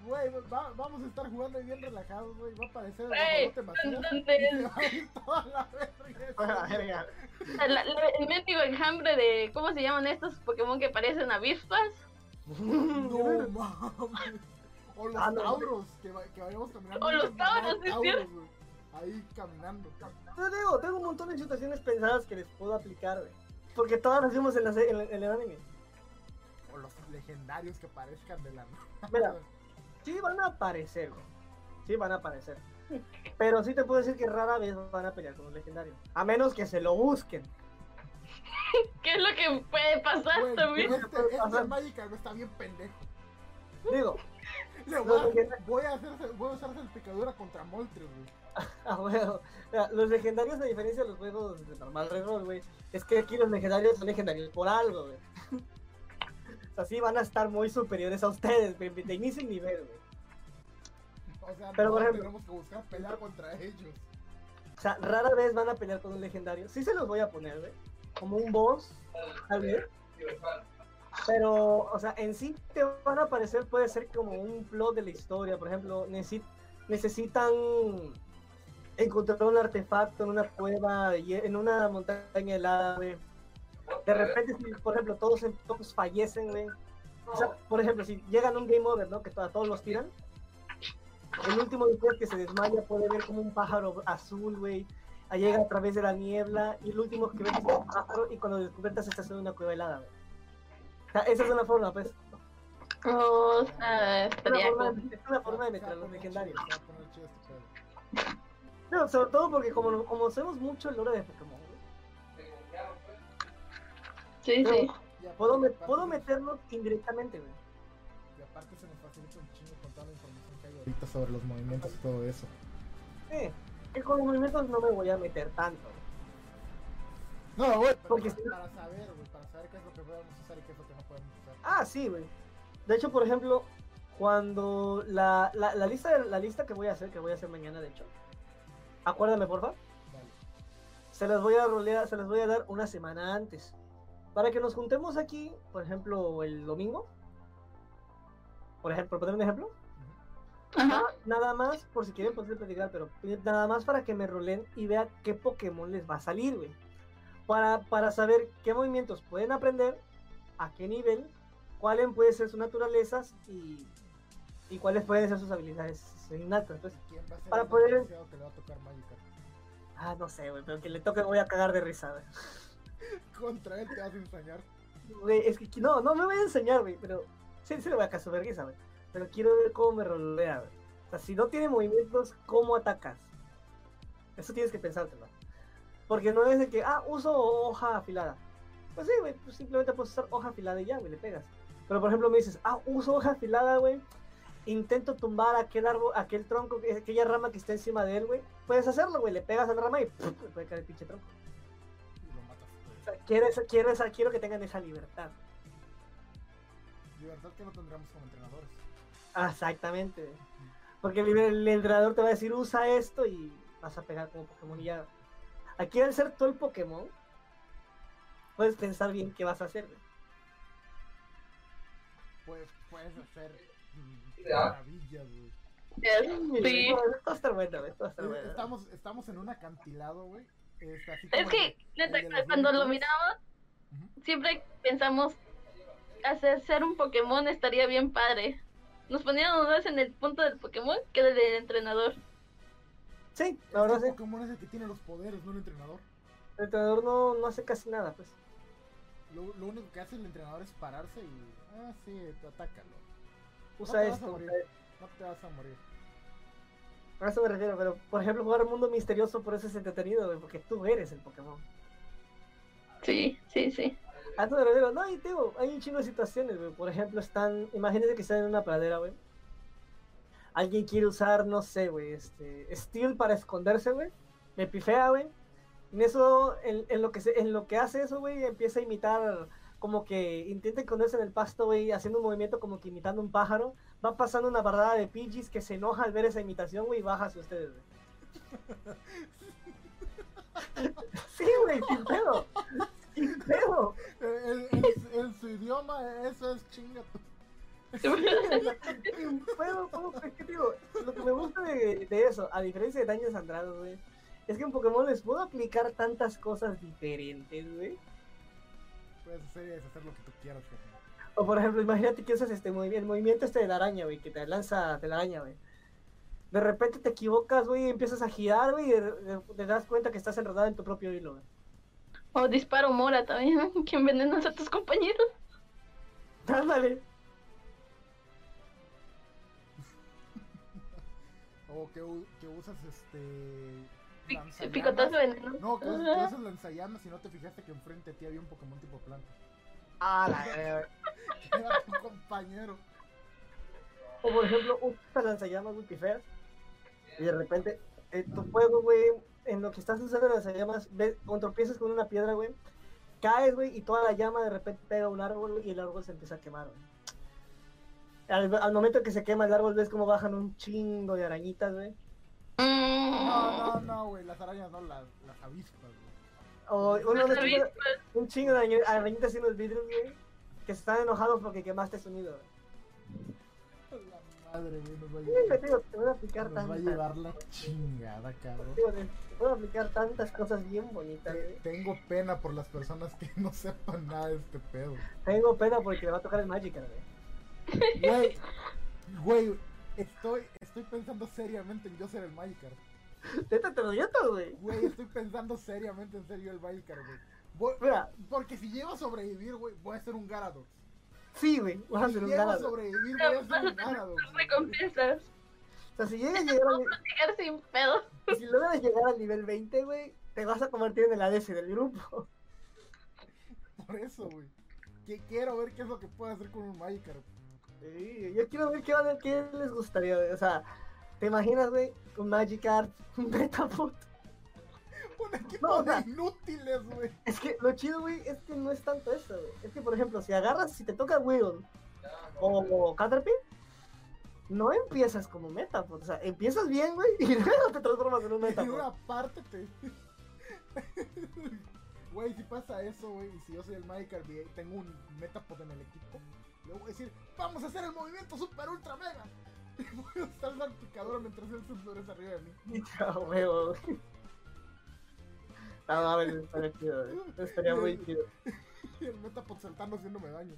Güey, va- vamos a estar jugando ahí bien relajados, güey. Va a aparecer el Ey, guajolote Macías ¿dónde y se es? va a el mendigo enjambre de. ¿Cómo se llaman estos Pokémon que parecen avispas? No mames. O los Ah, no. tauros, que, va- que vayamos caminando. O los tauros, sí güey. Ahí caminando. Yo digo, tengo un montón de situaciones pensadas que les puedo aplicar, güey. Porque todas las vimos en, la se- en, en el anime. O los legendarios que parezcan de la. Mira. Sí van a aparecer, güey. Sí van a aparecer. Pero sí te puedo decir que rara vez van a pelear con un legendario. A menos que se lo busquen. ¿Qué es lo que puede pasar Güey, también? este, este Magikarp está bien pendejo. Digo, Le voy, a, voy a hacer, voy a usar salpicadura contra Moltres, güey. ah, bueno, los legendarios, a diferencia de los juegos de normal reroll, güey, es que aquí los legendarios son legendarios por algo, güey. O sea, sí van a estar muy superiores a ustedes, güey, de inicio y nivel, güey. O sea, Pero, por ejemplo- tenemos que buscar pelear contra ellos. O sea, rara vez van a pelear con un legendario. Sí se los voy a poner, güey. Como un boss, tal vez. Pero, o sea, en sí te van a aparecer, puede ser como un plot de la historia. Por ejemplo, necesi- necesitan encontrar un artefacto en una cueva, y- en una montaña helada, güey. De repente, si, por ejemplo, todos, todos fallecen, güey. O sea, por ejemplo, si llegan a un game over, ¿no? Que a todos los tiran. El último después que se desmaya puede ver como un pájaro azul, güey. Ah, Llega a través de la niebla y el último que ves es un pájaro y cuando descubiertas estás en una cueva helada, güey. O sea, esa es una forma, pues. O sea, Es una estaría forma, es una forma de meter a los legendarios. este. No, sobre todo porque como, como sabemos mucho el lore de Pokémon, Sí, sí. Y aparte- puedo, me- puedo meterlo indirectamente, güey. Y aparte se nos facilita un chingo con toda la información que hay ahorita sobre los movimientos y todo eso. Sí, que con los movimientos no me voy a meter tanto. No, güey, pero Porque para, si para saber, güey, para saber qué es lo que podemos usar y qué es lo que no podemos usar. Ah, sí, güey. De hecho, por ejemplo, cuando la, la, la lista la lista que voy a hacer, que voy a hacer mañana, de hecho. Acuérdame, porfa. se las voy a rolear, se las voy a dar una semana antes. Para que nos juntemos aquí, por ejemplo, el domingo. Por ejemplo, ¿por poner un ejemplo? Ajá. Nada, más, por si quieren poder platicar, pero nada más para que me rolen y vea qué Pokémon les va a salir, güey. Para, para saber qué movimientos pueden aprender, a qué nivel, cuáles pueden ser sus naturalezas y, y cuáles pueden ser sus habilidades innatas. Entonces, ¿Quién va a ser Para el poder- que le va a tocar Magikarp? ah, no sé, güey, pero que le toque voy a cagar de risa, güey. Contra él te vas a ensañar. Güey, es que no, no me voy a enseñar, güey, pero sí, sí le voy a caso vergüenza, güey. Pero quiero ver cómo me rolea, güey. O sea, si no tiene movimientos, ¿cómo atacas? Eso tienes que pensártelo. Porque no es de que, ah, uso hoja afilada. Pues sí, güey, pues simplemente puedes usar hoja afilada y ya, güey, le pegas. Pero por ejemplo me dices, ah, uso hoja afilada, güey. Intento tumbar aquel árbol, aquel tronco, aquella rama que está encima de él, güey. Puedes hacerlo, güey, le pegas a la rama y ¡pum! le puede caer el pinche tronco. Y lo matas. O sea, quiero, esa- quiero, esa- quiero que tengan esa libertad. Libertad que no tendremos como entrenadores. Ah, Exactamente. Porque el, el entrenador te va a decir, usa esto y vas a pegar como Pokémon y ya. Aquí al ser tú el Pokémon, puedes pensar bien qué vas a hacer. Pues puedes hacer Ya. maravillas, güey. Sí. Esto estar bueno, esto. Estamos, estamos en un acantilado, güey. Este, así Es el que, neta, el cuando lo miramos, siempre pensamos, hacer ser un Pokémon estaría bien padre. Nos poníamos más en el punto del Pokémon que del entrenador. Sí, la verdad Es sí. Pokémon es el que tiene los poderes, no el entrenador. El entrenador no, no hace casi nada, pues. Lo, lo único que hace el entrenador es pararse y. Ah, sí, tú atácalo. Usa te vas a esto. morir. usa esto. No te vas a morir. A eso me refiero, pero por ejemplo, jugar un mundo misterioso por eso es entretenido, porque tú eres el Pokémon. Sí, sí, sí. A no, y digo, hay un chingo de situaciones, güey. Por ejemplo, están, imagínense que están en una pradera, güey. Alguien quiere usar, no sé, güey, este, Steel para esconderse, güey. Me pifea, güey. En eso, en, en lo que se, en lo que hace eso, güey, empieza a imitar, como que intenta esconderse en el pasto, güey, haciendo un movimiento como que imitando un pájaro. Va pasando una barrada de Pidgeys que se enoja al ver esa imitación, güey, y baja hacia ustedes, güey. Sí, güey, sin pedo. Eh, En, en- en su idioma, eso es chinga. Sin pedo, ¿cómo que- digo? Lo que me gusta de, de eso, a diferencia de Daños Andrados, güey, es que en Pokémon les puedo aplicar tantas cosas diferentes, güey. Puedes hacer y deshacer lo que tú quieras, jefe. O por ejemplo, imagínate que usas este movimiento, el movimiento este de la araña, güey, que te lanza de la araña, güey. De repente te equivocas, güey, y empiezas a girar, güey, y te das cuenta que estás enredado en tu propio hilo, güey. O disparo mora también, que envenenas a tus compañeros. Ándale. O que, que usas este. Lanzallamas. Picotazo veneno. No, que, usas- que Ajá. usas lanzallamas y no te fijaste que enfrente de ti había un Pokémon tipo planta. Ah, la. Que era tu compañero. O por ejemplo, usas lanzallamas, güey, pifeas. Y de repente, en tu juego, güey, en lo que estás usando lanzallamas, ves, cuando tropiezas con una piedra, güey, caes, güey, y toda la llama de repente pega a un árbol, y el árbol se empieza a quemar, güey. Al, al momento que se quema el árbol, ves cómo bajan un chingo de arañitas, güey. No, no, no, güey. Las arañas no, las, las avispas, güey. O uno, Las avispas. un chingo de arañitas en los vidrios, güey, que están enojados porque quemaste su nido, güey. Madre, güey, nos va a llevar, te digo, te voy a aplicar nos va a tantas. llevar la chingada, cabrón. Digo, te voy a aplicar tantas cosas bien bonitas, güey. Tengo pena por las personas que no sepan nada de este pedo. Tengo pena porque le va a tocar el Magikarp, güey. Güey, güey, estoy, estoy pensando seriamente en yo ser el Magikarp. Neta, te lo dieto, güey. Güey, estoy pensando seriamente en ser yo el Magikarp, güey. Voy- Mira, porque si llego a sobrevivir, güey, voy a ser un Gyarados. Sí, güey, vas a un sobrevivir, voy a ser un. Recompensas. O sea, si llegas a llegar al, Llegar sin pedo. si logras llegar al nivel 20, güey, te vas a convertir en el ADC del grupo. Por eso, güey. Que quiero ver qué es lo que puedo hacer con un Magikarp. Sí, yo quiero ver qué, van a- qué les gustaría, güey. O sea, ¿te imaginas, güey? Un Magikarp, un Metapod. Un equipo No, o sea- inútiles, güey. Es que lo chido, güey, es que no es tanto eso, güey. Es que, por ejemplo, si agarras, si te toca Will o Caterpie, no empiezas como Metapod. O sea, empiezas bien, güey, y luego te transformas en un En Metapod. una parte te, Güey, si pasa eso, güey, y si yo soy el Magikarp y tengo un Metapod en el equipo, le voy a decir, vamos a hacer el movimiento super ultra mega. Y voy a estar salpicador mientras él se arriba de mí. Ah, huevo. No, a ver, estaría chido, güey. Estaría muy chido. El Metapod saltando haciéndome daño.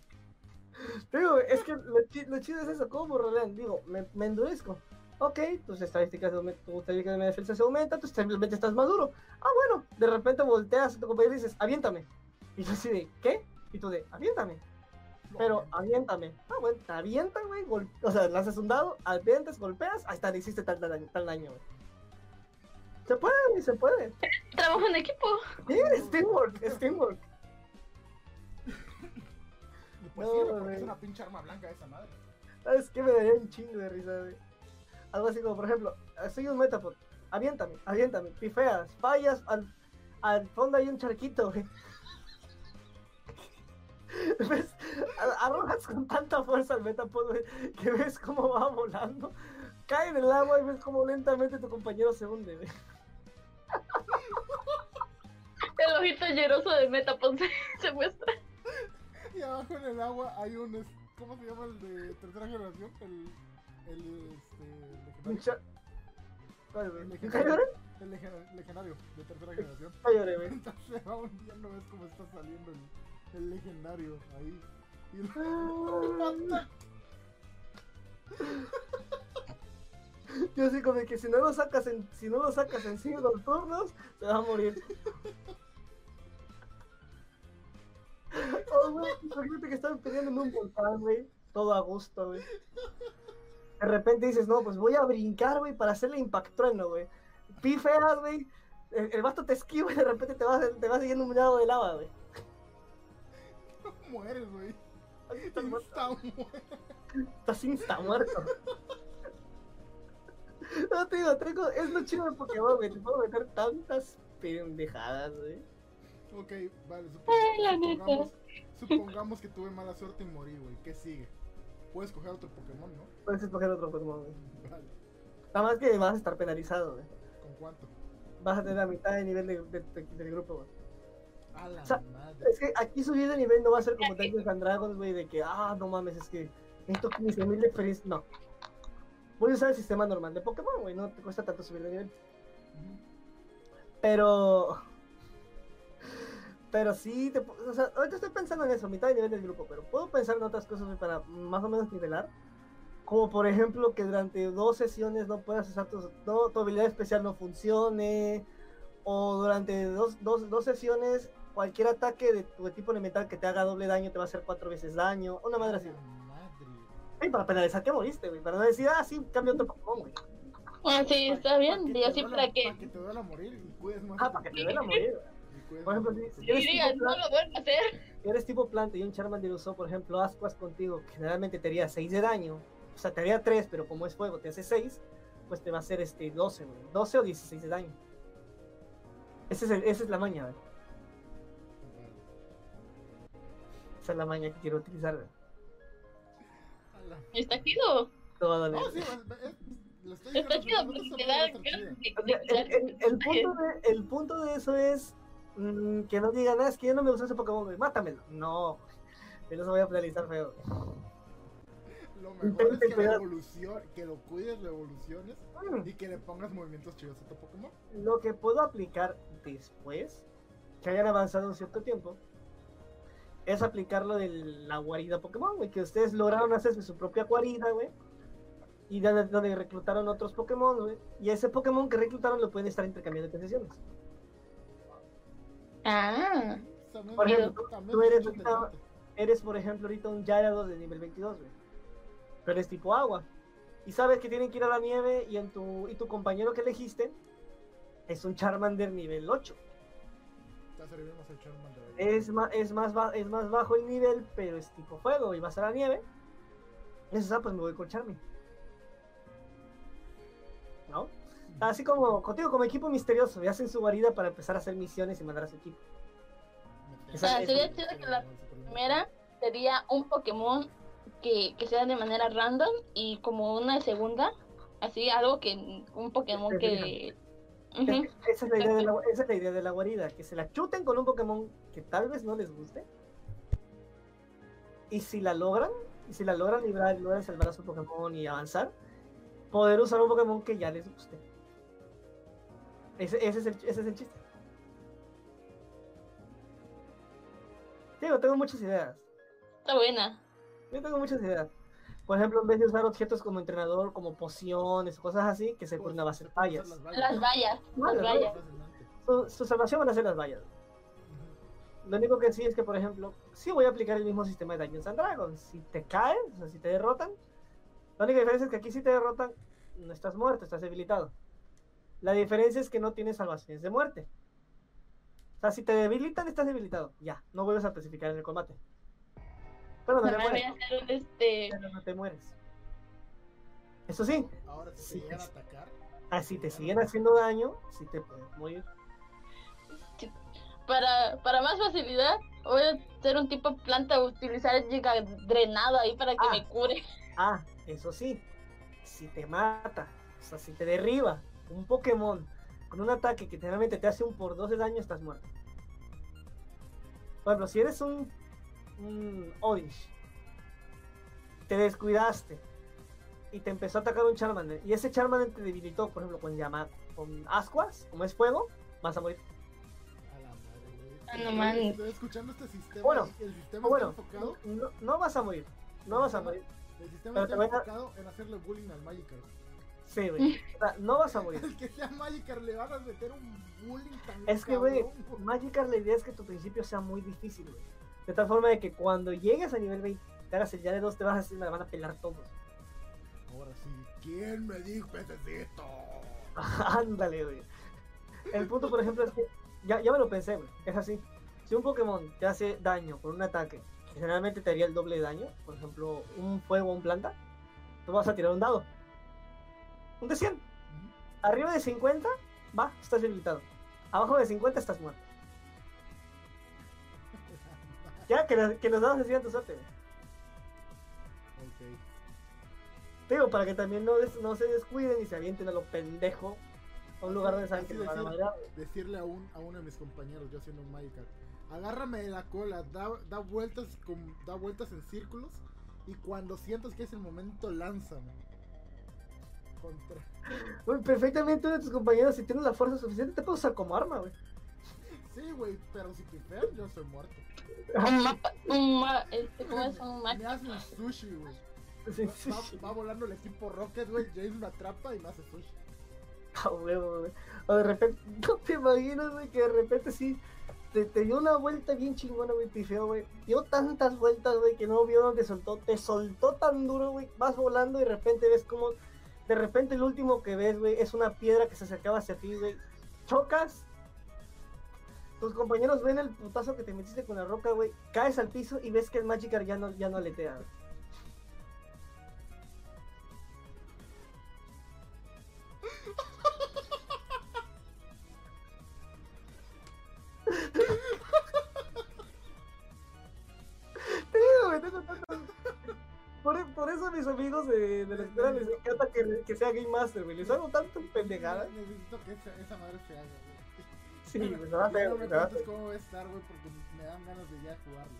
Digo, es que lo, chi- lo chido es eso, ¿cómo rolean? Digo, me, me endurezco. Ok, tus estadísticas, tu estadística de defensa se aumenta, tú simplemente estás maduro. Ah, bueno, de repente volteas a tu compañero y dices, aviéntame. Y yo así de, ¿qué? Y tú de, aviéntame. Pero aviéntame. Ah, bueno, te avientan, güey. O sea, lanzas un dado, avientas, golpeas, hasta le hiciste tal, tal tal daño, güey. Se puede, se puede. Trabajo en equipo. Sí, es teamwork, es pues No, sí, porque es una pinche arma blanca esa madre. ¿Sabes qué? Me daría un chingo de risa, güey. Algo así como, por ejemplo, soy un Metapod. Aviéntame, aviéntame. Pifeas, fallas, al, al fondo hay un charquito, güey. ¿Ves? Arrojas con tanta fuerza al Metapod, güey, que ves cómo va volando. Cae en el agua y ves cómo lentamente tu compañero se hunde, güey. El ojito lleroso de Metapod se, se muestra. Y abajo en el agua hay un. ¿Cómo se llama el de tercera generación? El. El. Este. Un Legendario. El ¿Un legendario. El legen- legendario de tercera generación. Entonces se va hundiendo, ves cómo está saliendo el, el legendario ahí. Y Yo así como de que si no lo sacas en, si no lo sacas en cinco turnos, se va a morir. Oh, güey, imagínate que estaban peleando en un volcán, güey. Todo a gusto, güey. De repente dices, no, pues voy a brincar, güey, para hacerle impact trueno, güey. Pifeas, güey. El, el vato te esquiva y de repente te va, te va siguiendo un lago de lava, güey. mueres, güey. Estás. Está muerto. Estás insta muerto. No, te digo, tengo, es lo chido de Pokémon, güey. Te puedo meter tantas pendejadas, güey. Ok, vale, supo- Ay, la neta. supongamos, supongamos que tuve mala suerte y morí, güey. ¿Qué sigue? Puedes coger otro Pokémon, ¿no? Puedes escoger otro Pokémon, güey. Vale. Nada más que vas a estar penalizado, güey. ¿Con cuánto? Vas a tener la mitad de nivel de- de- de- del grupo, güey. A la O sea, madre. Es que aquí subir de nivel no va a ser como Dungeons and Dragons, güey, de que, ah, no mames, es que necesito 15.000 de experiencia. No. Voy a usar el sistema normal de Pokémon, güey, no te cuesta tanto subir de nivel. Pero. Pero sí, te, o sea, ahorita estoy pensando en eso, mitad de nivel del grupo, pero puedo pensar en otras cosas para más o menos nivelar. Como por ejemplo que durante dos sesiones no puedas usar tus, no, tu habilidad especial no funcione. O durante dos, dos, dos sesiones cualquier ataque de tu tipo elemental que te haga doble daño te va a hacer cuatro veces daño. Una madre así. Ay, para penalizar que moriste, güey. Para no decir, ah, sí, cambia otro Pokémon, güey. Ah, sí, está bien. que Y te así duela- para que. Para que te duela morir y cuides más. Ah, para que te duela morir. Por ejemplo, si- si eres digas, tipo no plan- lo vuelvo a hacer. Si eres tipo planta y un Charmander usó, por ejemplo, Ascuas contigo, que generalmente te haría 6 de daño. O sea, te haría 3, pero como es fuego, te hace 6. Pues te va a hacer este 12, güey. 12 o 16 de daño. Ese es el- esa es la maña, güey. Esa es la maña que quiero utilizar, güey. A la- Está chido. Todo No, lo sí, es- es- Está chido porque te da el, el- el punto de, el punto de eso es mm, que no digan, "Ah, es que yo no me gusta ese Pokémon, mátamelo. No, yo no se voy a penalizar feo. Lo mejor es que cuidar. evolución, que lo cuides, lo evoluciones Mm, y que le pongas movimientos chidos a tu Pokémon. Lo que puedo aplicar después, que hayan avanzado un cierto tiempo, es aplicar lo de la guarida Pokémon, güey, que ustedes lograron hacerse su propia guarida, güey. Y donde, donde reclutaron otros Pokémon, güey. Y ese Pokémon que reclutaron lo pueden estar intercambiando entre sesiones. Ah, Por ejemplo, tú es eres ahorita- eres, por ejemplo, ahorita un Gyarados de nivel 22, güey. Pero es tipo agua. Y sabes que tienen que ir a la nieve y, en tu, y tu compañero que elegiste es un Charmander nivel 8. El Charmander. Es más, es, más es más bajo el nivel, pero es tipo fuego y vas a la nieve. Eso, ah, pues me voy con Charmy. ¿No? Así como contigo como equipo misterioso, y hacen su guarida para empezar a hacer misiones y mandar a su equipo. Me- sea, sería chido que la primera sería un Pokémon que, que sea de manera random y como una segunda, así algo que un Pokémon que Esa es, la idea de la, esa es la idea de la guarida, que se la chuten con un Pokémon que tal vez no les guste. Y si la logran, y si la logran librar, logran salvar a su Pokémon y avanzar, poder usar un Pokémon que ya les guste. Ese, ese es, el, ese es el chiste. Digo, tengo muchas ideas. Está buena. Yo tengo muchas ideas. Por ejemplo, en vez de usar objetos como entrenador, como pociones o cosas así, que se ponen a base de vallas. Las Las vallas. Vale, Las vallas. Su, su salvación van a ser las vallas. Lo único que sí es que, por ejemplo, sí voy a aplicar el mismo sistema de Dungeons and Dragons. Si te caen, o sea, si te derrotan, la única diferencia es que aquí si te derrotan, no estás muerto, estás debilitado. La diferencia es que no tienes salvaciones de muerte. O sea, si te debilitan, estás debilitado. Ya, no vuelves a especificar en el combate. Pero no te Normal voy mueres. a hacer un este. Pero no te mueres. Eso sí, Ahora, si Sí, te llegan a es- atacar, así te siguen haciendo daño, sí te puedes morir. Para, para más facilidad, voy a hacer un tipo planta, utilizar el giga drenado ahí para que Ah. me cure. Ah, eso sí, si te mata, o sea, si te derriba un Pokémon con un ataque que generalmente te hace un por 12 daño, estás muerto. Por ejemplo, si eres un, un Oddish, te descuidaste y te empezó a atacar un Charmander, y ese Charmander te debilitó, por ejemplo, con llama, con ascuas, como es fuego, vas a morir. a la madre. Ah. Estoy escuchando este sistema. Bueno, el sistema bueno, está enfocado. no, no vas a morir, no vas a morir. El sistema pero está te voy a- enfocado en hacerle bullying al Magikarp. Sí, güey. O sea, no vas a morir. El que sea Magikarp le van a meter un bullying tan Es que, güey. Magikarp la idea es que tu principio sea muy difícil, güey. De tal forma de que cuando llegues a nivel 20, te hagas el ya de dos, te vas a decir, me la van a pelar todos. Ahora sí, ¿quién me dijo pececito? Ándale, güey. El punto, por ejemplo, es que ya, ya me lo pensé, güey. Es así. Si un Pokémon te hace daño con un ataque, que generalmente te haría el doble de daño, por ejemplo, un fuego o un planta, tú vas a tirar un dado. Un de 100. Ujú. Arriba de 50, va, estás debilitado. Abajo de 50 estás muerto. Ya, que, los- que los dados decidan tu suerte. Ok. Digo, para que también no, des- no se descuiden y se avienten a lo pendejo a un lugar donde saben Así que los van a decir. madrear. Decirle a, un, a uno de mis compañeros, yo siendo un Magikarp, agárrame de la cola, da, da vueltas con, da vueltas en círculos y cuando sientas que es el momento, lánzame. Contra. Güey, perfectamente uno de tus compañeros, si tienes la fuerza suficiente, te puede usar como arma, güey. Sí, güey, pero si pifean, yo soy muerto. Un mapa, un ma, este, ¿cómo es? Un Me mapa. hace un sushi, güey. Sí, sí, Va, sí. va volando el equipo Rocket, güey. James me atrapa y me hace sushi. A huevo, güey. O de repente, no te imaginas, güey, que de repente sí te, te dio una vuelta bien chingona, güey, pifeo, güey. Dio tantas vueltas, güey, que no vio dónde soltó. Te soltó tan duro, güey. Vas volando y de repente ves como. De repente el último que ves, güey, es una piedra que se acercaba hacia ti, güey. Chocas. Tus compañeros ven el putazo que te metiste con la roca, güey. Caes al piso y ves que el Magikarp ya no, ya no aletea, güey. Por, por eso mis amigos de, la escuela les encanta que, sea Game Master, güey. Les hago tanto pendejada. Necesito que esa, madre se haga. Sí, güey, se va a hacer, no güey, me se va a cuentes hacer. cómo va a estar, güey, porque me dan ganas de ya jugarlo.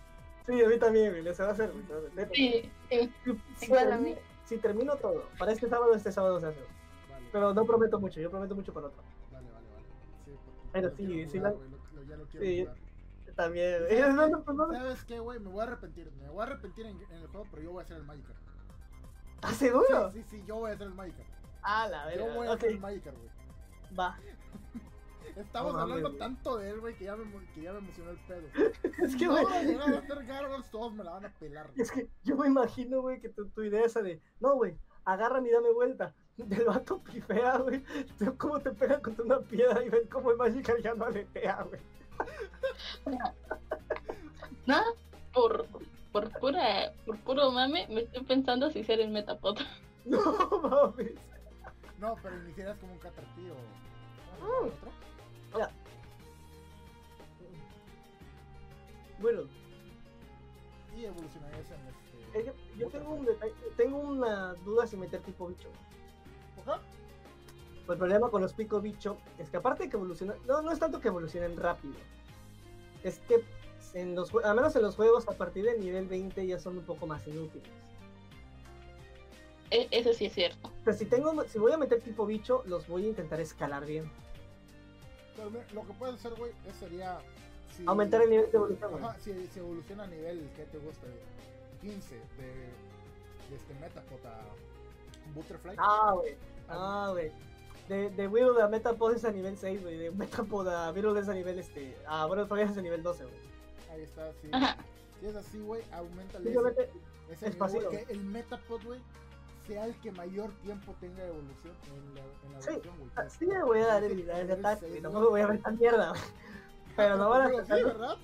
Sí, a mí también, güey, se va a hacer. Sí, sí. Si, Igual a termino, mí. si termino todo, para este sábado, este sábado se hace. Vale. Pero no prometo mucho, yo prometo mucho para otro. Vale, vale, vale. Sí, porque Pero sí, sí la- güey, lo- lo- ya lo quiero Sí. jugar. También, güey. ¿Sabes, No, no, pues, no, no. ¿Sabes qué, güey? Me voy a arrepentir. Me voy a arrepentir en, en el juego, pero yo voy a hacer el Magikarp. ¿Estás seguro? Sí, sí, sí, yo voy a hacer el Magikarp. Ah, la Yo voy verdad. a Ok, hacer el Magikarp, güey. va. Estamos No hablando tanto de él, güey, que, ya me que ya me emocionó el pedo. Es que, no güey. voy a hacer Gargoyles, todos me la van a pelar. Es que yo me imagino, güey, que tu, tu idea esa de, no, güey, agárrame y dame vuelta. Del vato pifea, güey. Cómo te pegan contra una piedra y ves cómo el Magikarp ya no aletea, güey. No, por, por pura, por puro mame, me estoy pensando si ser el Metapod. No mames. No, pero iniciarías como un Caterpie o... Mm. ¿Otro? Bueno, Y evolucionarías en es este... yo tengo, un detalle- tengo una duda si meter tipo bicho. Ajá. El problema con los pico bicho es que aparte de que evolucionan, no, no es tanto que evolucionen rápido, es que en los, al menos en los juegos a partir del nivel 20 ya son un poco más inútiles. E- Eso sí es cierto. O sea, si tengo, si voy a meter tipo bicho, los voy a intentar escalar bien. Pero mira, lo que puedes hacer, güey, es sería. si- Aumentar el nivel de evolución. güey. Ajá, si, si evoluciona a nivel que te gusta, 15 de, de este Metapod a Butterfly. Ah, güey. Ah, güey. De, de Widow a Metapod es a nivel 6, güey. De Metapod a Widow es a nivel este. A Butterfly es a nivel 12, güey. Ahí está, sí. Ajá. Si es así, güey, aumenta ese, Simplemente, ese es nivel, que el Metapod, güey, sea el que mayor tiempo tenga de evolución en la, en la Sí, evolución, güey. sí le voy a dar Sí, de nivel ataque, güey. Tampoco voy a ver tan mierda, güey. Pero no van a Conmigo sí, sacar- ¿verdad?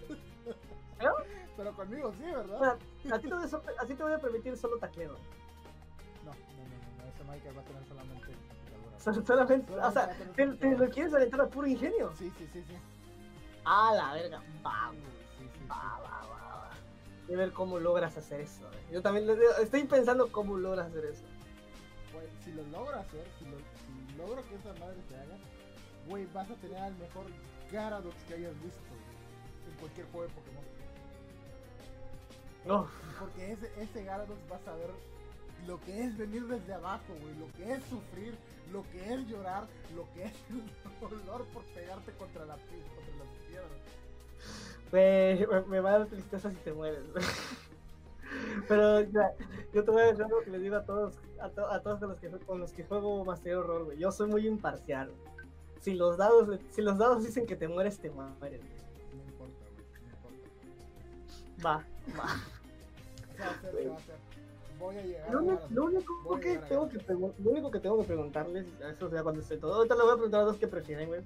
¿No? Pero conmigo sí, ¿verdad? Bueno, a ti te voy a, te voy permitir solo tacleo. No, no, no, no, no, ese Michael va a tener solamente. Sol- Solamente, o Solamente sea, te, lo quieres aventar a puro ingenio. Sí, sí, sí, sí. A la verga. Vamos. Sí, sí, sí. Va, va, va, va. A ver cómo logras hacer eso. güey. Yo también lo- estoy pensando cómo logras hacer eso. Güey, si lo logro hacer, si, lo, si logro que esa madre se haga, güey, vas a tener al mejor Gyarados que hayas visto güey, en cualquier juego de Pokémon. No, Porque ese, ese Gyarados vas a ver lo que es venir desde abajo, güey, lo que es sufrir, lo que es llorar, lo que es el dolor por pegarte contra, la, contra las piedras. Me, va a dar tristeza si te mueres. Pero ya, yo te voy a decir algo que les digo a todos, a, to- a todos con los que con los que juego Master Horror, güey. Yo soy muy imparcial. Si los dados, si los dados dicen que te mueres, te mueres. No importa, güey, no importa. Va, va. Se va a hacer, se va a hacer. Voy a llegar Lo, a único- lo que a tengo que lo único que tengo que preguntarles, eso sea, cuando esté todo, ahorita le voy a preguntar a dos que prefieren, güey.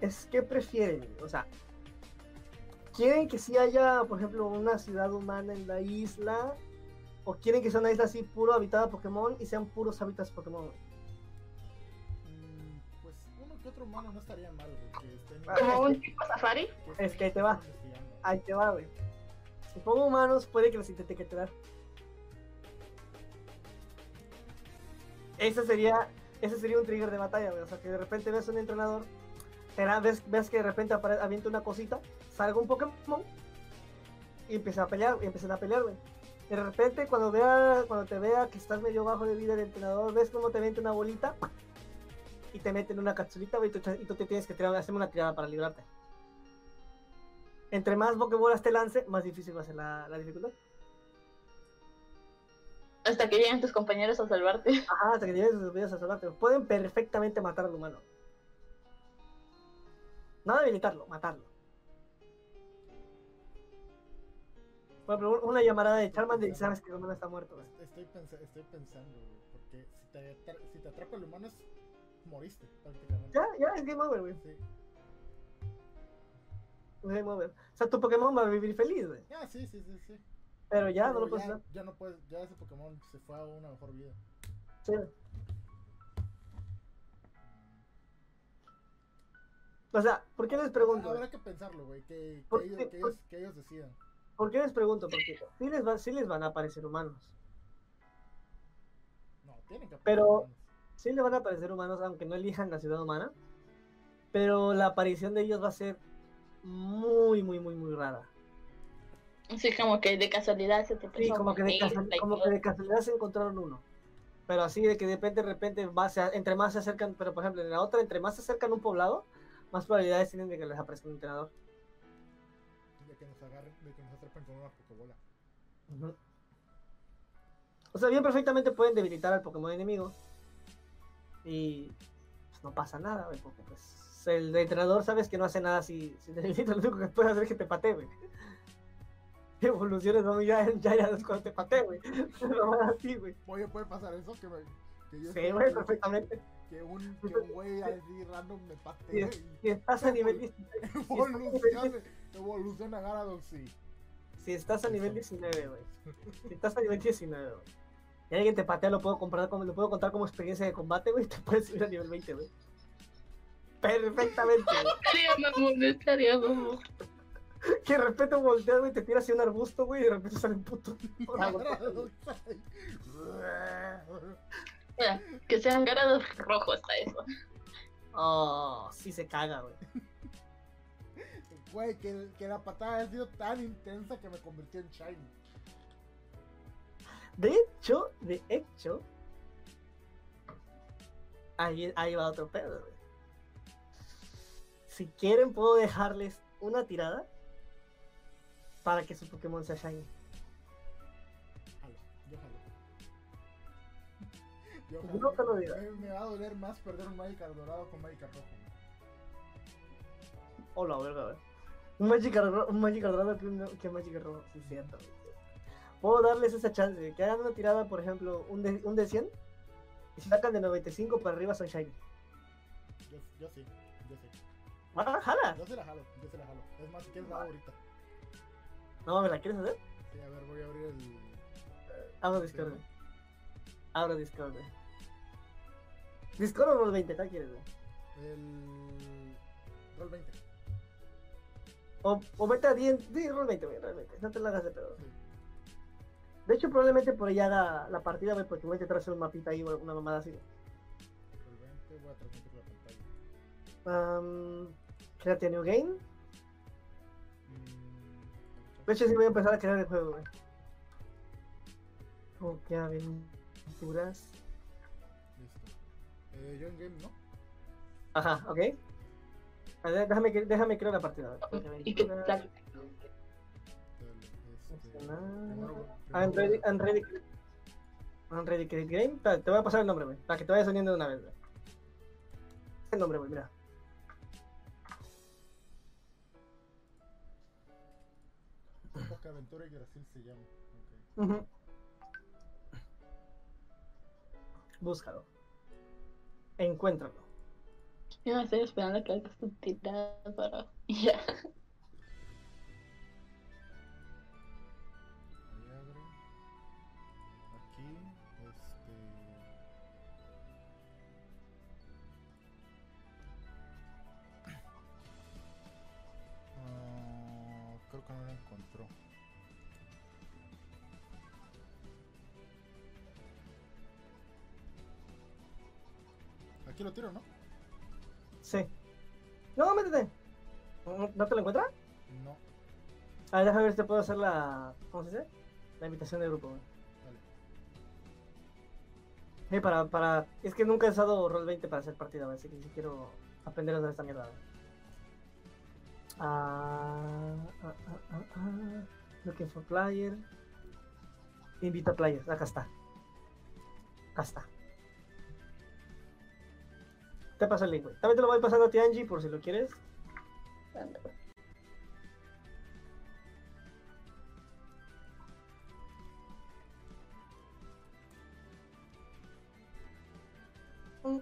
Es que prefieren, o sea, quieren que sí haya, por ejemplo, una ciudad humana en la isla, o quieren que sea una isla así puro habitada Pokémon y sean puros hábitats Pokémon. Mm, Pues uno que otro humano no estaría mal, güey. Como un tipo safari. es que ahí te va. Ahí te va, güey. Si pongo humanos, puede que los intente capturar. Ese sería, ese sería un trigger de batalla, güey. O sea, que de repente ves un entrenador, te da- ves, ves que de repente avienta una cosita, salga un Pokémon y empieza a pelear, y empiezan a pelear, güey. De repente cuando vea, cuando te vea que estás medio bajo de vida el entrenador, ves cómo te mete una bolita y te mete en una capsulita, güey, y tú, y tú te tienes que tirar, hacer una tirada para librarte. Entre más Pokébolas te lance, más difícil va a ser la, la dificultad. Hasta que lleguen tus compañeros a salvarte. Ajá, hasta que llegues sus vidas a salvarte. Pueden perfectamente matar al humano. No debilitarlo, matarlo. Ejemplo, una llamarada de Charmander y sabes que el humano está muerto. Estoy, pensa- estoy pensando, güey. Porque si te, si te atrapa el humano, es- moriste prácticamente. Ya, ya es game over, güey. Sí. Es game over. O sea, tu Pokémon va a vivir feliz, güey. Ah, sí, sí, sí, sí. Pero ya no lo puedes ya, hacer. ya no puedes, ya ese Pokémon se fue a una mejor vida. Sí. O sea, ¿por qué les pregunto? Habrá que pensarlo, güey. Que, que, ¿Por ellos, que, ellos, que ellos decidan. ¿Por qué les pregunto? Porque sí les, va- sí les van a aparecer humanos. No, tienen que Pero- humanos. sí le van a aparecer humanos aunque no elijan la ciudad humana, pero la aparición de ellos va a ser muy, muy, muy, muy rara. Así como que de casualidad se te Sí, como que, de una casual- isla y como que de casualidad se encontraron uno. Pero así de que de repente, de repente, va, se- entre más se acercan, pero por ejemplo, en la otra, entre más se acercan a un poblado, más probabilidades tienen de que les aparezca un entrenador. De que nos agarren, de que nos atrapen con una Pokébola. Ujú. O sea, bien perfectamente pueden debilitar al Pokémon enemigo. Y pues, no pasa nada, güey, porque pues el entrenador sabes que no hace nada si, si debilita, lo único que puede hacer es que te patee, güey. Evoluciones, no, ya, ya, ya es cuando te patee, güey. No así, güey. Oye, puede pasar eso que, me, que yo Sí, güey, perfectamente. Que un, que un güey así random me Si, patee si estás a nivel 19, y evolucione, evoluciona a Gyarados, sí. si estás a nivel 19, güey. Si estás a nivel 19, güey. Y alguien te patea, lo puedo comprar como, lo puedo contar como experiencia de combate, güey. Te puedes subir a nivel 20, güey. Perfectamente, güey. Estaría mamón, estaría mamón. Que de repente volteas, güey, te tiras hacia un arbusto, güey, y de repente sale un puto. Mira, que sean garados rojos a eso. Oh, sí se caga, güey. Güey, que, que la patada ha sido tan intensa que me convirtió en Shiny. De hecho, de hecho. Ahí, ahí va otro pedo, güey. Si quieren, puedo dejarles una tirada para que su Pokémon sea Shiny. Yo jalo. no te lo digo. Me, me va a doler más perder un Magikarp dorado con Magikarp rojo. Hola, verga, güey. Un Magikarp, un Magikarp dorado que un que Magikarp rojo. Sí, cierto. Puedo darles esa chance. Que hagan una tirada, por ejemplo, un de, un de 100. Y si sacan de 95 para arriba son Shiny. Yo, yo sí, yo sí. ¡Ah, jala! Yo se la jalo, yo se la jalo. Es más, si quieres la ahorita. No, ¿me la quieres hacer? Sí, a ver, voy a abrir el. Abro Discord. Abro Discord. Discord o Roll 20, ¿cuál quieres, güey? El. Roll 20. O, o vete a 10. Sí, Roll 20, güey, 20. No te la hagas de pedo. Sí. De hecho, probablemente por allá haga la partida, güey, porque voy a intentar hacer un mapita ahí, güey, una mamada así. Roll 20, voy a transmitir la pantalla. Um, créate a New Game. Mm, De hecho, sí voy a empezar a crear el juego, güey. Ok, aventuras. Eh, yo en game, ¿no? Ajá, ok. A ver, déjame, que- déjame crear la partida. ¿Y qué aventuras. tal? Dale, Este, Funcionar. primero- I'm ready, primero- I'm ready. I'm ready create game. Te voy a pasar el nombre, güey. Para que te vayas uniendo de una vez, güey. El nombre, güey, mira. Poca Aventura y Brasil se llama. Ok. Ujú. Búscalo. Encuéntralo. Yo me estoy esperando que hagas tu tirada para. Ya. Ahí abre. Aquí, este. Ah, creo que no la encontró. Aquí lo tiro, ¿no? Sí. No, métete. ¿No te lo encuentras? No. A ver, déjame ver si te puedo hacer la. ¿Cómo se dice? La invitación de grupo. Dale. Sí, para, para. Es que nunca he usado Roll 20 para hacer partida, así que sí quiero aprender a usar esta mierda. Ah, ah, ah, ah, ah. Looking for player. Invita players, acá está. Acá está. Te paso el link, güey. También te lo voy pasando a ti, Angie, por si lo quieres. A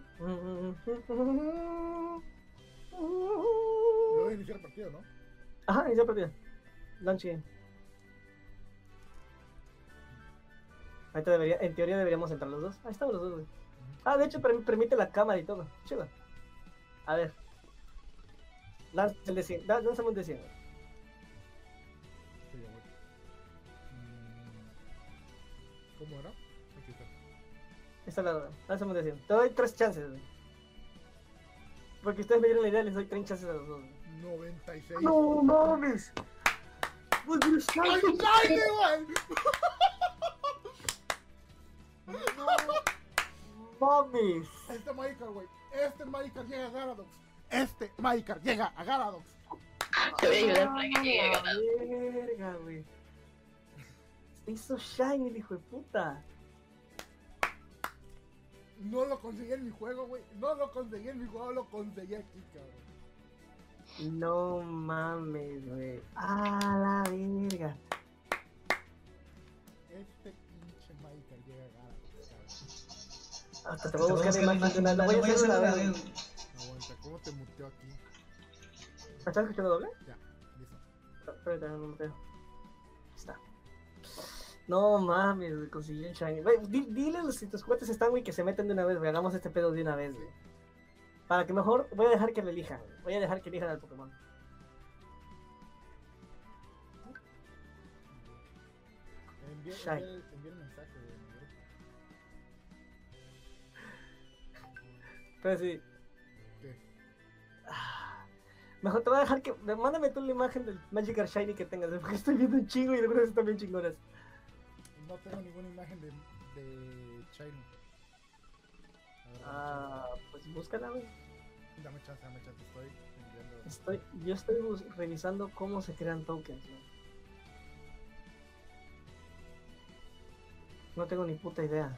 iniciar partido, ¿no? Ajá, inicia partida. Launch game. Ahorita debería, en teoría deberíamos entrar los dos. Ahí estamos los dos, güey. Ah, de hecho perm- permite la cámara y todo. Chido. A ver. Lanza el de 100. Da- Lánzame un de 100. güey. Sí, ya voy. Mm, ¿Cómo era? Aquí está. Está la Lánzame un de 100. Te doy tres chances, güey. Porque ustedes me dieron la idea, les doy tres chances a los dos. güey. 96. ¡No mames! Pues, Dios ¡Ay, santo. Shiny, güey! Mames! Este Magikarp, güey. Este Magikarp llega a Garadox. Este Magikarp llega a Garadox. Te voy a ayudar para que llegue a Ah, verga, güey. Se hizo shiny, el hijo de puta. No lo conseguí en mi juego, güey. No lo conseguí en mi juego, lo conseguí aquí, cabrón. No mames, güey. A la verga. Este Hasta te voy a buscar la imagen de una. La voy a hacer una vez. Aguanta, ¿cómo te muteo aquí? ¿Me estás escuchando doble? Ya, listo. Espérate, no me muteo. Ahí está. No mames, conseguí el shiny. Güey, di- diles si tus juguetes están, güey, que se meten de una vez, güey. Hagamos este pedo de una vez, güey. Para que mejor, voy a dejar que lo elijan. Voy a dejar que elijan al Pokémon. Shiny. Pero sí. ¿Qué? Ah, Mejor te voy a dejar que. Mándame tú la imagen del Magikarp Shiny que tengas, porque estoy viendo un chingo y algunas están bien chingonas. No tengo ninguna imagen de, de Shiny. Ver, Ah, pues búscala, güey. Dame chance, dame chance, estoy enviando. Estoy, yo estoy revisando cómo se crean tokens, güey. No tengo ni puta idea.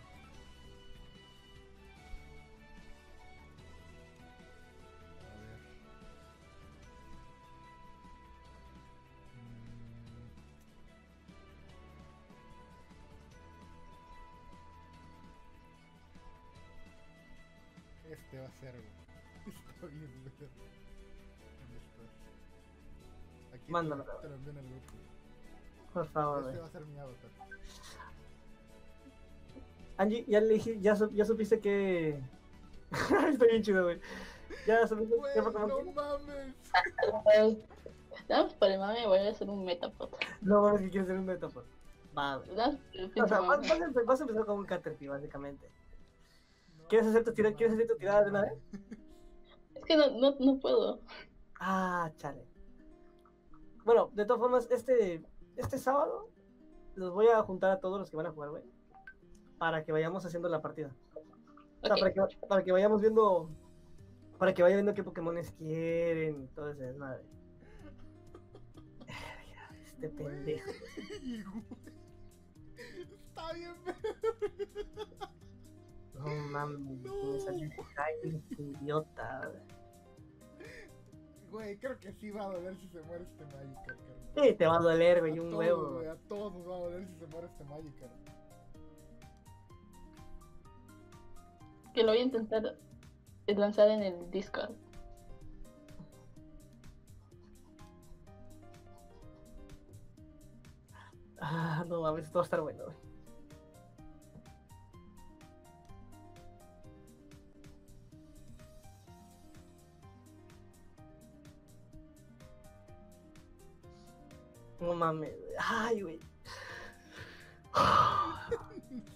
Aquí te lo- Mándalo. Te lo envío en el grupo. Por favor, Este güey. va a ser mi avatar. Angie, ya le dije, ya, su- ya supiste que. Estoy bien chido, güey. Ya supiste Pokémon no mames. Por el mame voy a hacer un metapod. No mames, que quieres ser un Metapod. Va, güey. Por el O sea, vas, a empe- vas a empezar con un Caterpie, básicamente. No ¿Quieres hacer tu tira- quieres hacer tu tirada de una vez? Es que no, no, no puedo. Ah, chale. Bueno, de todas formas, este, este sábado los voy a juntar a todos los que van a jugar, güey. Para que vayamos haciendo la partida. O sea, para, que, para que vayamos viendo. Para que vaya viendo qué Pokémones quieren y todo ese desmadre. Este pendejo. Está bien, No mames, me salió idiota. Güey, creo que sí va a doler si se muere este Magikarp, carnal. Sí, te va a doler, güey, A un todos, huevo. güey, A todos nos va a doler si se muere este Magikarp. Que lo voy a intentar lanzar en el Discord. Ah, no mames, esto va a estar bueno, güey. No mames, güey. Ay, güey.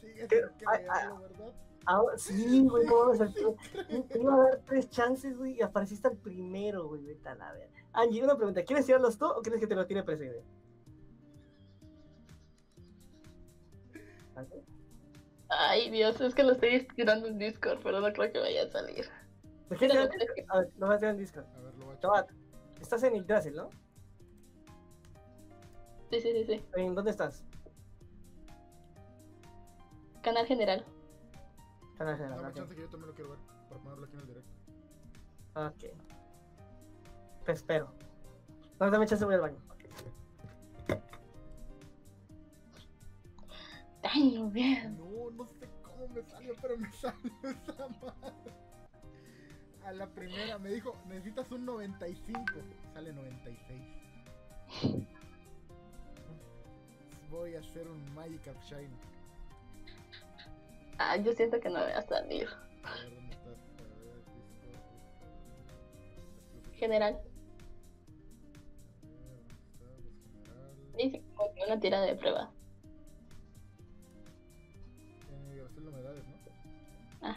Sigue ¿Qué? sin Ay, creerlo, ¿verdad? Ahora, sí, güey, no mames. al- Te te iba a dar tres chances, güey, y apareciste al primero, güey. Vete a la ver. Angie, una pregunta. ¿Quieres tirarlos tú o quieres que te lo tire precede? ¿Vale? Ay, Dios, es que lo estoy tirando en Discord, pero no creo que vaya a salir. ¿Lo tirar? tíralo. A ver, lo vas a tirar en Discord. A ver, lo voy a Chaval, checar. estás en Yggdrasil, ¿no? Sí, sí, sí, sí. ¿En dónde estás? Canal general. Canal General, Dame ok. chance que yo también lo quiero ver. Para ponerlo aquí en el directo. Ok. Te espero. No, dame chance, voy al baño. Ay, no, bien. No, no sé cómo me salió, pero me salió esa madre. A la primera me dijo, necesitas un 95. Sale 96. Voy a hacer un Magikarp Shine. Ah, yo siento que no voy a salir. General. Dice como que una tirada de prueba. En humedades, ¿no?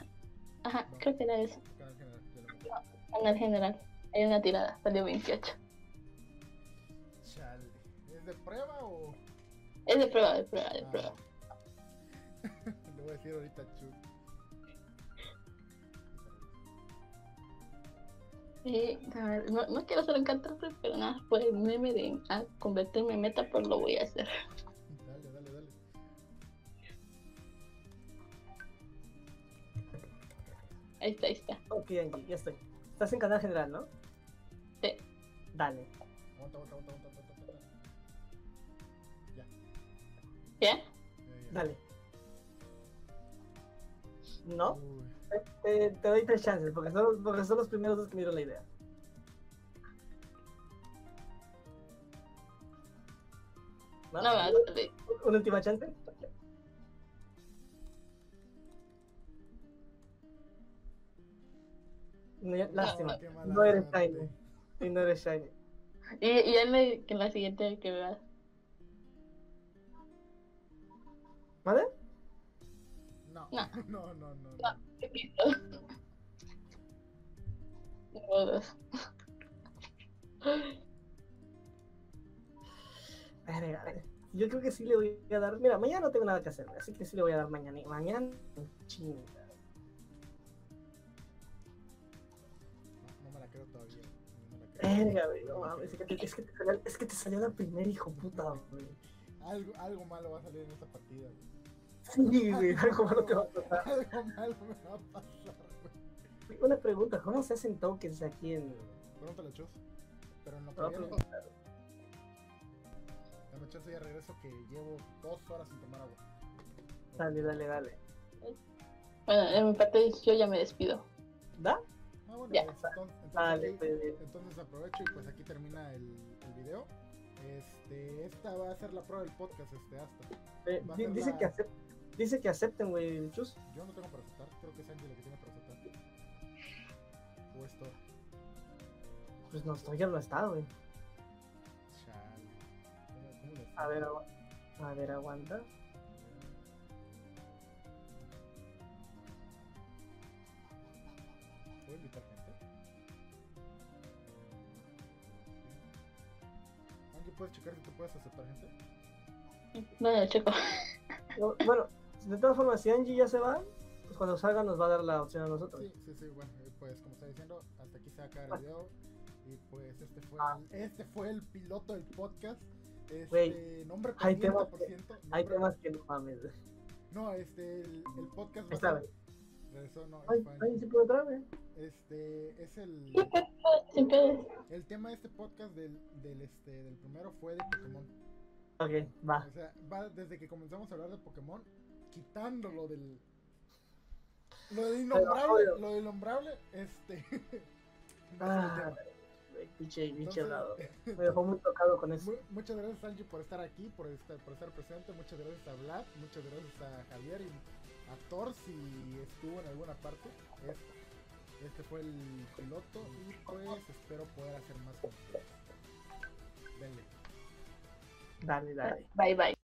Ajá, creo que era eso. General. Canal general. Hay una tirada, salió 28. Es de prueba, de prueba, de Ah. prueba. Le voy a decir ahorita a Chu. Sí, a ver, no, no quiero hacer un cantante, pero nada, por el meme de ah, convertirme en meta, pues lo voy a hacer. Dale, dale, dale. Ahí está, ahí está. Ok, Angie, ya estoy. Estás en Canal General, ¿no? Sí. Dale. Aguanta, aguanta, aguanta, aguanta, Ya. Dale. ¿No? Te, te doy tres chances, porque son, porque son los primeros dos que me dieron la idea. ¿Una última chance? Lástima. Qué No eres. Shiny. Y no eres Shiny. Y, y en la, que en la siguiente que veas. ¿Vale? No, No. no, no, no. no. Verga, verga. Yo creo que sí le voy a dar. Mira, mañana no tengo nada que hacer, así que sí le voy a dar mañana. Mañana, chinga. No, no me la creo todavía. Verga, güey, no mames. Es que, te, es, que te salió, es que te salió la primera, hijo puta, güey. Algo, algo malo va a salir en esta partida, güey. Sí, güey, algo malo te va a pasar. Algo malo me va a pasar, güey. Una pregunta, ¿cómo se hacen tokens aquí en. Pregúntale a Chus. Pero en lo que No, viene, pregunta. dame chance ya regreso que llevo dos horas sin tomar agua. Dale, dale, dale. Bueno, en mi parte yo ya me despido. ¿Da? Ah, bueno, Ya. pues, entonces, entonces pues, bien. entonces aprovecho y pues aquí termina el, el video. Este, esta va a ser la prueba del podcast, este, hasta. Eh, Va a di- ser dice, la- que acep- dice que acepten, güey, chus. Yo no tengo para aceptar, creo que es Angie la que tiene para aceptar. O esto. Pues no, todavía no está, güey. Chale. ¿Cómo- cómo le A ver, agua- a ver, aguanta. ¿Puedo invitar gente? Angie, ¿puedes checar si tú puedes aceptar gente? No, no, checo. No, Bueno, de todas formas, si Angie ya se va, pues cuando salga nos va a dar la opción a nosotros. Sí, sí, sí, bueno, eh, pues como estaba diciendo, hasta aquí se va a acabar el video. Y pues este fue, Ah. el, este fue el piloto del podcast. Este, Güey, nombre hay temas por que-. Hay temas que no mames. No, este, el, el podcast va a Está ser- bien. Regresó, no, Ay, sí puedo entrar. Este, es el, el tema de este podcast del, del, este, del primero fue de Pokémon. Ok, va. O sea, va desde que comenzamos a hablar de Pokémon, quitándolo del. Lo del innombrable, lo del innombrable, este. Ah, pinche, pinche. Me dejó muy tocado con eso. Mu- Muchas gracias Angie por estar aquí, por estar, por estar presente, muchas gracias a Vlad, muchas gracias a Javier y a Thor si estuvo en alguna parte. Este, este fue el piloto y pues espero poder hacer más con ustedes. Denle. Dale, dale. Bye, bye.